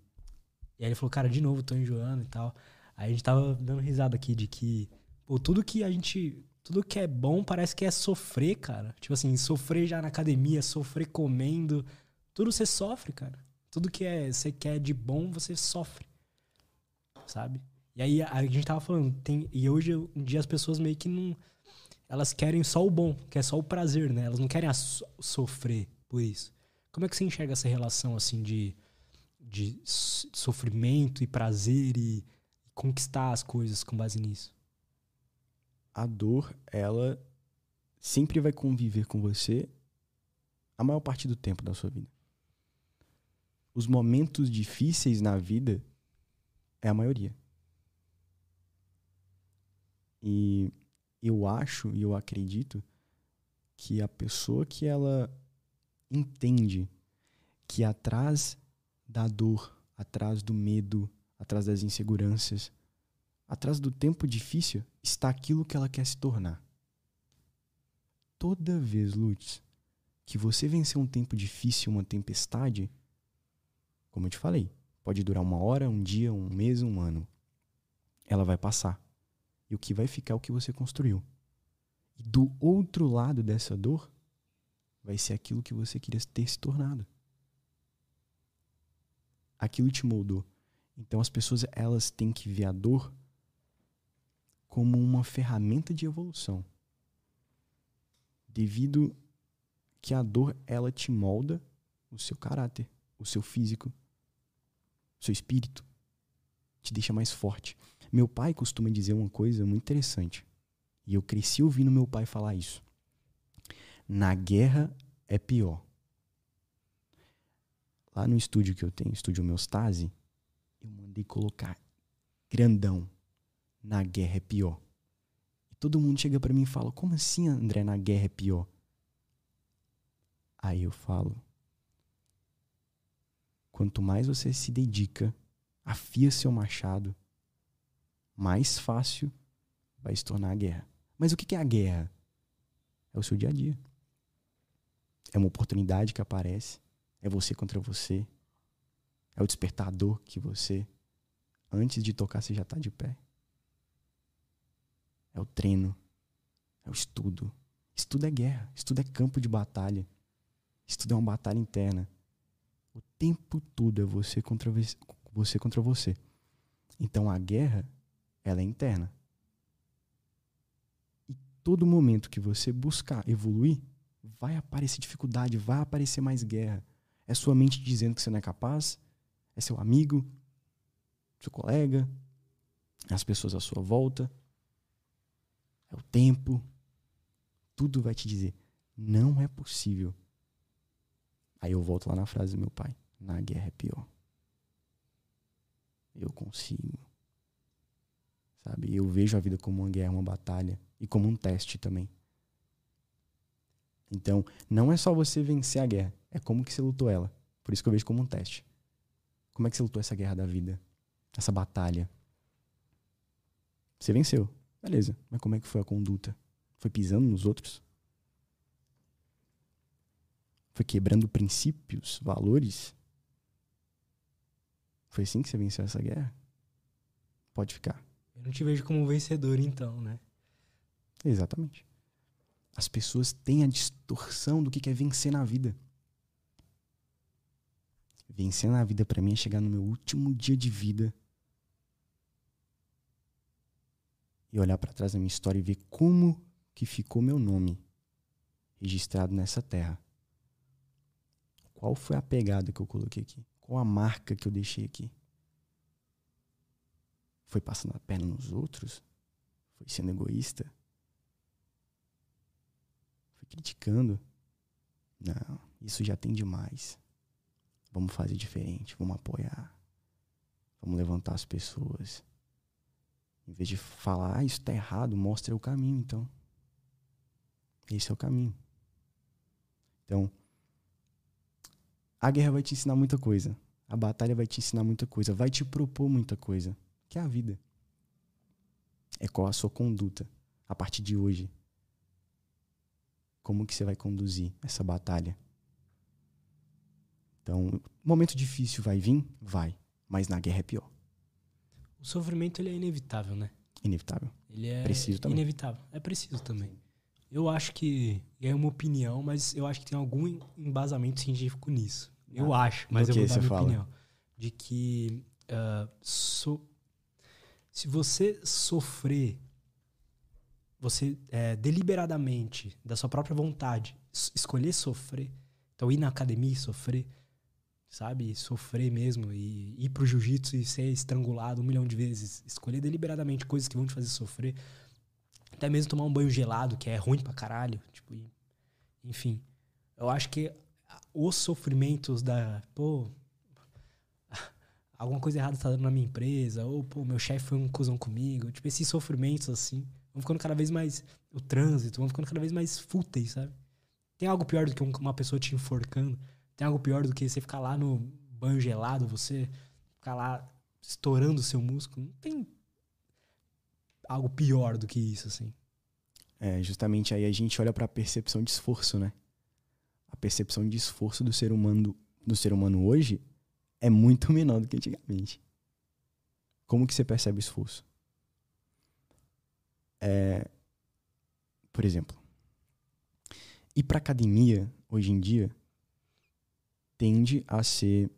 e aí ele falou, cara, de novo, tô enjoando e tal. Aí a gente tava dando risada aqui de que, pô, tudo que a gente. Tudo que é bom parece que é sofrer, cara. Tipo assim, sofrer já na academia, sofrer comendo. Tudo você sofre, cara. Tudo que é, você quer de bom, você sofre. Sabe? E aí a, gente tava falando, tem, e hoje em dia as pessoas meio que não. Elas querem só o bom, que é só o prazer, né? Elas não querem so, sofrer por isso. Como é que você enxerga essa relação assim de, de sofrimento e prazer e conquistar as coisas com base nisso? A dor, ela sempre vai conviver com você a maior parte do tempo da sua vida os momentos difíceis na vida é a maioria. E eu acho e eu acredito que a pessoa que ela entende que atrás da dor, atrás do medo, atrás das inseguranças, atrás do tempo difícil está aquilo que ela quer se tornar. Toda vez, Lutz, que você vencer um tempo difícil, uma tempestade, como eu te falei, pode durar uma hora, um dia, um mês, um ano. Ela vai passar. E o que vai ficar é o que você construiu. E do outro lado dessa dor, vai ser aquilo que você queria ter se tornado. Aquilo te moldou. Então as pessoas elas têm que ver a dor como uma ferramenta de evolução. Devido que a dor ela te molda o seu caráter, o seu físico, o seu espírito. Te deixa mais forte. Meu pai costuma dizer uma coisa muito interessante. E eu cresci ouvindo meu pai falar isso. Na guerra é pior. Lá no estúdio que eu tenho, estúdio Homeostase, eu mandei colocar grandão. Na guerra é pior. E todo mundo chega para mim e fala: Como assim, André, na guerra é pior? Aí eu falo: Quanto mais você se dedica, afia seu machado, mais fácil vai se tornar a guerra. Mas o que é a guerra? É o seu dia a dia. É uma oportunidade que aparece. É você contra você. É o despertador que você, antes de tocar, você já está de pé. É o treino. É o estudo. Estudo é guerra. Estudo é campo de batalha. Estudo é uma batalha interna. O tempo todo é você contra você contra você. Então a guerra, ela é interna. E todo momento que você buscar evoluir, vai aparecer dificuldade, vai aparecer mais guerra. É sua mente dizendo que você não é capaz, é seu amigo, seu colega, as pessoas à sua volta, é o tempo. Tudo vai te dizer: não é possível. Aí eu volto lá na frase do meu pai: na guerra é pior. Eu consigo. Sabe? Eu vejo a vida como uma guerra, uma batalha e como um teste também. Então, não é só você vencer a guerra, é como que você lutou ela. Por isso que eu vejo como um teste. Como é que você lutou essa guerra da vida? Essa batalha? Você venceu. Beleza. Mas como é que foi a conduta? Foi pisando nos outros? Foi quebrando princípios, valores? Foi assim que você venceu essa guerra? Pode ficar. Não te vejo como vencedor, então, né? Exatamente. As pessoas têm a distorção do que é vencer na vida. Vencer na vida para mim é chegar no meu último dia de vida e olhar para trás da minha história e ver como que ficou meu nome registrado nessa terra. Qual foi a pegada que eu coloquei aqui? Qual a marca que eu deixei aqui? Foi passando a perna nos outros? Foi sendo egoísta? foi criticando. Não, isso já tem demais. Vamos fazer diferente, vamos apoiar. Vamos levantar as pessoas. Em vez de falar, ah, isso tá errado, mostra o caminho, então. Esse é o caminho. Então, a guerra vai te ensinar muita coisa. A batalha vai te ensinar muita coisa, vai te propor muita coisa, que é a vida. É qual a sua conduta a partir de hoje. Como que você vai conduzir essa batalha? Então, momento difícil vai vir? Vai. Mas na guerra é pior. O sofrimento ele é inevitável, né? Inevitável. Ele é preciso também. inevitável. É preciso também. Eu acho que é uma opinião, mas eu acho que tem algum embasamento científico nisso. Eu ah, acho, mas eu vou dar minha fala? opinião. De que uh, so, se você sofrer, você é, deliberadamente, da sua própria vontade, escolher sofrer, então ir na academia e sofrer, sabe? Sofrer mesmo e ir pro jiu-jitsu e ser estrangulado um milhão de vezes. Escolher deliberadamente coisas que vão te fazer sofrer. Até mesmo tomar um banho gelado, que é ruim pra caralho. Tipo, enfim. Eu acho que os sofrimentos da. Pô. Alguma coisa errada tá dando na minha empresa, ou, pô, meu chefe foi um cuzão comigo. Tipo, esses sofrimentos, assim, vão ficando cada vez mais. O trânsito, vão ficando cada vez mais fúteis, sabe? Tem algo pior do que uma pessoa te enforcando. Tem algo pior do que você ficar lá no banho gelado, você ficar lá estourando o seu músculo. Não tem algo pior do que isso, assim. É, justamente aí a gente olha para a percepção de esforço, né? A percepção de esforço do ser humano do ser humano hoje é muito menor do que antigamente. Como que você percebe o esforço? É, por exemplo, ir para academia hoje em dia tende a ser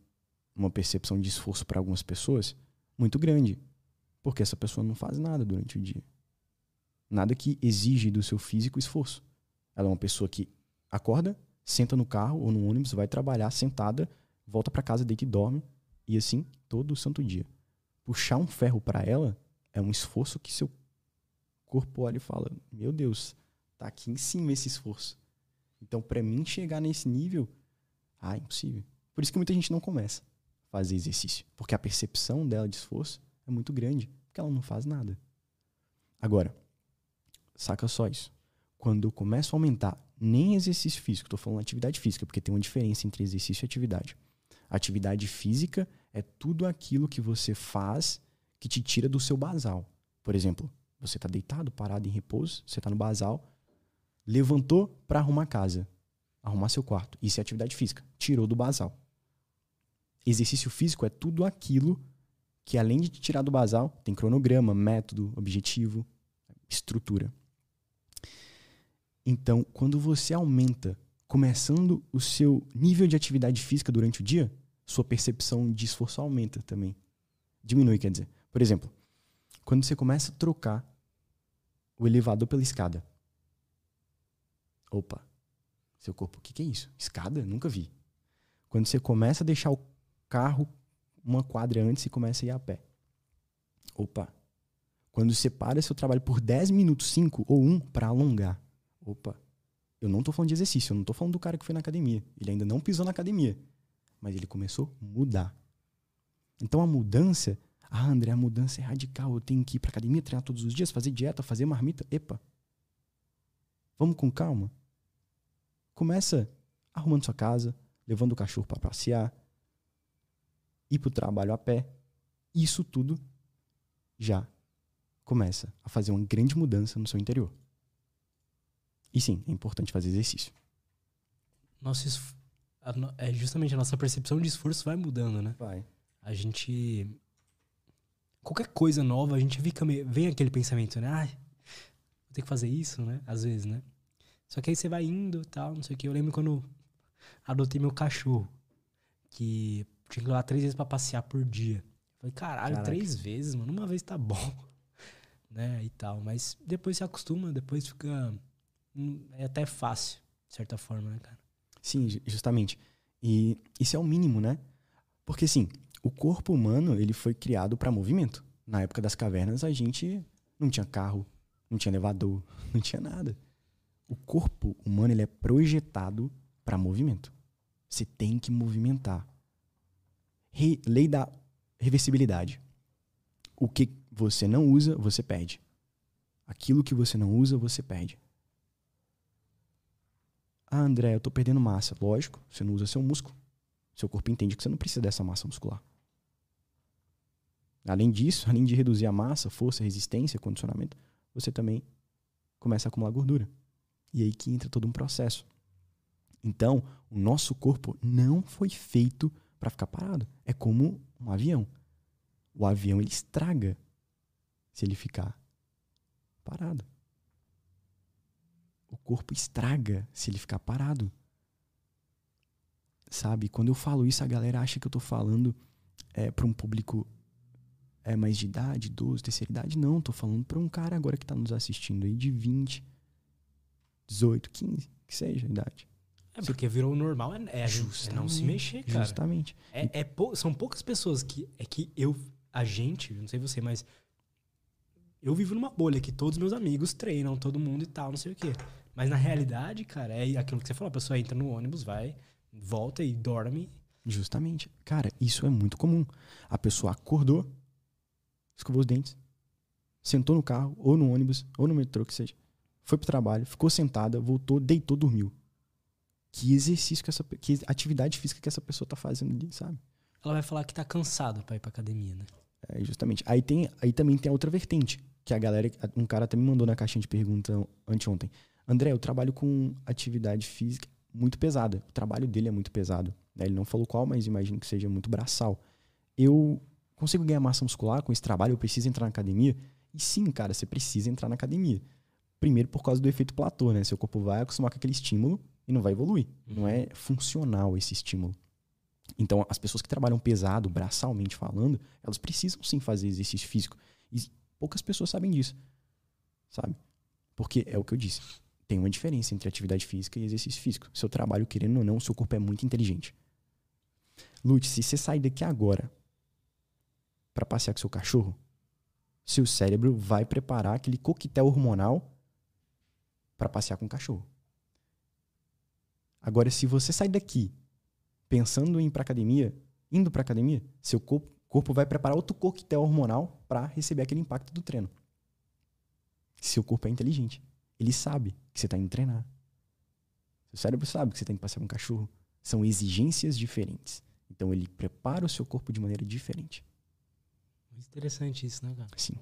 uma percepção de esforço para algumas pessoas muito grande, porque essa pessoa não faz nada durante o dia. Nada que exige do seu físico esforço. Ela é uma pessoa que acorda, senta no carro ou no ônibus, vai trabalhar sentada, volta para casa, deita e dorme, e assim todo santo dia. Puxar um ferro para ela é um esforço que seu corpo olha e fala: Meu Deus, tá aqui em cima esse esforço. Então, para mim chegar nesse nível, ah, impossível. Por isso que muita gente não começa a fazer exercício. Porque a percepção dela de esforço é muito grande. Porque ela não faz nada. Agora, saca só isso. Quando eu começo a aumentar nem exercício físico, estou falando atividade física, porque tem uma diferença entre exercício e atividade. Atividade física é tudo aquilo que você faz que te tira do seu basal. Por exemplo, você está deitado, parado em repouso, você está no basal, levantou para arrumar a casa arrumar seu quarto. Isso é atividade física. Tirou do basal. Exercício físico é tudo aquilo que, além de te tirar do basal, tem cronograma, método, objetivo, estrutura. Então, quando você aumenta, começando o seu nível de atividade física durante o dia, sua percepção de esforço aumenta também. Diminui, quer dizer. Por exemplo, quando você começa a trocar o elevador pela escada. Opa, seu corpo, o que, que é isso? Escada? Nunca vi. Quando você começa a deixar o carro uma quadra antes e começa a ir a pé. Opa. Quando você para seu trabalho por 10 minutos, 5 ou 1 para alongar. Opa. Eu não estou falando de exercício, eu não estou falando do cara que foi na academia. Ele ainda não pisou na academia. Mas ele começou a mudar. Então a mudança. Ah, André, a mudança é radical. Eu tenho que ir para academia, treinar todos os dias, fazer dieta, fazer marmita. Epa. Vamos com calma. Começa arrumando sua casa, levando o cachorro para passear, ir para o trabalho a pé. Isso tudo já começa a fazer uma grande mudança no seu interior. E sim, é importante fazer exercício. Nossa, é justamente a nossa percepção de esforço vai mudando, né? Vai. A gente. Qualquer coisa nova, a gente fica meio... vem aquele pensamento, né? Ah, vou ter que fazer isso, né? Às vezes, né? Só que aí você vai indo tal, não sei o que. Eu lembro quando adotei meu cachorro, que tinha que levar três vezes pra passear por dia. falei, caralho, Caraca. três vezes, mano, uma vez tá bom. né, e tal. Mas depois se acostuma, depois fica. Hum, é até fácil, de certa forma, né, cara? Sim, justamente. E isso é o mínimo, né? Porque, assim, o corpo humano, ele foi criado para movimento. Na época das cavernas, a gente não tinha carro, não tinha elevador, não tinha nada. O corpo humano ele é projetado para movimento. Você tem que movimentar. Re, lei da reversibilidade. O que você não usa, você perde. Aquilo que você não usa, você perde. Ah, André, eu tô perdendo massa. Lógico, você não usa seu músculo. Seu corpo entende que você não precisa dessa massa muscular. Além disso, além de reduzir a massa, força, resistência, condicionamento, você também começa a acumular gordura. E aí que entra todo um processo. Então, o nosso corpo não foi feito para ficar parado. É como um avião. O avião ele estraga se ele ficar parado. O corpo estraga se ele ficar parado. Sabe? Quando eu falo isso, a galera acha que eu tô falando é, para um público é, mais de idade, 12, terceira idade. Não, tô falando para um cara agora que tá nos assistindo aí de 20, 18, 15, que seja a idade. É porque virou normal, é, é, é não se mexer, cara. Justamente. É, é pou, são poucas pessoas que. É que eu. A gente, não sei você, mas. Eu vivo numa bolha que todos meus amigos treinam, todo mundo e tal, não sei o quê. Mas na realidade, cara, é aquilo que você falou: a pessoa entra no ônibus, vai, volta e dorme. Justamente. Cara, isso é muito comum. A pessoa acordou, escovou os dentes, sentou no carro, ou no ônibus, ou no metrô, que seja. Foi pro trabalho, ficou sentada, voltou, deitou, dormiu que exercício que essa que atividade física que essa pessoa tá fazendo ali, sabe? Ela vai falar que tá cansada para ir pra academia, né? É, justamente. Aí tem aí também tem a outra vertente, que a galera, um cara até me mandou na caixinha de pergunta anteontem. André, eu trabalho com atividade física muito pesada. O trabalho dele é muito pesado. Né? Ele não falou qual, mas imagino que seja muito braçal. Eu consigo ganhar massa muscular com esse trabalho? Eu preciso entrar na academia? E sim, cara, você precisa entrar na academia. Primeiro por causa do efeito platô, né? Seu corpo vai acostumar com aquele estímulo e não vai evoluir. Uhum. Não é funcional esse estímulo. Então, as pessoas que trabalham pesado, braçalmente falando, elas precisam sim fazer exercício físico. E poucas pessoas sabem disso. Sabe? Porque é o que eu disse. Tem uma diferença entre atividade física e exercício físico. Seu trabalho, querendo ou não, seu corpo é muito inteligente. Lute, se você sair daqui agora para passear com seu cachorro, seu cérebro vai preparar aquele coquetel hormonal para passear com o cachorro. Agora, se você sai daqui pensando em ir para academia, indo para academia, seu corpo, corpo vai preparar outro coquetel hormonal para receber aquele impacto do treino. Seu corpo é inteligente. Ele sabe que você está indo treinar. Seu cérebro sabe que você tem que passear com um cachorro. São exigências diferentes. Então ele prepara o seu corpo de maneira diferente. Muito interessante isso, né, cara? Sim.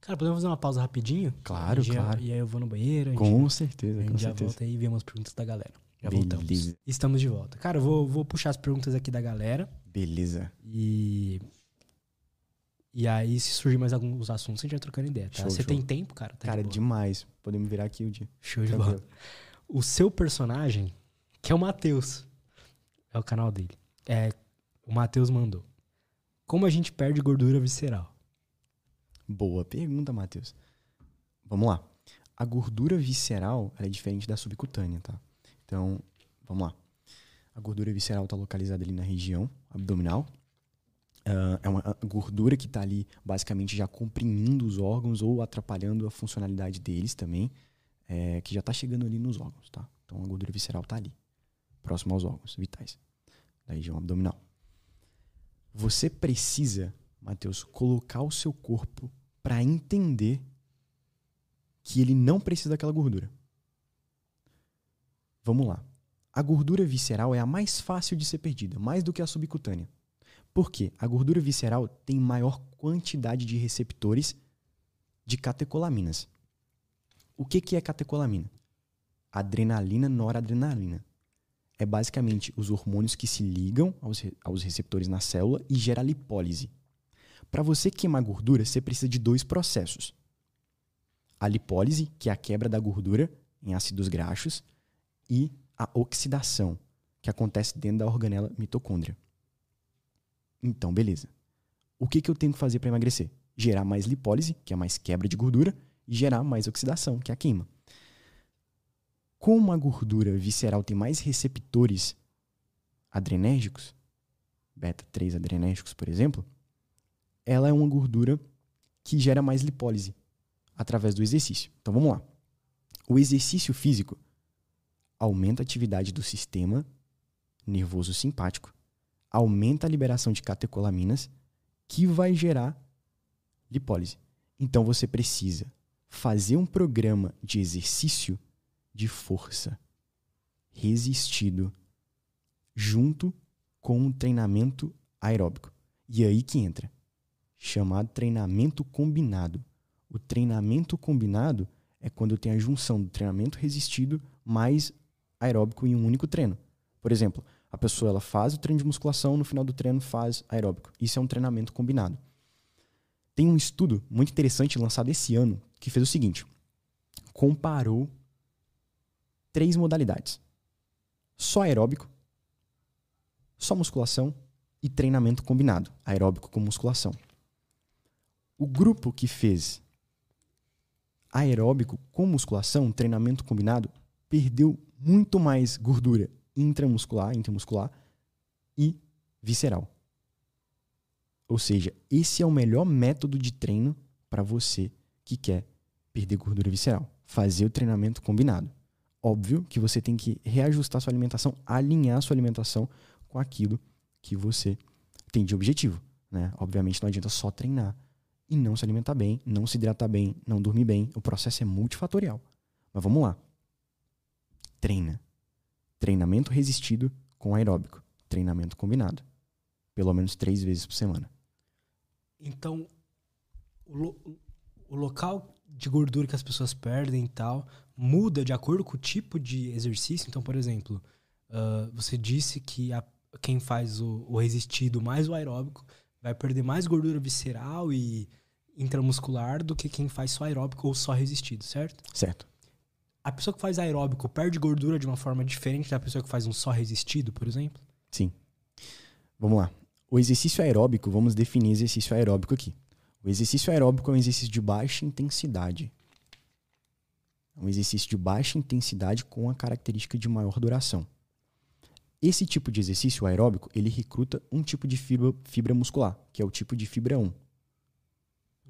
Cara, podemos fazer uma pausa rapidinho? Claro, claro. e aí eu vou no banheiro. Com gente, certeza, A gente com já certeza. volta aí e vê umas perguntas da galera. Já Beleza. voltamos. Estamos de volta. Cara, eu vou, vou puxar as perguntas aqui da galera. Beleza. E. E aí, se surgir mais alguns assuntos, a gente vai trocando ideia, tá? Show, Você show. tem tempo, cara? Tá Cara, de demais. Podemos virar aqui o dia. Show de Tranquilo. bola. O seu personagem, que é o Matheus, é o canal dele. É, o Matheus mandou. Como a gente perde gordura visceral? Boa pergunta, Matheus. Vamos lá. A gordura visceral ela é diferente da subcutânea, tá? Então, vamos lá. A gordura visceral está localizada ali na região abdominal. Ah, é uma gordura que está ali basicamente já comprimindo os órgãos ou atrapalhando a funcionalidade deles também, é, que já está chegando ali nos órgãos, tá? Então a gordura visceral está ali, próximo aos órgãos vitais da região abdominal. Você precisa, Matheus, colocar o seu corpo para entender que ele não precisa daquela gordura. Vamos lá. A gordura visceral é a mais fácil de ser perdida, mais do que a subcutânea. Por quê? A gordura visceral tem maior quantidade de receptores de catecolaminas. O que, que é catecolamina? Adrenalina, noradrenalina. É basicamente os hormônios que se ligam aos, re- aos receptores na célula e gera lipólise. Para você queimar gordura, você precisa de dois processos. A lipólise, que é a quebra da gordura em ácidos graxos, e a oxidação, que acontece dentro da organela mitocôndria. Então, beleza. O que, que eu tenho que fazer para emagrecer? Gerar mais lipólise, que é mais quebra de gordura, e gerar mais oxidação, que é a queima. Como a gordura visceral tem mais receptores adrenérgicos, beta-3 adrenérgicos, por exemplo, ela é uma gordura que gera mais lipólise através do exercício. Então vamos lá. o exercício físico aumenta a atividade do sistema nervoso simpático, aumenta a liberação de catecolaminas, que vai gerar lipólise. Então você precisa fazer um programa de exercício de força resistido junto com um treinamento aeróbico. E aí que entra, chamado treinamento combinado. O treinamento combinado é quando tem a junção do treinamento resistido mais aeróbico em um único treino. Por exemplo, a pessoa ela faz o treino de musculação, no final do treino faz aeróbico. Isso é um treinamento combinado. Tem um estudo muito interessante lançado esse ano que fez o seguinte: comparou três modalidades: só aeróbico, só musculação e treinamento combinado, aeróbico com musculação. O grupo que fez aeróbico com musculação, treinamento combinado, perdeu muito mais gordura intramuscular, intramuscular e visceral. Ou seja, esse é o melhor método de treino para você que quer perder gordura visceral. Fazer o treinamento combinado. Óbvio que você tem que reajustar sua alimentação, alinhar sua alimentação com aquilo que você tem de objetivo. Né? Obviamente não adianta só treinar e não se alimentar bem, não se hidratar bem, não dormir bem. O processo é multifatorial. Mas vamos lá. Treina. Treinamento resistido com aeróbico. Treinamento combinado. Pelo menos três vezes por semana. Então, o, lo, o local de gordura que as pessoas perdem e tal muda de acordo com o tipo de exercício. Então, por exemplo, uh, você disse que a, quem faz o, o resistido mais o aeróbico vai perder mais gordura visceral e intramuscular do que quem faz só aeróbico ou só resistido, certo? Certo a pessoa que faz aeróbico perde gordura de uma forma diferente da pessoa que faz um só resistido, por exemplo? Sim. Vamos lá. O exercício aeróbico, vamos definir exercício aeróbico aqui. O exercício aeróbico é um exercício de baixa intensidade. É um exercício de baixa intensidade com a característica de maior duração. Esse tipo de exercício aeróbico, ele recruta um tipo de fibra, fibra muscular, que é o tipo de fibra 1.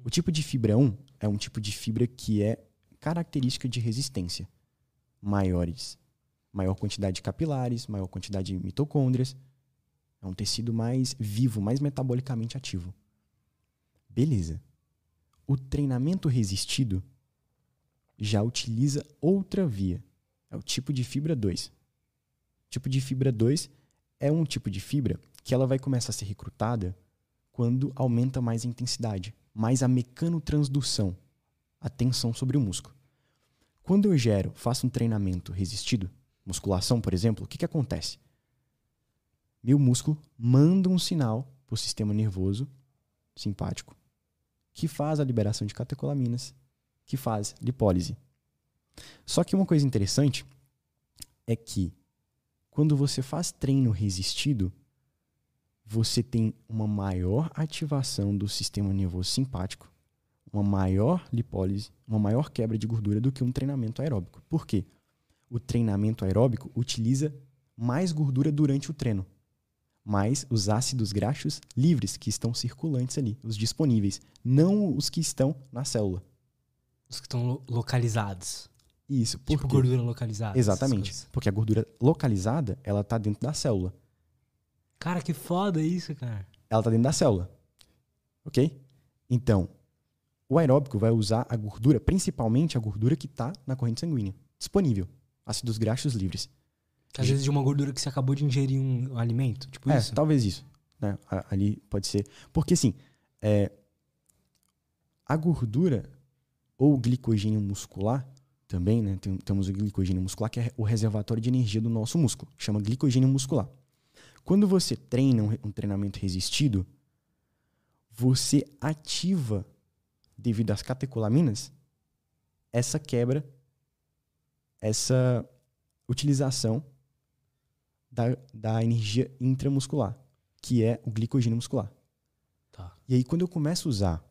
O tipo de fibra 1 é um tipo de fibra que é característica de resistência maiores. Maior quantidade de capilares, maior quantidade de mitocôndrias. É um tecido mais vivo, mais metabolicamente ativo. Beleza. O treinamento resistido já utiliza outra via. É o tipo de fibra 2. O tipo de fibra 2 é um tipo de fibra que ela vai começar a ser recrutada quando aumenta mais a intensidade, mais a mecanotransdução, a tensão sobre o músculo. Quando eu gero, faço um treinamento resistido, musculação, por exemplo, o que, que acontece? Meu músculo manda um sinal para o sistema nervoso simpático que faz a liberação de catecolaminas, que faz lipólise. Só que uma coisa interessante é que quando você faz treino resistido, você tem uma maior ativação do sistema nervoso simpático uma maior lipólise, uma maior quebra de gordura do que um treinamento aeróbico. Por quê? O treinamento aeróbico utiliza mais gordura durante o treino, mais os ácidos graxos livres que estão circulantes ali, os disponíveis, não os que estão na célula. Os que estão lo localizados. Isso. Tipo gordura localizada. Exatamente. Porque a gordura localizada, ela tá dentro da célula. Cara, que foda isso, cara. Ela tá dentro da célula. Ok? Então, o aeróbico vai usar a gordura, principalmente a gordura que está na corrente sanguínea, disponível, ácidos graxos livres. Às vezes de uma gordura que você acabou de ingerir um alimento, tipo é, isso? talvez isso. Né? Ali pode ser. Porque assim, é, a gordura ou o glicogênio muscular, também, né? Tem, temos o glicogênio muscular, que é o reservatório de energia do nosso músculo, chama glicogênio muscular. Quando você treina um, um treinamento resistido, você ativa devido às catecolaminas, essa quebra, essa utilização da, da energia intramuscular, que é o glicogênio muscular. Tá. E aí, quando eu começo a usar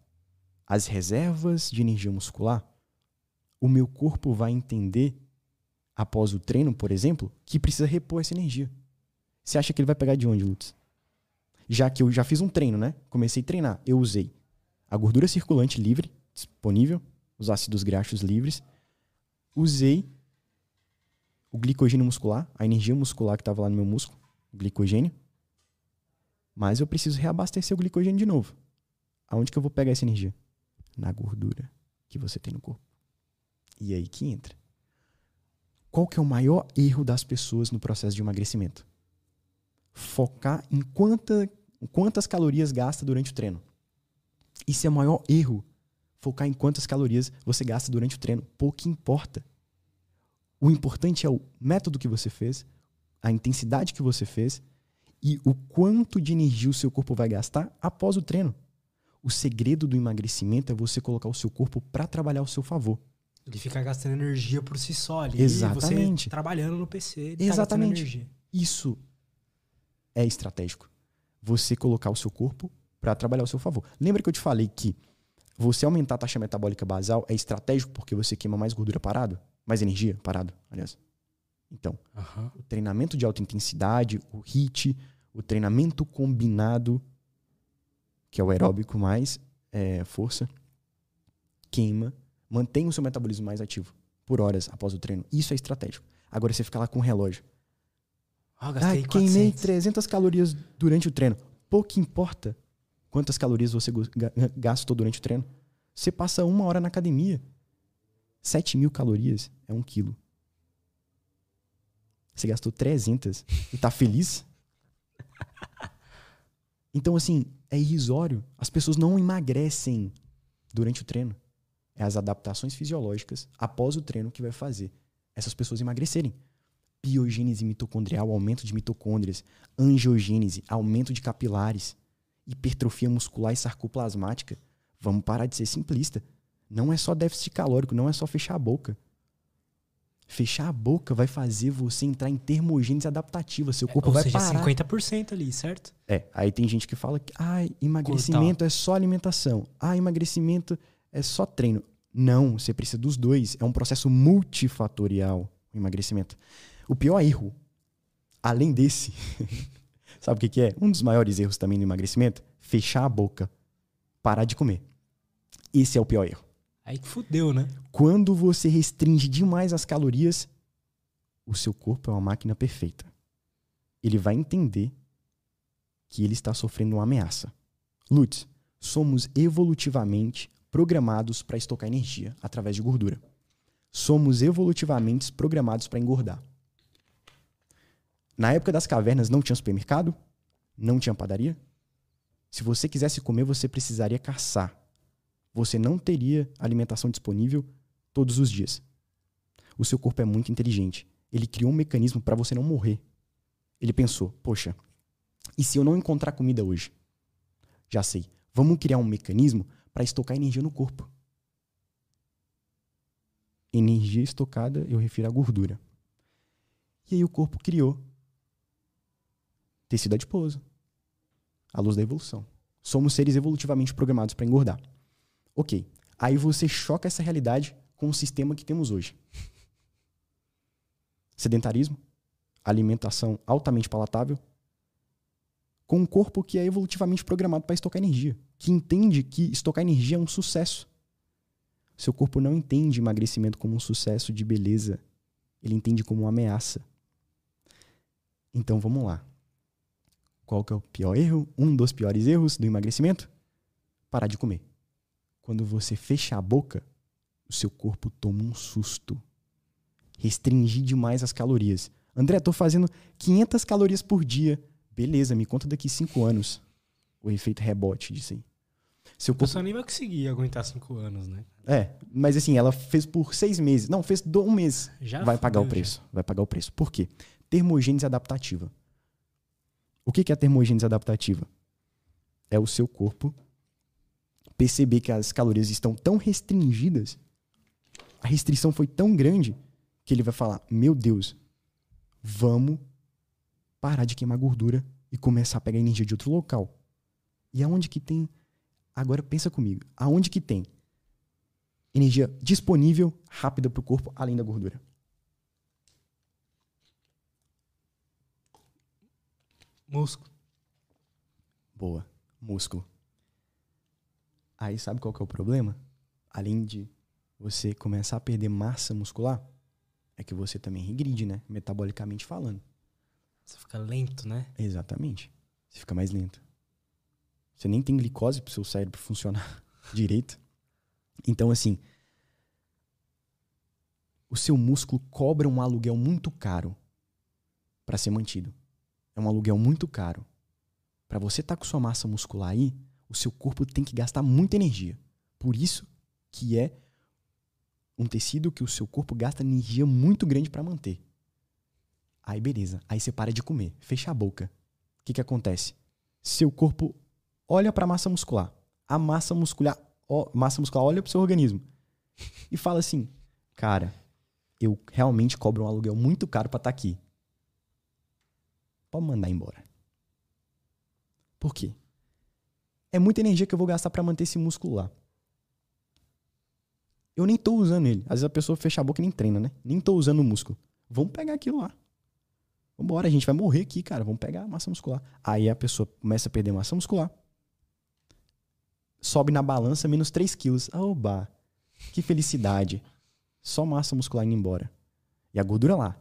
as reservas de energia muscular, o meu corpo vai entender, após o treino, por exemplo, que precisa repor essa energia. Você acha que ele vai pegar de onde, Lutz? Já que eu já fiz um treino, né? Comecei a treinar, eu usei a gordura circulante livre, disponível, os ácidos graxos livres, usei o glicogênio muscular, a energia muscular que estava lá no meu músculo, o glicogênio, mas eu preciso reabastecer o glicogênio de novo. Aonde que eu vou pegar essa energia? Na gordura que você tem no corpo. E aí que entra. Qual que é o maior erro das pessoas no processo de emagrecimento? Focar em quanta, quantas calorias gasta durante o treino. Isso é o maior erro. Focar em quantas calorias você gasta durante o treino. Pouco importa. O importante é o método que você fez, a intensidade que você fez e o quanto de energia o seu corpo vai gastar após o treino. O segredo do emagrecimento é você colocar o seu corpo para trabalhar ao seu favor. Ele fica gastando energia por si só ali. Exatamente. Você trabalhando no PC. Tá Exatamente. Tá Isso é estratégico. Você colocar o seu corpo para trabalhar ao seu favor. Lembra que eu te falei que você aumentar a taxa metabólica basal é estratégico porque você queima mais gordura parado? Mais energia parado, aliás. Então, uhum. o treinamento de alta intensidade, o HIIT, o treinamento combinado, que é o aeróbico mais é, força, queima, mantém o seu metabolismo mais ativo por horas após o treino. Isso é estratégico. Agora você fica lá com o relógio. Gastei ah, queimei 300 calorias durante o treino. Pouco importa quantas calorias você gastou durante o treino. Você passa uma hora na academia. 7 mil calorias é um quilo. Você gastou 300 e tá feliz? Então, assim, é irrisório. As pessoas não emagrecem durante o treino. É as adaptações fisiológicas após o treino que vai fazer essas pessoas emagrecerem. Biogênese mitocondrial, aumento de mitocôndrias. Angiogênese, aumento de capilares. Hipertrofia muscular e sarcoplasmática. Vamos parar de ser simplista. Não é só déficit calórico, não é só fechar a boca. Fechar a boca vai fazer você entrar em termogênese adaptativa. Seu corpo é, ou vai seja, parar. 50% ali, certo? É, aí tem gente que fala que ah, emagrecimento Cortar. é só alimentação. Ah, emagrecimento é só treino. Não, você precisa dos dois. É um processo multifatorial o emagrecimento. O pior erro, além desse, sabe o que, que é? Um dos maiores erros também no emagrecimento? Fechar a boca. Parar de comer. Esse é o pior erro. Aí que fudeu, né? Quando você restringe demais as calorias, o seu corpo é uma máquina perfeita. Ele vai entender que ele está sofrendo uma ameaça. Lutz, somos evolutivamente programados para estocar energia através de gordura. Somos evolutivamente programados para engordar. Na época das cavernas não tinha supermercado, não tinha padaria. Se você quisesse comer, você precisaria caçar você não teria alimentação disponível todos os dias. O seu corpo é muito inteligente. Ele criou um mecanismo para você não morrer. Ele pensou: poxa, e se eu não encontrar comida hoje? Já sei. Vamos criar um mecanismo para estocar energia no corpo. Energia estocada, eu refiro à gordura. E aí o corpo criou tecido adiposo. À luz da evolução. Somos seres evolutivamente programados para engordar. Ok. Aí você choca essa realidade com o sistema que temos hoje. Sedentarismo, alimentação altamente palatável, com um corpo que é evolutivamente programado para estocar energia, que entende que estocar energia é um sucesso. Seu corpo não entende emagrecimento como um sucesso de beleza, ele entende como uma ameaça. Então vamos lá. Qual que é o pior erro? Um dos piores erros do emagrecimento? Parar de comer. Quando você fecha a boca, o seu corpo toma um susto. Restringir demais as calorias. André, tô fazendo 500 calorias por dia. Beleza, me conta daqui 5 anos. O efeito rebote disso aí. Seu corpo... A pessoa nem vai conseguir aguentar 5 anos, né? É, mas assim, ela fez por 6 meses. Não, fez um mês. Já vai pagar o preço. Já. Vai pagar o preço. Por quê? Termogênese adaptativa. O que é a termogênese adaptativa? É o seu corpo perceber que as calorias estão tão restringidas, a restrição foi tão grande que ele vai falar: Meu Deus, vamos parar de queimar gordura e começar a pegar energia de outro local. E aonde que tem. Agora pensa comigo: aonde que tem energia disponível, rápida para o corpo, além da gordura? Músculo. Boa, músculo. Aí sabe qual que é o problema? Além de você começar a perder massa muscular, é que você também regride, né? Metabolicamente falando. Você fica lento, né? Exatamente. Você fica mais lento. Você nem tem glicose pro seu cérebro funcionar direito. Então, assim, o seu músculo cobra um aluguel muito caro para ser mantido. É um aluguel muito caro. Para você estar tá com sua massa muscular aí, o seu corpo tem que gastar muita energia. Por isso que é um tecido que o seu corpo gasta energia muito grande para manter. Aí beleza, aí você para de comer, fecha a boca. O que que acontece? Seu corpo olha para a massa muscular. A massa muscular, ó, massa muscular olha para o seu organismo e fala assim: "Cara, eu realmente cobro um aluguel muito caro para estar tá aqui. Pode mandar embora." Por quê? É muita energia que eu vou gastar para manter esse músculo lá. Eu nem tô usando ele. Às vezes a pessoa fecha a boca e nem treina, né? Nem tô usando o músculo. Vamos pegar aquilo lá. Vambora, a gente vai morrer aqui, cara. Vamos pegar a massa muscular. Aí a pessoa começa a perder massa muscular. Sobe na balança menos 3 quilos. Oba! Que felicidade. Só massa muscular indo embora. E a gordura lá.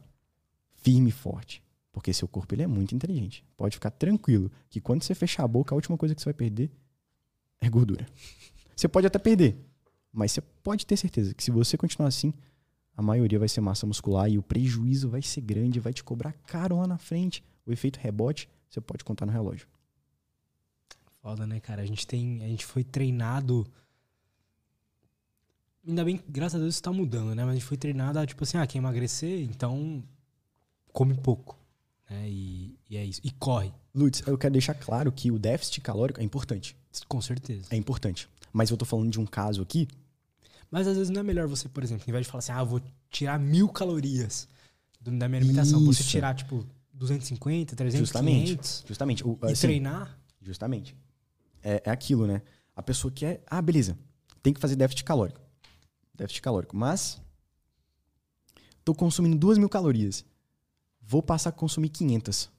Firme e forte. Porque seu corpo ele é muito inteligente. Pode ficar tranquilo que quando você fechar a boca, a última coisa que você vai perder é gordura. Você pode até perder, mas você pode ter certeza que se você continuar assim, a maioria vai ser massa muscular e o prejuízo vai ser grande, vai te cobrar caro lá na frente. O efeito rebote, você pode contar no relógio. Foda, né, cara? A gente tem. A gente foi treinado. Ainda bem, graças a Deus, isso tá mudando, né? Mas a gente foi treinado a, tipo assim, ah, quer emagrecer, então come pouco. Né? E, e é isso. E corre. Lutz, eu quero deixar claro que o déficit calórico é importante. Com certeza. É importante. Mas eu tô falando de um caso aqui mas às vezes não é melhor você, por exemplo, em vez de falar assim, ah, vou tirar mil calorias da minha alimentação, Isso. você tirar, tipo, 250, 300, justamente, 500. Justamente. O, e assim, treinar. Justamente. É, é aquilo, né? A pessoa quer, ah, beleza, tem que fazer déficit calórico. Déficit calórico. Mas, tô consumindo duas mil calorias. Vou passar a consumir 500.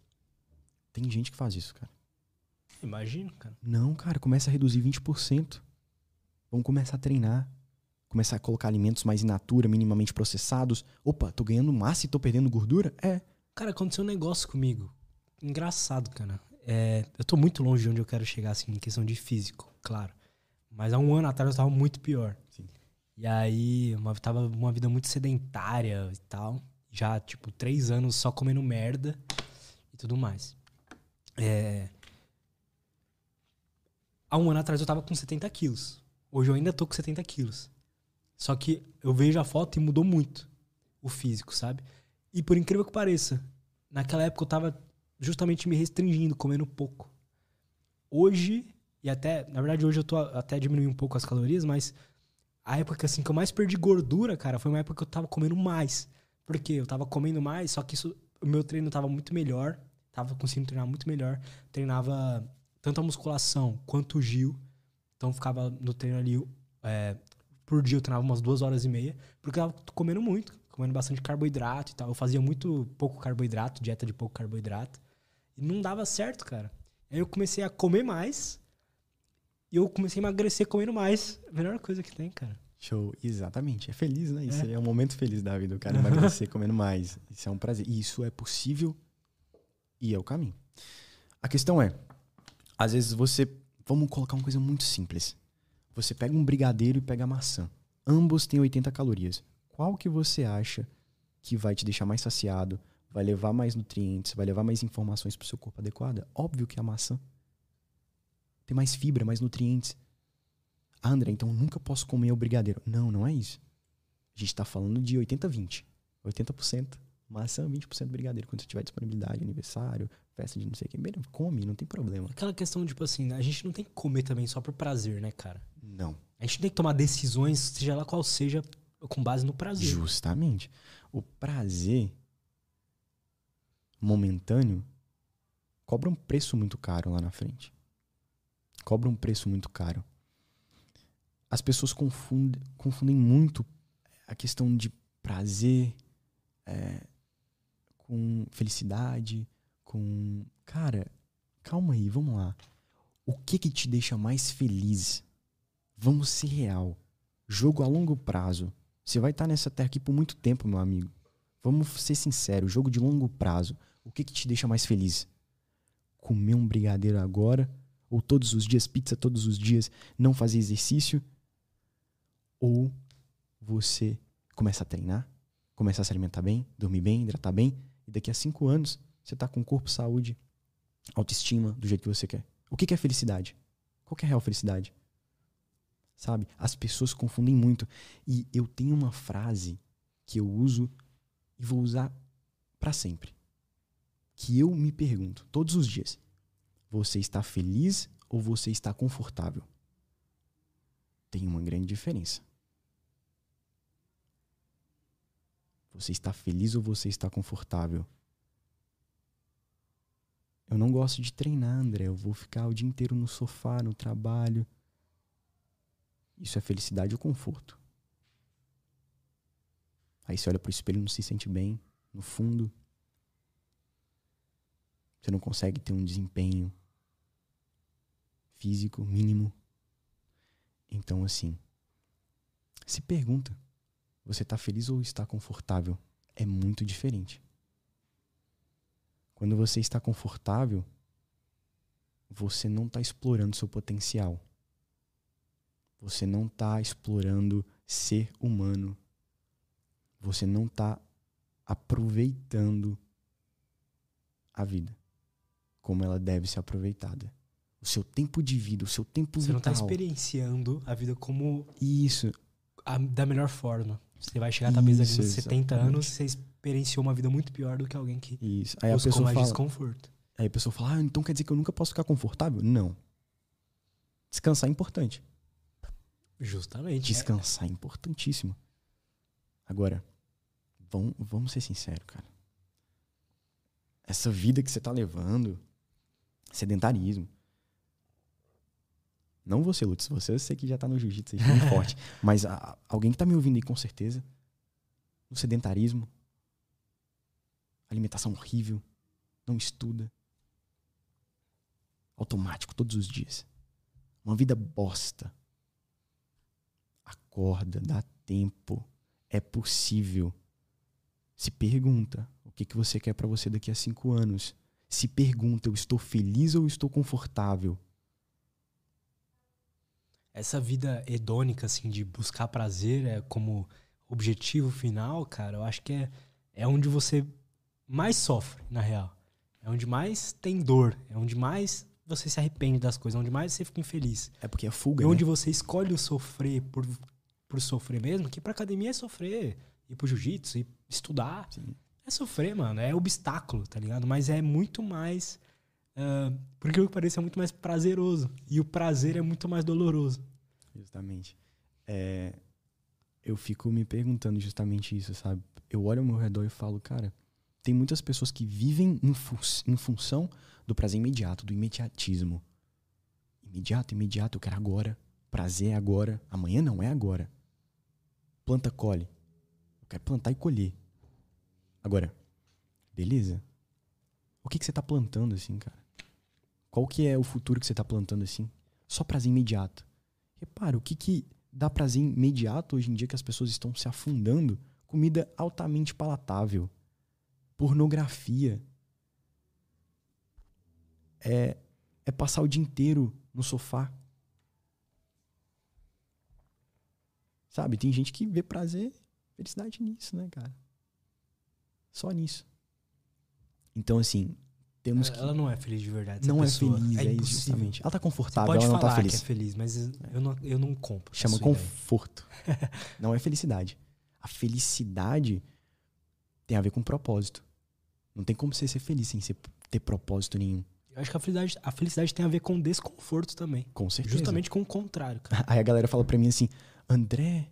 Tem gente que faz isso, cara. Imagino, cara. Não, cara, começa a reduzir 20%. Vamos começar a treinar começar a colocar alimentos mais in natura, minimamente processados. Opa, tô ganhando massa e tô perdendo gordura? É. Cara, aconteceu um negócio comigo. Engraçado, cara. É, eu tô muito longe de onde eu quero chegar, assim, em questão de físico, claro. Mas há um ano atrás eu tava muito pior. Sim. E aí, uma, tava uma vida muito sedentária e tal. Já, tipo, três anos só comendo merda e tudo mais. É... Há um ano atrás eu tava com 70 quilos. Hoje eu ainda tô com 70 quilos. Só que eu vejo a foto e mudou muito o físico, sabe? E por incrível que pareça, naquela época eu tava justamente me restringindo, comendo pouco. Hoje, e até, na verdade hoje eu tô até diminuindo um pouco as calorias, mas a época assim que eu mais perdi gordura, cara, foi uma época que eu tava comendo mais. Porque eu tava comendo mais, só que isso, o meu treino tava muito melhor, tava conseguindo treinar muito melhor. Treinava tanto a musculação quanto o Gil. Então ficava no treino ali é, por dia eu treinava umas duas horas e meia, porque eu tava comendo muito, comendo bastante carboidrato e tal. Eu fazia muito pouco carboidrato, dieta de pouco carboidrato. E não dava certo, cara. Aí eu comecei a comer mais e eu comecei a emagrecer comendo mais. A melhor coisa que tem, cara. Show, exatamente. É feliz, né? Isso é, é um momento feliz da vida, o cara emagrecer comendo mais. Isso é um prazer. E isso é possível e é o caminho. A questão é, às vezes você. Vamos colocar uma coisa muito simples. Você pega um brigadeiro e pega a maçã. Ambos têm 80 calorias. Qual que você acha que vai te deixar mais saciado, vai levar mais nutrientes, vai levar mais informações para o seu corpo adequada? Óbvio que a maçã tem mais fibra, mais nutrientes. Ah, André, então nunca posso comer o brigadeiro. Não, não é isso. A gente está falando de 80-20. 80% maçã, 20% brigadeiro. Quando você tiver disponibilidade, aniversário, festa de não sei o que, come, não tem problema. Aquela questão, tipo assim, a gente não tem que comer também só por prazer, né, cara? Não. A gente tem que tomar decisões, seja lá qual seja, com base no prazer. Justamente. O prazer momentâneo cobra um preço muito caro lá na frente. Cobra um preço muito caro. As pessoas confundem, confundem muito a questão de prazer é, com felicidade, com. Cara, calma aí, vamos lá. O que que te deixa mais feliz? Vamos ser real. Jogo a longo prazo. Você vai estar nessa terra aqui por muito tempo, meu amigo. Vamos ser sinceros, jogo de longo prazo. O que, que te deixa mais feliz? Comer um brigadeiro agora? Ou todos os dias, pizza todos os dias, não fazer exercício? Ou você começa a treinar, começar a se alimentar bem, dormir bem, hidratar bem, e daqui a cinco anos você está com corpo, saúde, autoestima, do jeito que você quer. O que, que é felicidade? Qual é a real felicidade? Sabe? As pessoas confundem muito. E eu tenho uma frase que eu uso e vou usar para sempre. Que eu me pergunto todos os dias: você está feliz ou você está confortável? Tem uma grande diferença. Você está feliz ou você está confortável? Eu não gosto de treinar, André. Eu vou ficar o dia inteiro no sofá, no trabalho. Isso é felicidade ou conforto? Aí você olha pro espelho e não se sente bem, no fundo. Você não consegue ter um desempenho físico mínimo. Então, assim, se pergunta: você está feliz ou está confortável? É muito diferente. Quando você está confortável, você não está explorando seu potencial. Você não está explorando ser humano. Você não está aproveitando a vida como ela deve ser aproveitada. O seu tempo de vida, o seu tempo Você vital. não está experienciando a vida como Isso. a- da melhor forma. Você vai chegar talvez ali nos 70 exatamente. anos, você experienciou uma vida muito pior do que alguém que Isso. Aí a pessoa mais fala, desconforto. aí a pessoa fala: "Ah, então quer dizer que eu nunca posso ficar confortável?" Não. Descansar é importante. Justamente. Descansar é importantíssimo. Agora, vamos, vamos ser sinceros, cara. Essa vida que você tá levando, sedentarismo. Não você, Lutz. Você eu sei que já tá no jiu-jitsu aí, bem forte. Mas a- alguém que tá me ouvindo aí, com certeza. No sedentarismo. Alimentação horrível. Não estuda. Automático, todos os dias. Uma vida bosta. Acorda, dá tempo. É possível. Se pergunta o que, que você quer pra você daqui a cinco anos. Se pergunta, eu estou feliz ou estou confortável? Essa vida hedônica, assim, de buscar prazer é, como objetivo final, cara, eu acho que é, é onde você mais sofre, na real. É onde mais tem dor. É onde mais você se arrepende das coisas. É onde mais você fica infeliz. É porque é fuga, né? onde você escolhe o sofrer por, por sofrer mesmo, que pra academia é sofrer. Ir pro jiu-jitsu, ir estudar. Sim. É sofrer, mano. É obstáculo, tá ligado? Mas é muito mais. Ah, por incrível que pareça, é muito mais prazeroso. E o prazer é muito mais doloroso. Justamente. É, eu fico me perguntando justamente isso, sabe? Eu olho ao meu redor e falo, cara, tem muitas pessoas que vivem em, fu- em função do prazer imediato, do imediatismo. Imediato, imediato, eu quero agora. Prazer é agora. Amanhã não é agora. Planta, colhe. Eu quero plantar e colher. Agora, beleza? O que, que você tá plantando assim, cara? Qual que é o futuro que você tá plantando assim? Só prazer imediato. Repara, o que, que dá prazer imediato hoje em dia que as pessoas estão se afundando? Comida altamente palatável. Pornografia. É, é passar o dia inteiro no sofá. Sabe, tem gente que vê prazer, felicidade nisso, né, cara? Só nisso. Então, assim, temos que. Ela não é feliz de verdade. Não é feliz, é, isso, impossível. justamente. Ela tá Você confortável, pode ela não falar tá feliz. que é feliz, mas eu não, eu não compro. Chama conforto. não é felicidade. A felicidade tem a ver com propósito. Não tem como você ser feliz sem ter propósito nenhum. Eu acho que a felicidade, a felicidade tem a ver com desconforto também. Com certeza. Justamente com o contrário, cara. Aí a galera fala pra mim assim, André,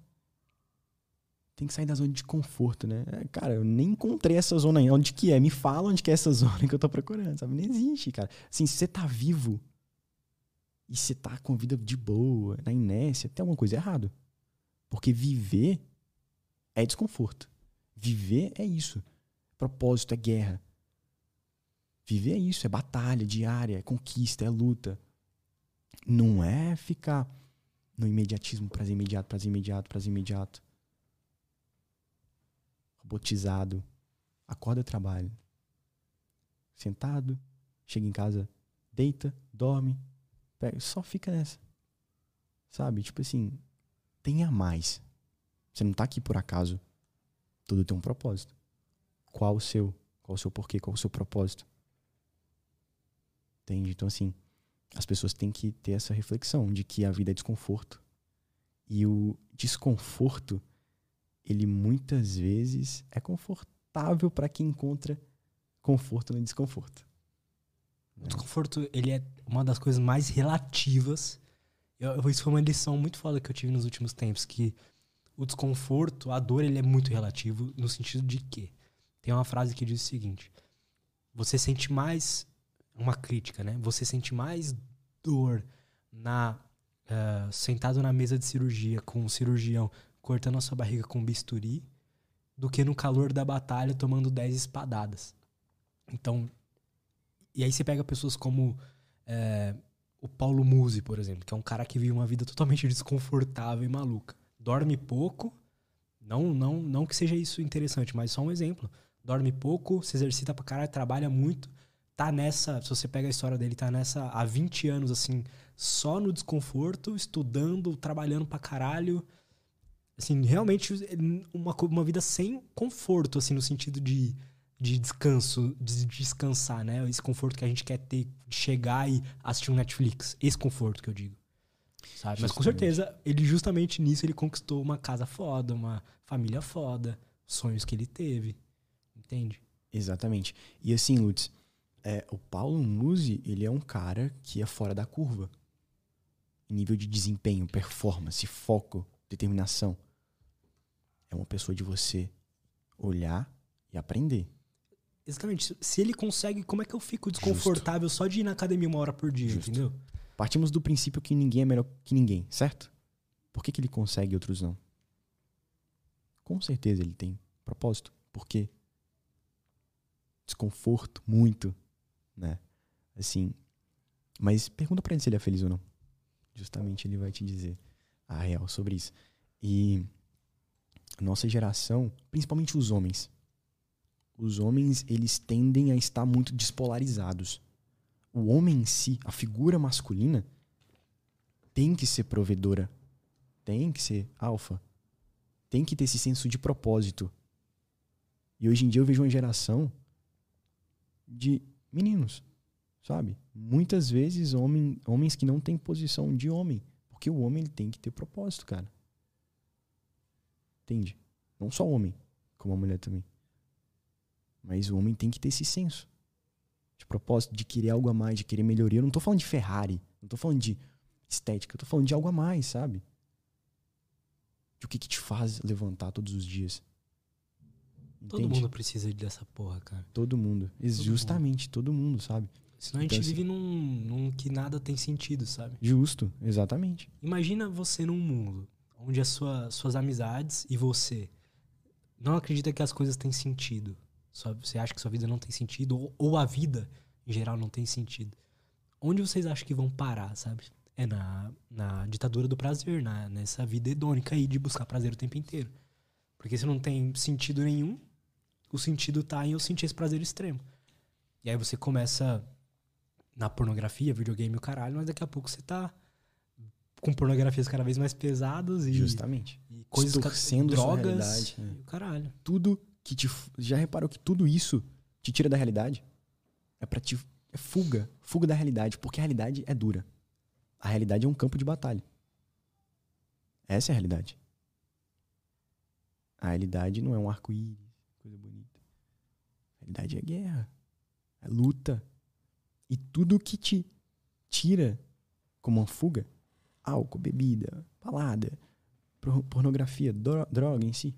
tem que sair da zona de conforto, né? É, Cara, eu nem encontrei essa zona aí. Onde que é? Me fala onde que é essa zona que eu tô procurando, sabe? Não existe, cara. Assim, se você tá vivo e você tá com vida de boa, na inércia, tem alguma coisa errada. Porque viver é desconforto. Viver é isso. Propósito é guerra. Viver é isso, é batalha diária, é conquista, é luta. Não é ficar no imediatismo, prazer imediato, prazer imediato, prazer imediato. Robotizado. Acorda, trabalho. Sentado, chega em casa, deita, dorme, pega, só fica nessa. Sabe? Tipo assim, tenha mais. Você não tá aqui por acaso. Tudo tem um propósito. Qual o seu? Qual o seu porquê? Qual o seu propósito? Entende? Então, assim, as pessoas têm que ter essa reflexão de que a vida é desconforto. E o desconforto, ele muitas vezes é confortável para quem encontra conforto no desconforto. O desconforto, ele é uma das coisas mais relativas. Eu, isso foi uma lição muito foda que eu tive nos últimos tempos, que o desconforto, a dor, ele é muito relativo no sentido de que tem uma frase que diz o seguinte: você sente mais uma crítica, né? Você sente mais dor na uh, sentado na mesa de cirurgia com um cirurgião cortando a sua barriga com bisturi do que no calor da batalha tomando 10 espadadas. Então, e aí você pega pessoas como é, o Paulo Musi, por exemplo, que é um cara que vive uma vida totalmente desconfortável e maluca. Dorme pouco, não, não, não que seja isso interessante, mas só um exemplo. Dorme pouco, se exercita pra caralho, trabalha muito, tá nessa, se você pega a história dele, tá nessa há 20 anos, assim, só no desconforto, estudando, trabalhando pra caralho. Assim, realmente uma, uma vida sem conforto, assim, no sentido de, de descanso, de descansar, né? Esse conforto que a gente quer ter de chegar e assistir um Netflix. Esse conforto que eu digo. Sabe? Mas com certeza, ele justamente nisso ele conquistou uma casa foda, uma família foda, sonhos que ele teve. Entende? Exatamente. E assim, Lutz, é, o Paulo Musi, ele é um cara que é fora da curva. Nível de desempenho, performance, foco, determinação. É uma pessoa de você olhar e aprender. Exatamente. Se ele consegue, como é que eu fico desconfortável Justo. só de ir na academia uma hora por dia, Justo. entendeu? Partimos do princípio que ninguém é melhor que ninguém, certo? Por que, que ele consegue e outros não? Com certeza ele tem propósito. Por quê? Desconforto, muito né? Assim, mas pergunta para ele se ele é feliz ou não. Justamente ele vai te dizer a real sobre isso. E nossa geração, principalmente os homens, os homens eles tendem a estar muito despolarizados. O homem em si, a figura masculina, tem que ser provedora, tem que ser alfa, tem que ter esse senso de propósito. E hoje em dia eu vejo uma geração de meninos, sabe? Muitas vezes homem, homens que não têm posição de homem, porque o homem ele tem que ter propósito, cara. Entende? Não só o homem, como a mulher também. Mas o homem tem que ter esse senso de propósito, de querer algo a mais, de querer melhoria. Eu não tô falando de Ferrari, não tô falando de estética, eu tô falando de algo a mais, sabe? De o que, que te faz levantar todos os dias. Todo mundo precisa dessa porra, cara. Todo mundo. Todo Justamente, mundo. todo mundo, sabe? Senão a gente então, vive assim, num, num que nada tem sentido, sabe? Justo, exatamente. Imagina você num mundo onde as sua, suas amizades e você não acredita que as coisas têm sentido. Só, você acha que sua vida não tem sentido, ou, ou a vida em geral não tem sentido. Onde vocês acham que vão parar, sabe? É na, na ditadura do prazer, na, nessa vida hedônica aí de buscar prazer o tempo inteiro. Porque se não tem sentido nenhum, o sentido tá em eu sentir esse prazer extremo. E aí você começa na pornografia, videogame e o caralho, mas daqui a pouco você tá com pornografias cada vez mais pesadas e. Justamente. E coisas Distorcendo drogas. Né? E o caralho. Tudo que te. Já reparou que tudo isso te tira da realidade? É pra te. É fuga. Fuga da realidade. Porque a realidade é dura. A realidade é um campo de batalha. Essa é a realidade. A realidade não é um arco-íris coisa bonita. A realidade é guerra, é luta. E tudo que te tira como uma fuga, álcool, bebida, balada, pornografia, droga em si,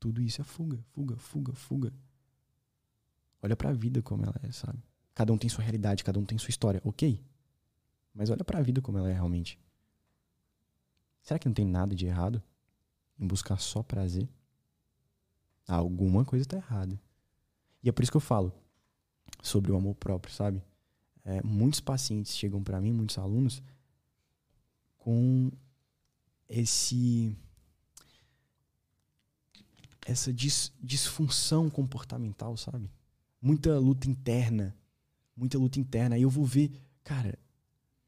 tudo isso é fuga, fuga, fuga, fuga. Olha para a vida como ela é, sabe? Cada um tem sua realidade, cada um tem sua história, ok? Mas olha para a vida como ela é realmente. Será que não tem nada de errado em buscar só prazer? Alguma coisa está errada. E é por isso que eu falo sobre o amor próprio, sabe? É, muitos pacientes chegam para mim, muitos alunos, com esse essa dis, disfunção comportamental, sabe? Muita luta interna, muita luta interna. Aí eu vou ver, cara,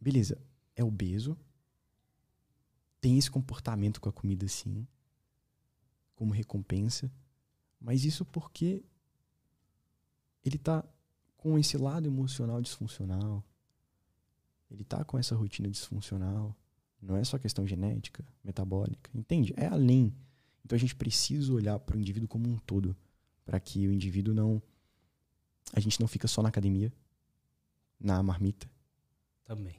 beleza, é obeso, tem esse comportamento com a comida assim, como recompensa, mas isso porque ele tá com esse lado emocional disfuncional, ele tá com essa rotina disfuncional. Não é só questão genética, metabólica, entende? É além. Então a gente precisa olhar para o indivíduo como um todo, para que o indivíduo não a gente não fica só na academia, na marmita. Também.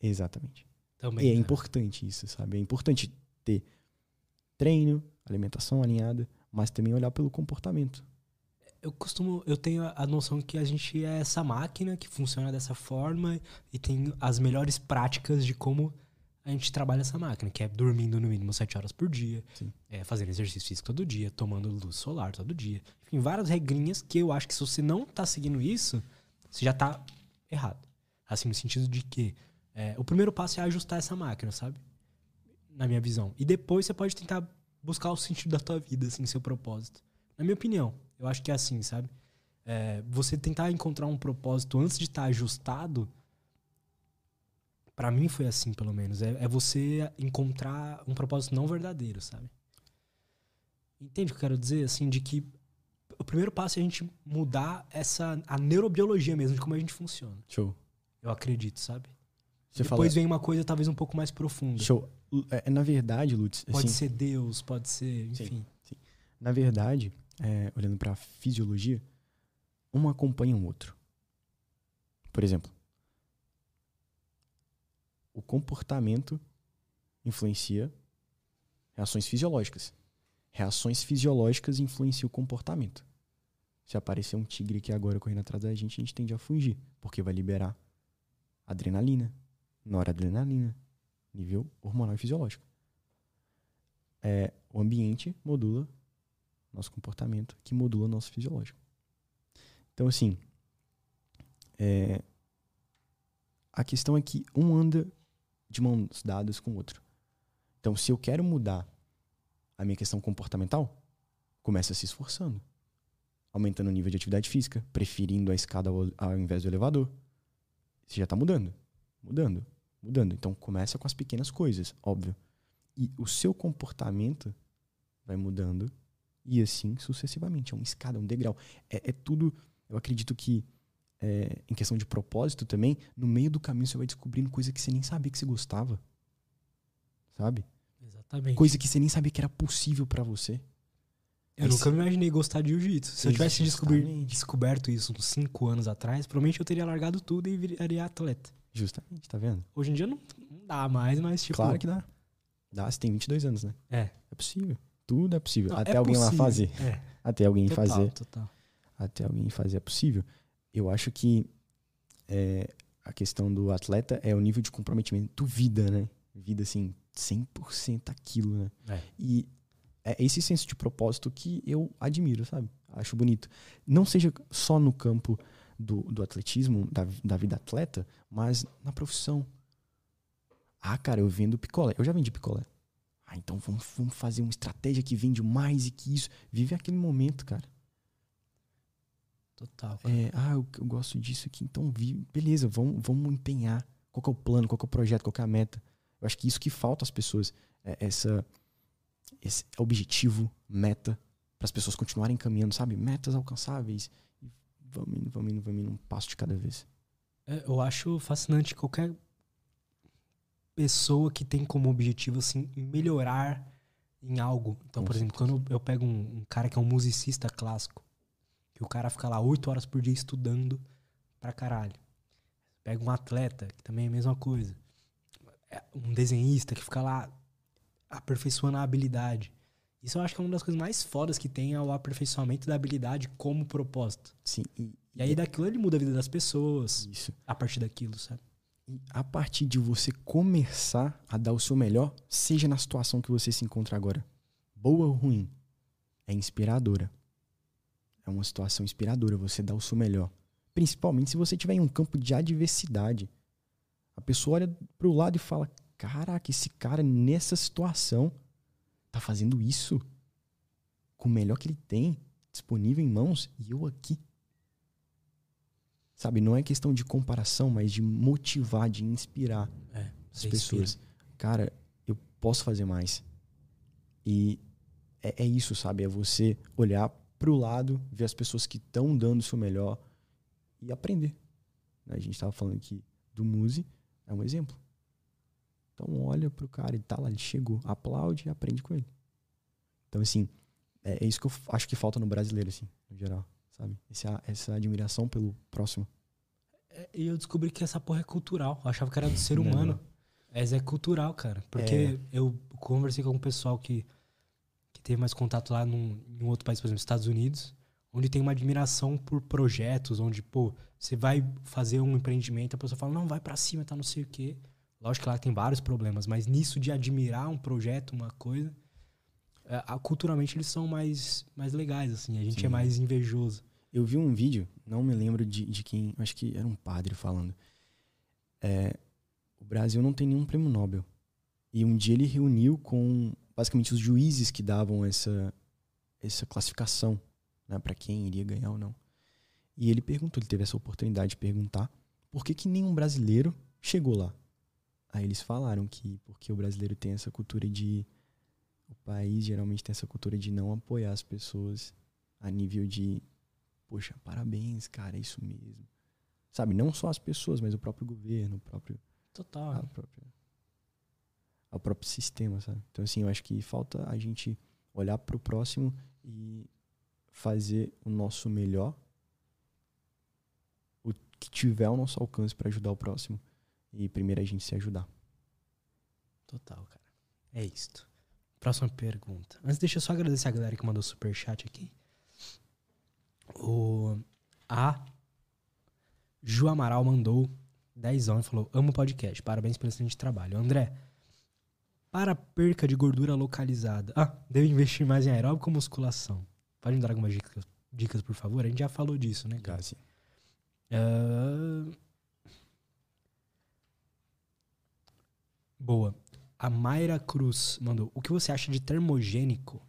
Exatamente. Também. E é cara. importante isso, sabe? É importante ter treino, alimentação alinhada, mas também olhar pelo comportamento. Eu costumo, eu tenho a- noção que a gente é essa máquina que funciona dessa forma e tem as melhores práticas de como a gente trabalha essa máquina, que é dormindo no mínimo 7 horas por dia, é, fazendo exercício físico todo dia, tomando luz solar todo dia. Enfim, várias regrinhas que eu acho que se você não tá seguindo isso, você já tá errado. Assim, no sentido de que é, o primeiro passo é ajustar essa máquina, sabe? Na minha visão. E depois você pode tentar buscar o sentido da tua vida, assim, seu propósito. Na minha opinião, eu acho que é assim, sabe? É, você tentar encontrar um propósito antes de estar ajustado, Pra mim foi assim, pelo menos. É, é você encontrar um propósito não verdadeiro, sabe? Entende o que eu quero dizer? Assim, de que o primeiro passo é a gente mudar essa a neurobiologia mesmo, de como a gente funciona. Show. Eu acredito, sabe? Você Depois fala. vem uma coisa talvez um pouco mais profunda. Show. É, na verdade, Lutz, Pode assim, ser Deus, pode ser, enfim. na verdade, é, olhando para a fisiologia, um acompanha o outro. Por exemplo, o comportamento influencia reações fisiológicas. Reações fisiológicas influenciam o comportamento. Se aparecer um tigre aqui agora correndo atrás da gente, a gente tende a fugir, porque vai liberar adrenalina, noradrenalina, nível hormonal e fisiológico. É, o ambiente modula nosso comportamento, que modula nosso fisiológico. Então, assim, é, a questão é que um anda de mãos dadas com o outro. Então, se eu quero mudar a minha questão comportamental, começa se esforçando, aumentando o nível de atividade física, preferindo a escada ao, ao invés do elevador. Você já está mudando, mudando, mudando. Então, começa com as pequenas coisas, óbvio. E o seu comportamento vai mudando e assim sucessivamente. É uma escada, é um degrau. É, é tudo. Eu acredito que, é, em questão de propósito também, no meio do caminho você vai descobrindo coisa que você nem sabia que você gostava. Sabe? Exatamente. Coisa que você nem sabia que era possível pra você. Eu nunca me imaginei gostar de jiu-jitsu. Se eu tivesse descoberto isso uns 5 anos atrás, provavelmente eu teria largado tudo e viraria atleta. Justamente, tá vendo? Hoje em dia não, não dá mais, mas tipo. claro que dá. Dá, você tem 22 anos, né? É. É possível. Tudo é possível. Não, Até é alguém lá possível. fazer. É, Até alguém total, fazer. total. até alguém fazer é possível. Eu acho que é, a questão do atleta é o nível de comprometimento vida, né? Vida, assim, 100% aquilo, né? É. E é esse senso de propósito que eu admiro, sabe? Acho bonito. Não seja só no campo do, do atletismo, da, da vida atleta, mas na profissão. Ah, cara, eu vendo picolé. Eu já vendi picolé. Ah, então vamos, vamos fazer uma estratégia que vende mais e que isso. Vive aquele momento, cara. Total. cara. É, ah, eu, eu gosto disso aqui, então vi, beleza, vamos, vamos empenhar. Qual é o plano, qual é o projeto, qual é a meta? Eu acho que isso que falta às pessoas, é essa, esse objetivo, meta, para as pessoas continuarem caminhando, sabe? Metas alcançáveis. E vamos indo, vamos indo, vamos indo, um passo de cada vez. É, eu acho fascinante qualquer pessoa que tem como objetivo assim melhorar em algo. Então, por exemplo, quando eu pego um, um cara que é um musicista clássico, que o cara fica lá oito horas por dia estudando pra caralho. Pega um atleta, que também é a mesma coisa. É, Um desenhista que fica lá aperfeiçoando a habilidade. Isso eu acho que é uma das coisas mais fodas que tem é o aperfeiçoamento da habilidade como propósito. Sim, e, E aí daquilo ele muda a vida das pessoas isso. a partir daquilo, sabe? E a partir de você começar a dar o seu melhor, seja na situação que você se encontra agora, boa ou ruim, é inspiradora. É uma situação inspiradora você dar o seu melhor. Principalmente se você tiver em um campo de adversidade. A pessoa olha pro lado e fala: caraca, esse cara nessa situação tá fazendo isso com o melhor que ele tem disponível em mãos e eu aqui. Sabe, não é questão de comparação, mas de motivar, de inspirar É, as pessoas. inspira. Cara, eu posso fazer mais. E é, é isso, sabe? É você olhar pro lado, ver as pessoas que estão dando o seu melhor e aprender. A gente tava falando aqui do Muse, é um exemplo. Então olha pro cara, ele tá lá, ele chegou, aplaude e aprende com ele. Então, assim, é, é isso que eu acho que falta no brasileiro, assim, no geral, sabe? Essa, essa admiração pelo próximo. É, E eu descobri que essa porra é cultural. Eu achava que era do ser é humano. não. Mas é cultural, cara. Porque eu conversei com um pessoal que, que teve mais contato lá num, em um outro país, por exemplo, Estados Unidos, onde tem uma admiração por projetos, onde, pô, você vai fazer um empreendimento, a pessoa fala, não, vai pra cima, tá não sei o quê. Lógico que lá tem vários problemas, mas nisso de admirar um projeto, uma coisa, é, a- culturalmente eles são mais, mais legais, assim. A gente Sim. é mais invejoso. Eu vi um vídeo, não me lembro de, de quem, acho que era um padre falando. É, o Brasil não tem nenhum prêmio Nobel. E um dia ele reuniu com basicamente os juízes que davam essa, essa classificação né, para quem iria ganhar ou não. E ele perguntou, ele teve essa oportunidade de perguntar por que, que nenhum brasileiro chegou lá. Aí eles falaram que porque o brasileiro tem essa cultura de. O país geralmente tem essa cultura de não apoiar as pessoas a nível de poxa, parabéns, cara, é isso mesmo. Sabe, não só as pessoas, mas o próprio governo, o próprio, Total. a própria, o próprio sistema, sabe? Então, assim, eu acho que falta a gente olhar pro próximo e fazer o nosso melhor, o que tiver ao nosso alcance para ajudar o próximo. E primeiro a gente se ajudar. Total, cara. É isto. Próxima pergunta. Antes, deixa eu só agradecer a galera que mandou superchat aqui. O A. Ju Amaral mandou 10 e falou: Amo o podcast, parabéns pelo excelente trabalho. André, para perca de gordura localizada. Ah, devo investir mais em aeróbico ou musculação? Pode me dar algumas dicas, dicas, por favor? A gente já falou disso, né, cara? Ah, Boa. A Mayra Cruz mandou: O que você acha de termogênico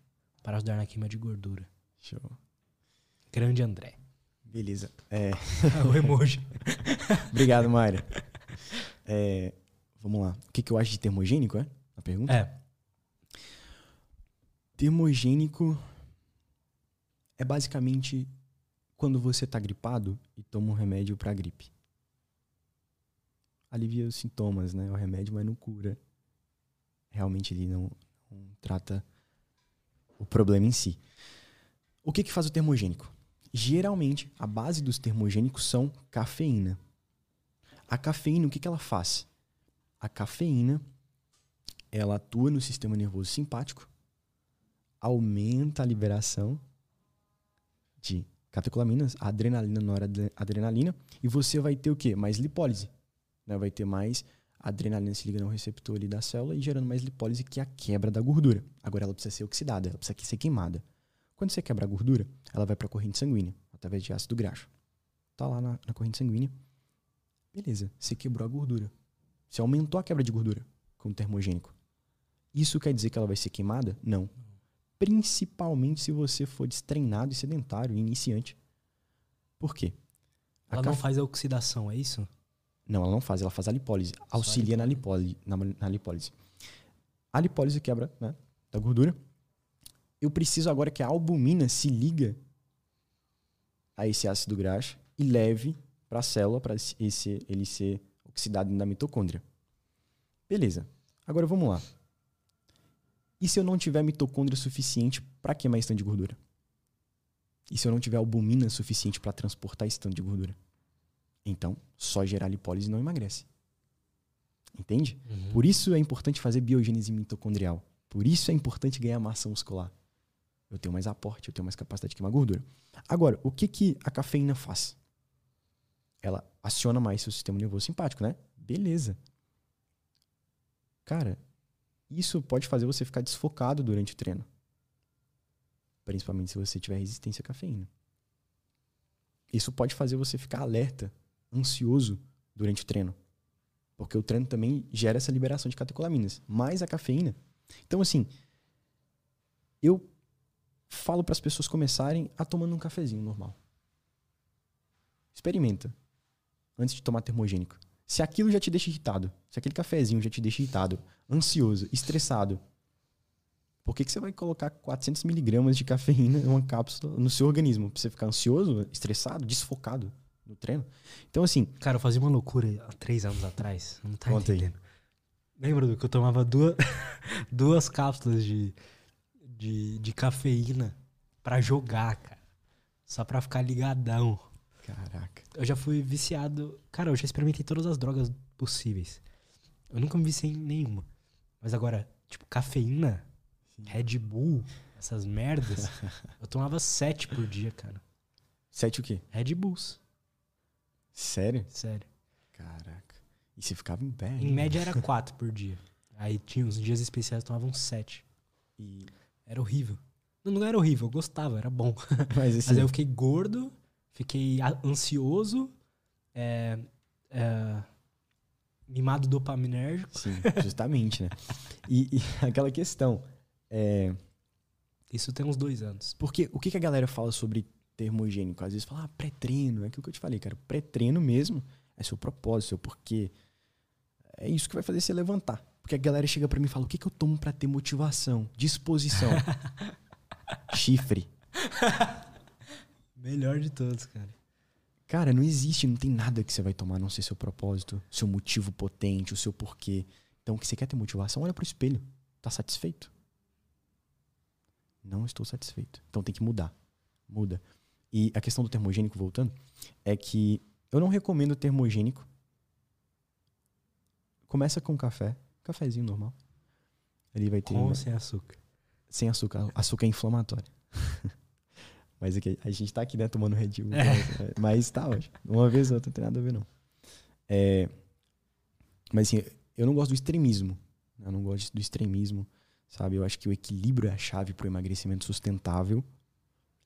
para ajudar na queima de gordura? Show. Grande André. Beleza. É, o emoji. obrigado, Mayra. É, vamos lá. O que, que eu acho de termogênico, é? A pergunta? É. Termogênico é basicamente quando você tá gripado e toma um remédio pra gripe. Alivia os sintomas, né? O remédio, mas não cura. Realmente ele não, não trata o problema em si. O que que faz o termogênico? Geralmente, a base dos termogênicos são cafeína. A cafeína, o que que ela faz? A cafeína, ela atua no sistema nervoso simpático, aumenta a liberação de catecolaminas, adrenalina, noradrenalina, e você vai ter o quê? Mais lipólise. Né? Vai ter mais adrenalina se liga no receptor ali da célula e gerando mais lipólise, que é a quebra da gordura. Agora ela precisa ser oxidada, ela precisa ser queimada. Quando você quebra a gordura, ela vai para a corrente sanguínea, através de ácido graxo. Tá lá na, na corrente sanguínea. Beleza, você quebrou a gordura. Você aumentou a quebra de gordura com o termogênico. Isso quer dizer que ela vai ser queimada? Não. Principalmente se você for destreinado e sedentário, e iniciante. Por quê? A Ela não faz a oxidação, é isso? Não, ela não faz, ela faz a lipólise. a Auxilia na lipólise, na, na lipólise. A lipólise quebra né, da gordura. Eu preciso agora que a albumina se liga a esse ácido graxo e leve para a célula para esse, ele ser oxidado na mitocôndria. Beleza. Agora vamos lá. E se eu não tiver mitocôndria suficiente para queimar esse tanto de gordura? E se eu não tiver albumina suficiente para transportar esse tanto de gordura? Então, só gerar lipólise não emagrece. Entende? Uhum. Por isso é importante fazer biogênese mitocondrial. Por isso é importante ganhar massa muscular. Eu tenho mais aporte, eu tenho mais capacidade de queimar gordura. Agora, o que, que a cafeína faz? Ela aciona mais seu sistema nervoso simpático, né? Beleza. Cara, isso pode fazer você ficar desfocado durante o treino. Principalmente se você tiver resistência à cafeína. Isso pode fazer você ficar alerta, ansioso durante o treino. Porque o treino também gera essa liberação de catecolaminas, mais a cafeína. Então, assim, eu falo para as pessoas começarem a tomando um cafezinho normal. Experimenta antes de tomar termogênico. Se aquilo já te deixa irritado, se aquele cafezinho já te deixa irritado, ansioso, estressado, por que, que você vai colocar 400 miligramas de cafeína em uma cápsula no seu organismo? Pra você ficar ansioso, estressado, desfocado no treino? Então, assim. Cara, eu fazia uma loucura há três anos atrás. Não tá entendendo. Aí. Lembra do que eu tomava duas, duas cápsulas de, de, de cafeína para jogar, cara. Só pra ficar ligadão. Caraca. Eu já fui viciado. Cara, eu já experimentei todas as drogas possíveis. Eu nunca me viciei em nenhuma. Mas agora, tipo, cafeína, Red Bull, essas merdas. eu tomava sete por dia, cara. Sete o quê? Red Bulls. Sério? Sério. Caraca. E você ficava em pé? Em média era quatro por dia. Aí tinha uns dias especiais tomavam sete. E... Era horrível. Não, não era horrível, eu gostava, era bom. Mas, assim... Mas aí eu fiquei gordo, fiquei ansioso, é, é, mimado dopaminérgico. Sim, justamente, né? E, e aquela questão, é... Isso tem uns dois anos. Porque o que, que a galera fala sobre termogênico? Às vezes fala, ah, pré-treino. É aquilo que eu te falei, cara. Pré-treino mesmo é seu propósito, seu porquê. É isso que vai fazer você levantar. Porque a galera chega para mim e fala, o que, que eu tomo para ter motivação, disposição? Chifre. Melhor de todos, cara. Cara, não existe, não tem nada que você vai tomar a não ser seu propósito, seu motivo potente, o seu porquê. Então, o que você quer ter motivação, olha pro espelho. Tá satisfeito? Não estou satisfeito. Então tem que mudar. Muda. E a questão do termogênico, voltando, é que eu não recomendo termogênico. Começa com café, cafezinho normal. Ele vai ter. Com ou sem açúcar? Sem açúcar. Açúcar é inflamatório. Mas aqui, a gente tá aqui, né, tomando Red Bull. É. Mas tá ótimo. Uma vez ou outra, não tem nada a ver, não. É, mas assim, eu não gosto do extremismo. Eu não gosto do extremismo sabe? Eu acho que o equilíbrio é a chave para o emagrecimento sustentável.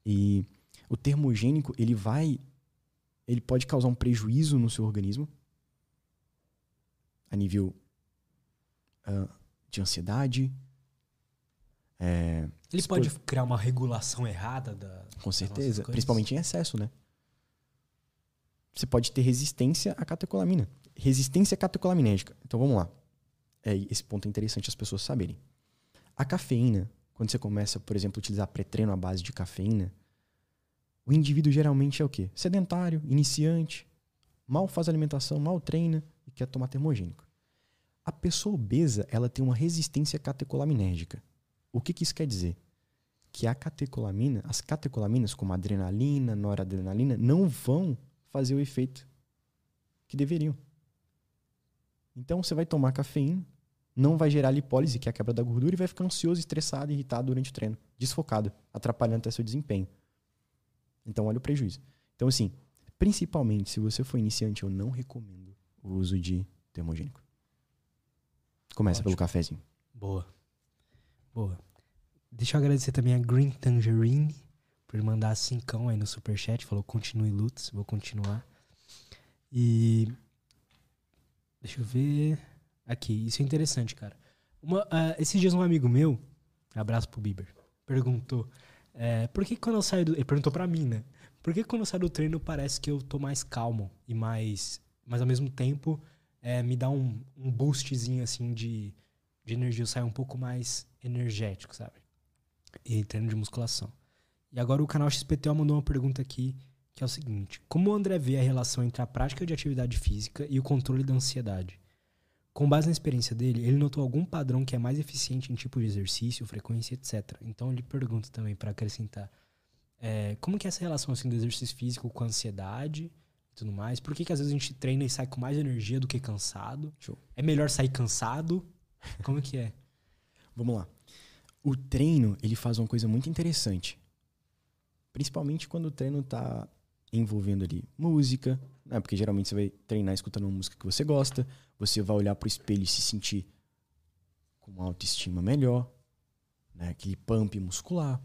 E o termogênico, ele vai ele pode causar um prejuízo no seu organismo a nível uh, de ansiedade. É, ele pode criar uma regulação errada da. Com certeza, principalmente em excesso, né? Você pode ter resistência à catecolamina. Resistência catecolaminérgica. Então vamos lá. É, esse ponto é interessante as pessoas saberem. A cafeína, quando você começa, por exemplo, a utilizar pré-treino à base de cafeína, o indivíduo geralmente é o quê? Sedentário, iniciante, mal faz alimentação, mal treina e quer tomar termogênico. A pessoa obesa, ela tem uma resistência catecolaminérgica. O que, que isso quer dizer? Que a catecolamina, as catecolaminas, como adrenalina, noradrenalina, não vão fazer o efeito que deveriam. Então você vai tomar cafeína, não vai gerar lipólise, que é a quebra da gordura, e vai ficar ansioso, estressado, irritado durante o treino, desfocado, atrapalhando até seu desempenho. Então, olha o prejuízo. Então, assim, principalmente se você for iniciante, eu não recomendo o uso de termogênico. Começa Ótimo. pelo cafezinho. Boa. Boa. Deixa eu agradecer também a Green Tangerine por mandar cincão aí no superchat. Falou, continue Lutz. Vou continuar. E... Deixa eu ver... Aqui, isso é interessante, cara. Uma, uh, esses dias um amigo meu, abraço pro Bieber, perguntou é, por que quando eu saio do. Ele perguntou pra mim, né? Por que quando eu saio do treino parece que eu tô mais calmo e mais. Mas ao mesmo tempo é, me dá um, um boostzinho assim de, de energia. Eu saio um pouco mais energético, sabe? E treino de musculação. E agora o canal XPTO mandou uma pergunta aqui que é o seguinte: Como o André vê a relação entre a prática de atividade física e o controle da ansiedade? Com base na experiência dele, ele notou algum padrão que é mais eficiente em tipo de exercício, frequência, etc. Então ele pergunta também para acrescentar é, como que é essa relação assim do exercício físico com a ansiedade e tudo mais. Por que, que às vezes a gente treina e sai com mais energia do que cansado? Show. É melhor sair cansado? Como que é? Vamos lá. O treino, ele faz uma coisa muito interessante. Principalmente quando o treino está envolvendo ali música, né? Porque geralmente você vai treinar escutando uma música que você gosta, você vai olhar pro espelho e se sentir com uma autoestima melhor, né? Aquele pump muscular.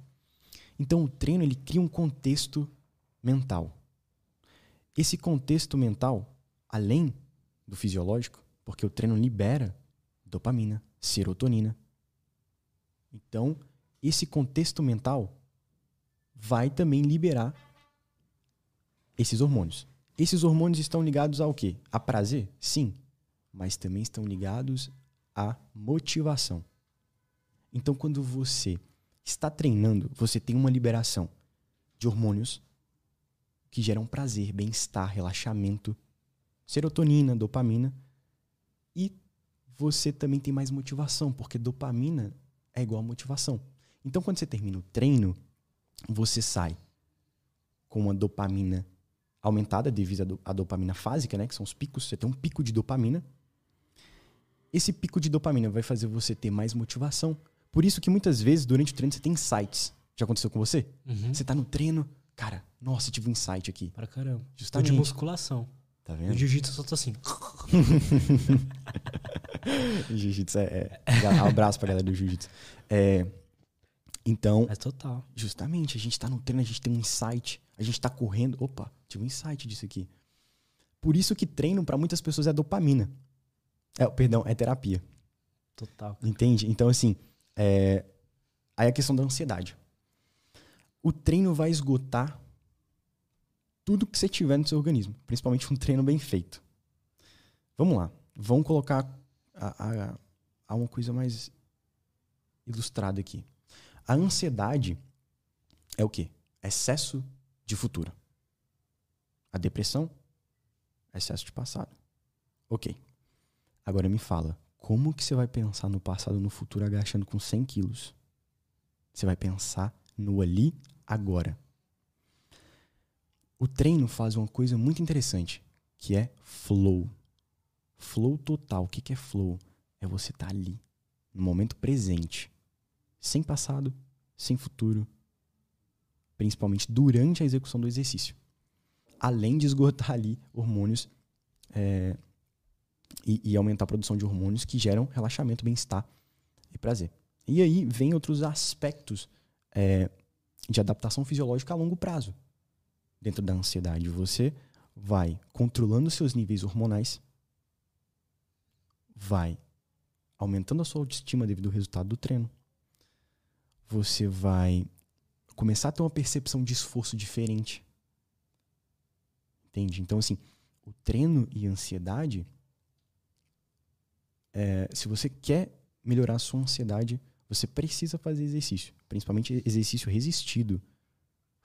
Então o treino ele cria um contexto mental. Esse contexto mental, além do fisiológico, Porque o treino libera dopamina, serotonina. Então, esse contexto mental vai também liberar esses hormônios. Esses hormônios estão ligados ao quê? A prazer? Sim. Mas também estão ligados à motivação. Então, quando você está treinando, você tem uma liberação de hormônios que geram prazer, bem-estar, relaxamento, serotonina, dopamina. E você também tem mais motivação, porque dopamina é igual a motivação. Então, quando você termina o treino, você sai com uma dopamina aumentada devido à dopamina fásica, né? Que são os picos. Você tem um pico de dopamina. Esse pico de dopamina vai fazer você ter mais motivação. Por isso que muitas vezes, durante o treino, você tem insights. Já aconteceu com você? Uhum. Você tá no treino, cara, nossa, tive um insight aqui. Para caramba. Justamente. Tô de musculação. Tá vendo? jiu-jitsu eu só tô assim. jiu-jitsu é, é. Um abraço pra galera do jiu-jitsu. É, então, Mas total. justamente, a gente tá no treino, a gente tem um insight, a gente tá correndo. Opa, tive um insight disso aqui. Por isso que treino pra muitas pessoas é dopamina. É, perdão, é terapia. Total. Entende? Então, assim, é... aí a questão da ansiedade. O treino vai esgotar tudo que você tiver no seu organismo, principalmente um treino bem feito. Vamos lá, vamos colocar a, a- a uma coisa mais ilustrada aqui. A ansiedade é o quê? Excesso de futuro. A depressão, excesso de passado. Ok. Agora me fala, como que você vai pensar no passado, no futuro, agachando com 100 quilos? Você vai pensar no ali, agora. O treino faz uma coisa muito interessante, que é flow. Flow total. O que que é flow? É você estar ali, no momento presente, sem passado, sem futuro, principalmente durante a execução do exercício. Além de esgotar ali hormônios é, e, e aumentar a produção de hormônios que geram relaxamento, bem-estar e prazer. E aí vem outros aspectos é, de adaptação fisiológica a longo prazo. Dentro da ansiedade, você vai controlando seus níveis hormonais, vai aumentando a sua autoestima devido ao resultado do treino. Você vai começar a ter uma percepção de esforço diferente. Entende? Então, assim, o treino e a ansiedade, é, se você quer melhorar a sua ansiedade, você precisa fazer exercício. Principalmente exercício resistido.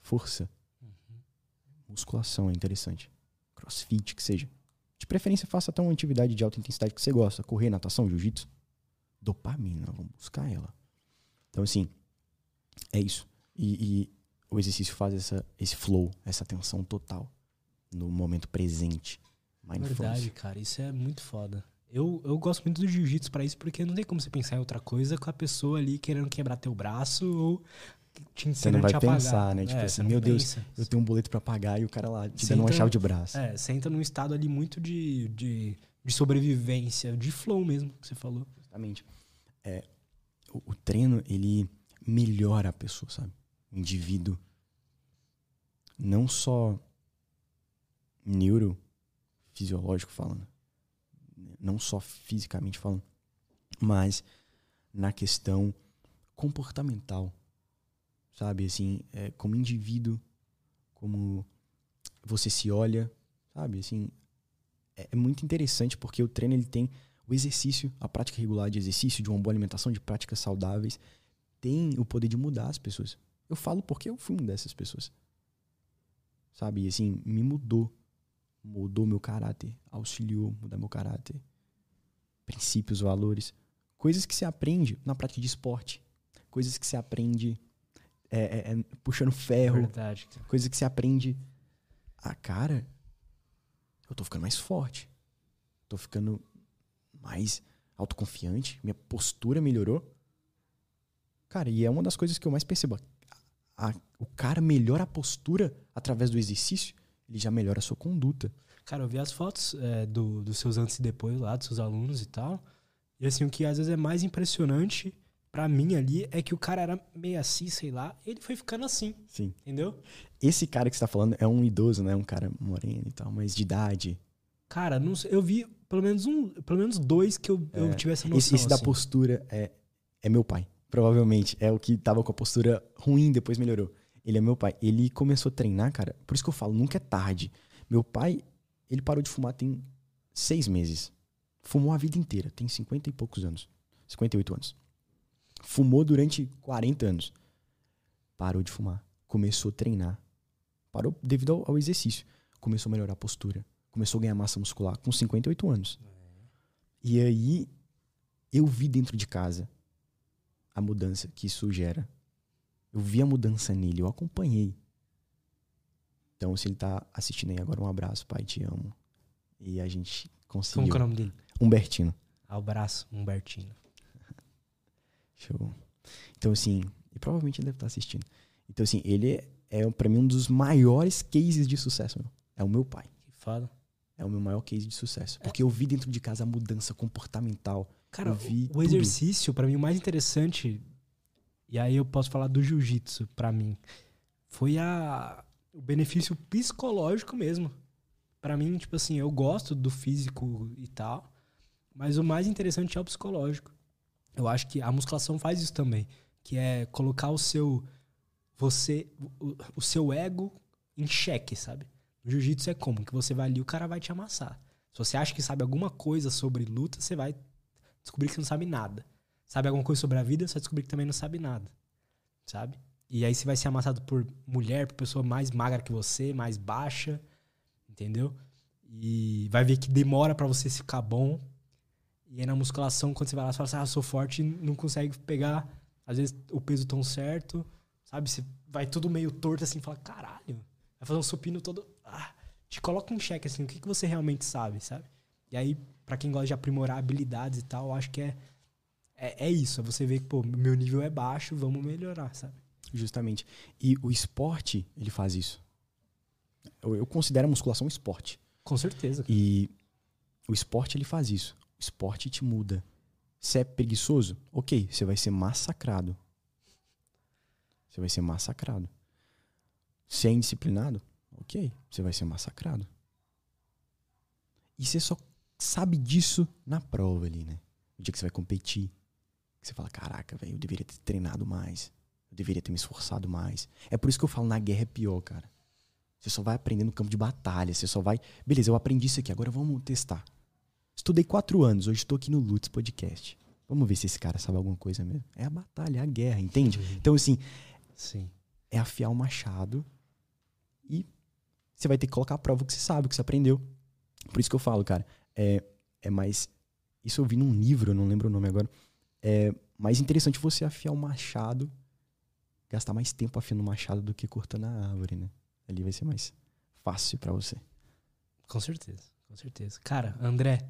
Força. Musculação é interessante. Crossfit, que seja. De preferência, faça até uma atividade de alta intensidade que você gosta. Correr, natação, jiu-jitsu. Dopamina, vamos buscar ela. Então, assim, é isso. E, e o exercício faz essa, esse flow, essa atenção total no momento presente. Mindfulness. Verdade, cara. Isso é muito foda. Eu, eu gosto muito do jiu-jitsu pra isso, porque não tem como você pensar em outra coisa com a pessoa ali querendo quebrar teu braço ou te Você não vai te apagar. pensar, né? Tipo É, assim, meu Deus, pensa. Eu tenho um boleto pra pagar e o cara lá te Você dando uma chave de braço. É, você entra num estado ali muito de, de, de sobrevivência, de flow mesmo, que você falou. Justamente. É, o, o treino, ele melhora a pessoa, sabe? Indivíduo. Não só neurofisiológico falando. Não só fisicamente falando. Mas na questão comportamental. Sabe? Assim, é, como indivíduo, como você se olha, sabe? Assim, é, é muito interessante porque o treino ele tem o exercício, a prática regular de exercício, de uma boa alimentação, de práticas saudáveis, tem o poder de mudar as pessoas. Eu falo porque eu fui uma dessas pessoas. Sabe? E assim, me mudou. Mudou meu caráter, auxiliou mudar meu caráter. Princípios, valores. Coisas que se aprende na prática de esporte. Coisas que se aprende é, é, é, puxando ferro. Verdade. cara. Coisa que se aprende. Ah, cara, eu tô ficando mais forte. Tô ficando mais autoconfiante. Minha postura melhorou. Cara, e é uma das coisas que eu mais percebo. A- o cara melhora a postura através do exercício, ele já melhora a sua conduta. Cara, eu vi as fotos é, do, dos seus antes e depois lá, dos seus alunos e tal. E assim, o que às vezes é mais impressionante pra mim ali é que o cara era meio assim, sei lá, ele foi ficando assim, Sim. entendeu? Esse cara que você tá falando é um idoso, né? Um cara moreno e tal, mas de idade. Cara, não sei, eu vi, pelo menos um, pelo menos dois que eu, eu É. tive essa noção. Esse, esse da assim. postura é, é meu pai. Provavelmente. É o que tava com a postura ruim, depois melhorou. Ele é meu pai. Ele começou a treinar, cara. Por isso que eu falo, nunca é tarde. Meu pai, ele parou de fumar tem seis meses. Fumou a vida inteira. Tem 50 e poucos anos. 58 anos. Fumou durante 40 anos. Parou de fumar. Começou a treinar. Parou devido ao, ao exercício. Começou a melhorar a postura. Começou a ganhar massa muscular com 58 anos. E aí, eu vi dentro de casa a mudança que isso gera. Eu vi a mudança nele, eu acompanhei. Então, se ele tá assistindo aí agora, um abraço, pai, te amo. E a gente Como conseguiu. que é o nome dele? Humbertino. Abraço, Humbertino. Show. Então, assim, e provavelmente ele deve estar assistindo. Então, assim, ele é, é para mim, um dos maiores cases de sucesso, meu. É o meu pai. Que foda. É o meu maior case de sucesso. Porque eu vi dentro de casa a mudança comportamental. Cara, o tudo. exercício, pra mim, o mais interessante, e aí eu posso falar do jiu-jitsu, pra mim, foi a, o benefício psicológico mesmo. Pra mim, tipo assim, eu gosto do físico e tal, mas o mais interessante é o psicológico. Eu acho que a musculação faz isso também, que é colocar o seu você o, o seu ego em xeque, sabe? No jiu-jitsu é como que você vai ali, o cara vai te amassar. Se você acha que sabe alguma coisa sobre luta, você vai descobrir que não sabe nada. Sabe alguma coisa sobre a vida, vai descobrir que também não sabe nada. Sabe? E aí você vai ser amassado por mulher, por pessoa mais magra que você, mais baixa, entendeu? E vai ver que demora pra você ficar bom. E aí na musculação, quando você vai lá, você fala assim, ah, sou forte, e não consegue pegar, às vezes, o peso tão certo, sabe? Você vai tudo meio torto assim, fala, caralho, vai fazer um supino todo... Ah, te coloca em xeque, assim, o que, que você realmente sabe, sabe? E aí, pra quem gosta de aprimorar habilidades e tal, eu acho que é, é, é isso. É você ver que, pô, meu nível é baixo, vamos melhorar, sabe? Justamente. E o esporte, ele faz isso. Eu, eu considero a musculação um esporte. Com certeza. E o esporte, ele faz isso. O esporte te muda. Se é preguiçoso, ok, você vai ser massacrado. Você vai ser massacrado. Se é indisciplinado, ok, você vai ser massacrado. E você só sabe disso na prova ali, né? O dia que você vai competir. Que você fala, caraca, velho, eu deveria ter treinado mais. Eu deveria ter me esforçado mais. É por isso que eu falo, na guerra é pior, cara. Você só vai aprender no campo de batalha. Você só vai. Beleza, eu aprendi isso aqui, agora vamos testar. Estudei quatro anos, hoje estou aqui no Lutz Podcast. Vamos ver se esse cara sabe alguma coisa mesmo. É a batalha, é a guerra, entende? Então, assim, Sim. é afiar o machado e você vai ter que colocar a prova o que você sabe, o que você aprendeu. Por isso que eu falo, cara, é, é mais. Isso eu vi num livro, eu não lembro o nome agora. É mais interessante você afiar o machado, gastar mais tempo afiando o machado do que cortando a árvore, né? Ali vai ser mais fácil pra você. Com certeza. Com certeza. Cara, André,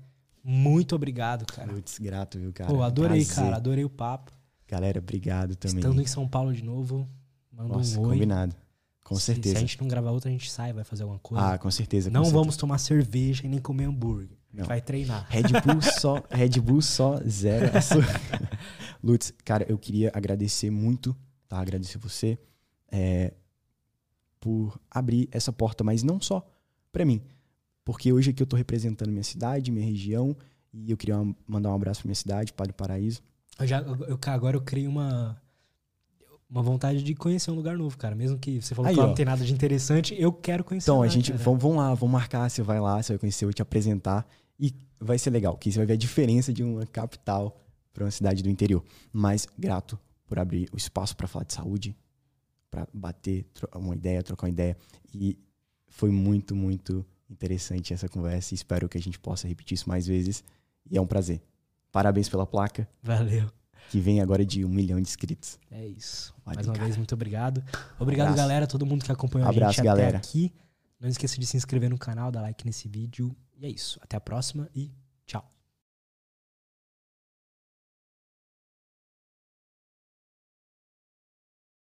muito obrigado, cara. Putz, grato, viu, cara? Pô, adorei, Prazer. cara. Adorei o papo. Galera, obrigado também. Estando em São Paulo de novo, manda Nossa, um oi. combinado. Com Se- certeza. Se a gente não gravar outra, a gente sai, vai fazer alguma coisa. Ah, com certeza. com não certeza. vamos tomar cerveja e nem comer hambúrguer. Não. vai treinar. Red Bull só, Red Bull só zero. Lutz, cara, eu queria agradecer muito, tá? Agradecer você é, por abrir essa porta, mas não só pra mim, porque hoje aqui eu tô representando minha cidade, minha região, e eu queria um- mandar um abraço pra minha cidade, Palio Paraíso. Eu já, eu, agora eu criei uma, uma vontade de conhecer um lugar novo, cara. Mesmo que você falou Aí, que ó. não tem nada de interessante, eu quero conhecer Então, lá, a gente, vamos lá, vamos marcar, você vai lá, você vai conhecer, eu vou te apresentar, e vai ser legal, que você vai ver a diferença de uma capital para uma cidade do interior. Mas grato por abrir o espaço para falar de saúde, para bater uma ideia, trocar uma ideia. E foi muito, muito interessante essa conversa. e Espero que a gente possa repetir isso mais vezes. E é um prazer. Parabéns pela placa, Valeu. que vem agora de um milhão de inscritos. É isso. Mais uma cara. vez, muito obrigado. Obrigado, Abraço. galera, todo mundo que acompanhou a Abraço, gente galera. até aqui. Não esqueça de se inscrever no canal, dar like nesse vídeo. E é isso. Até a próxima e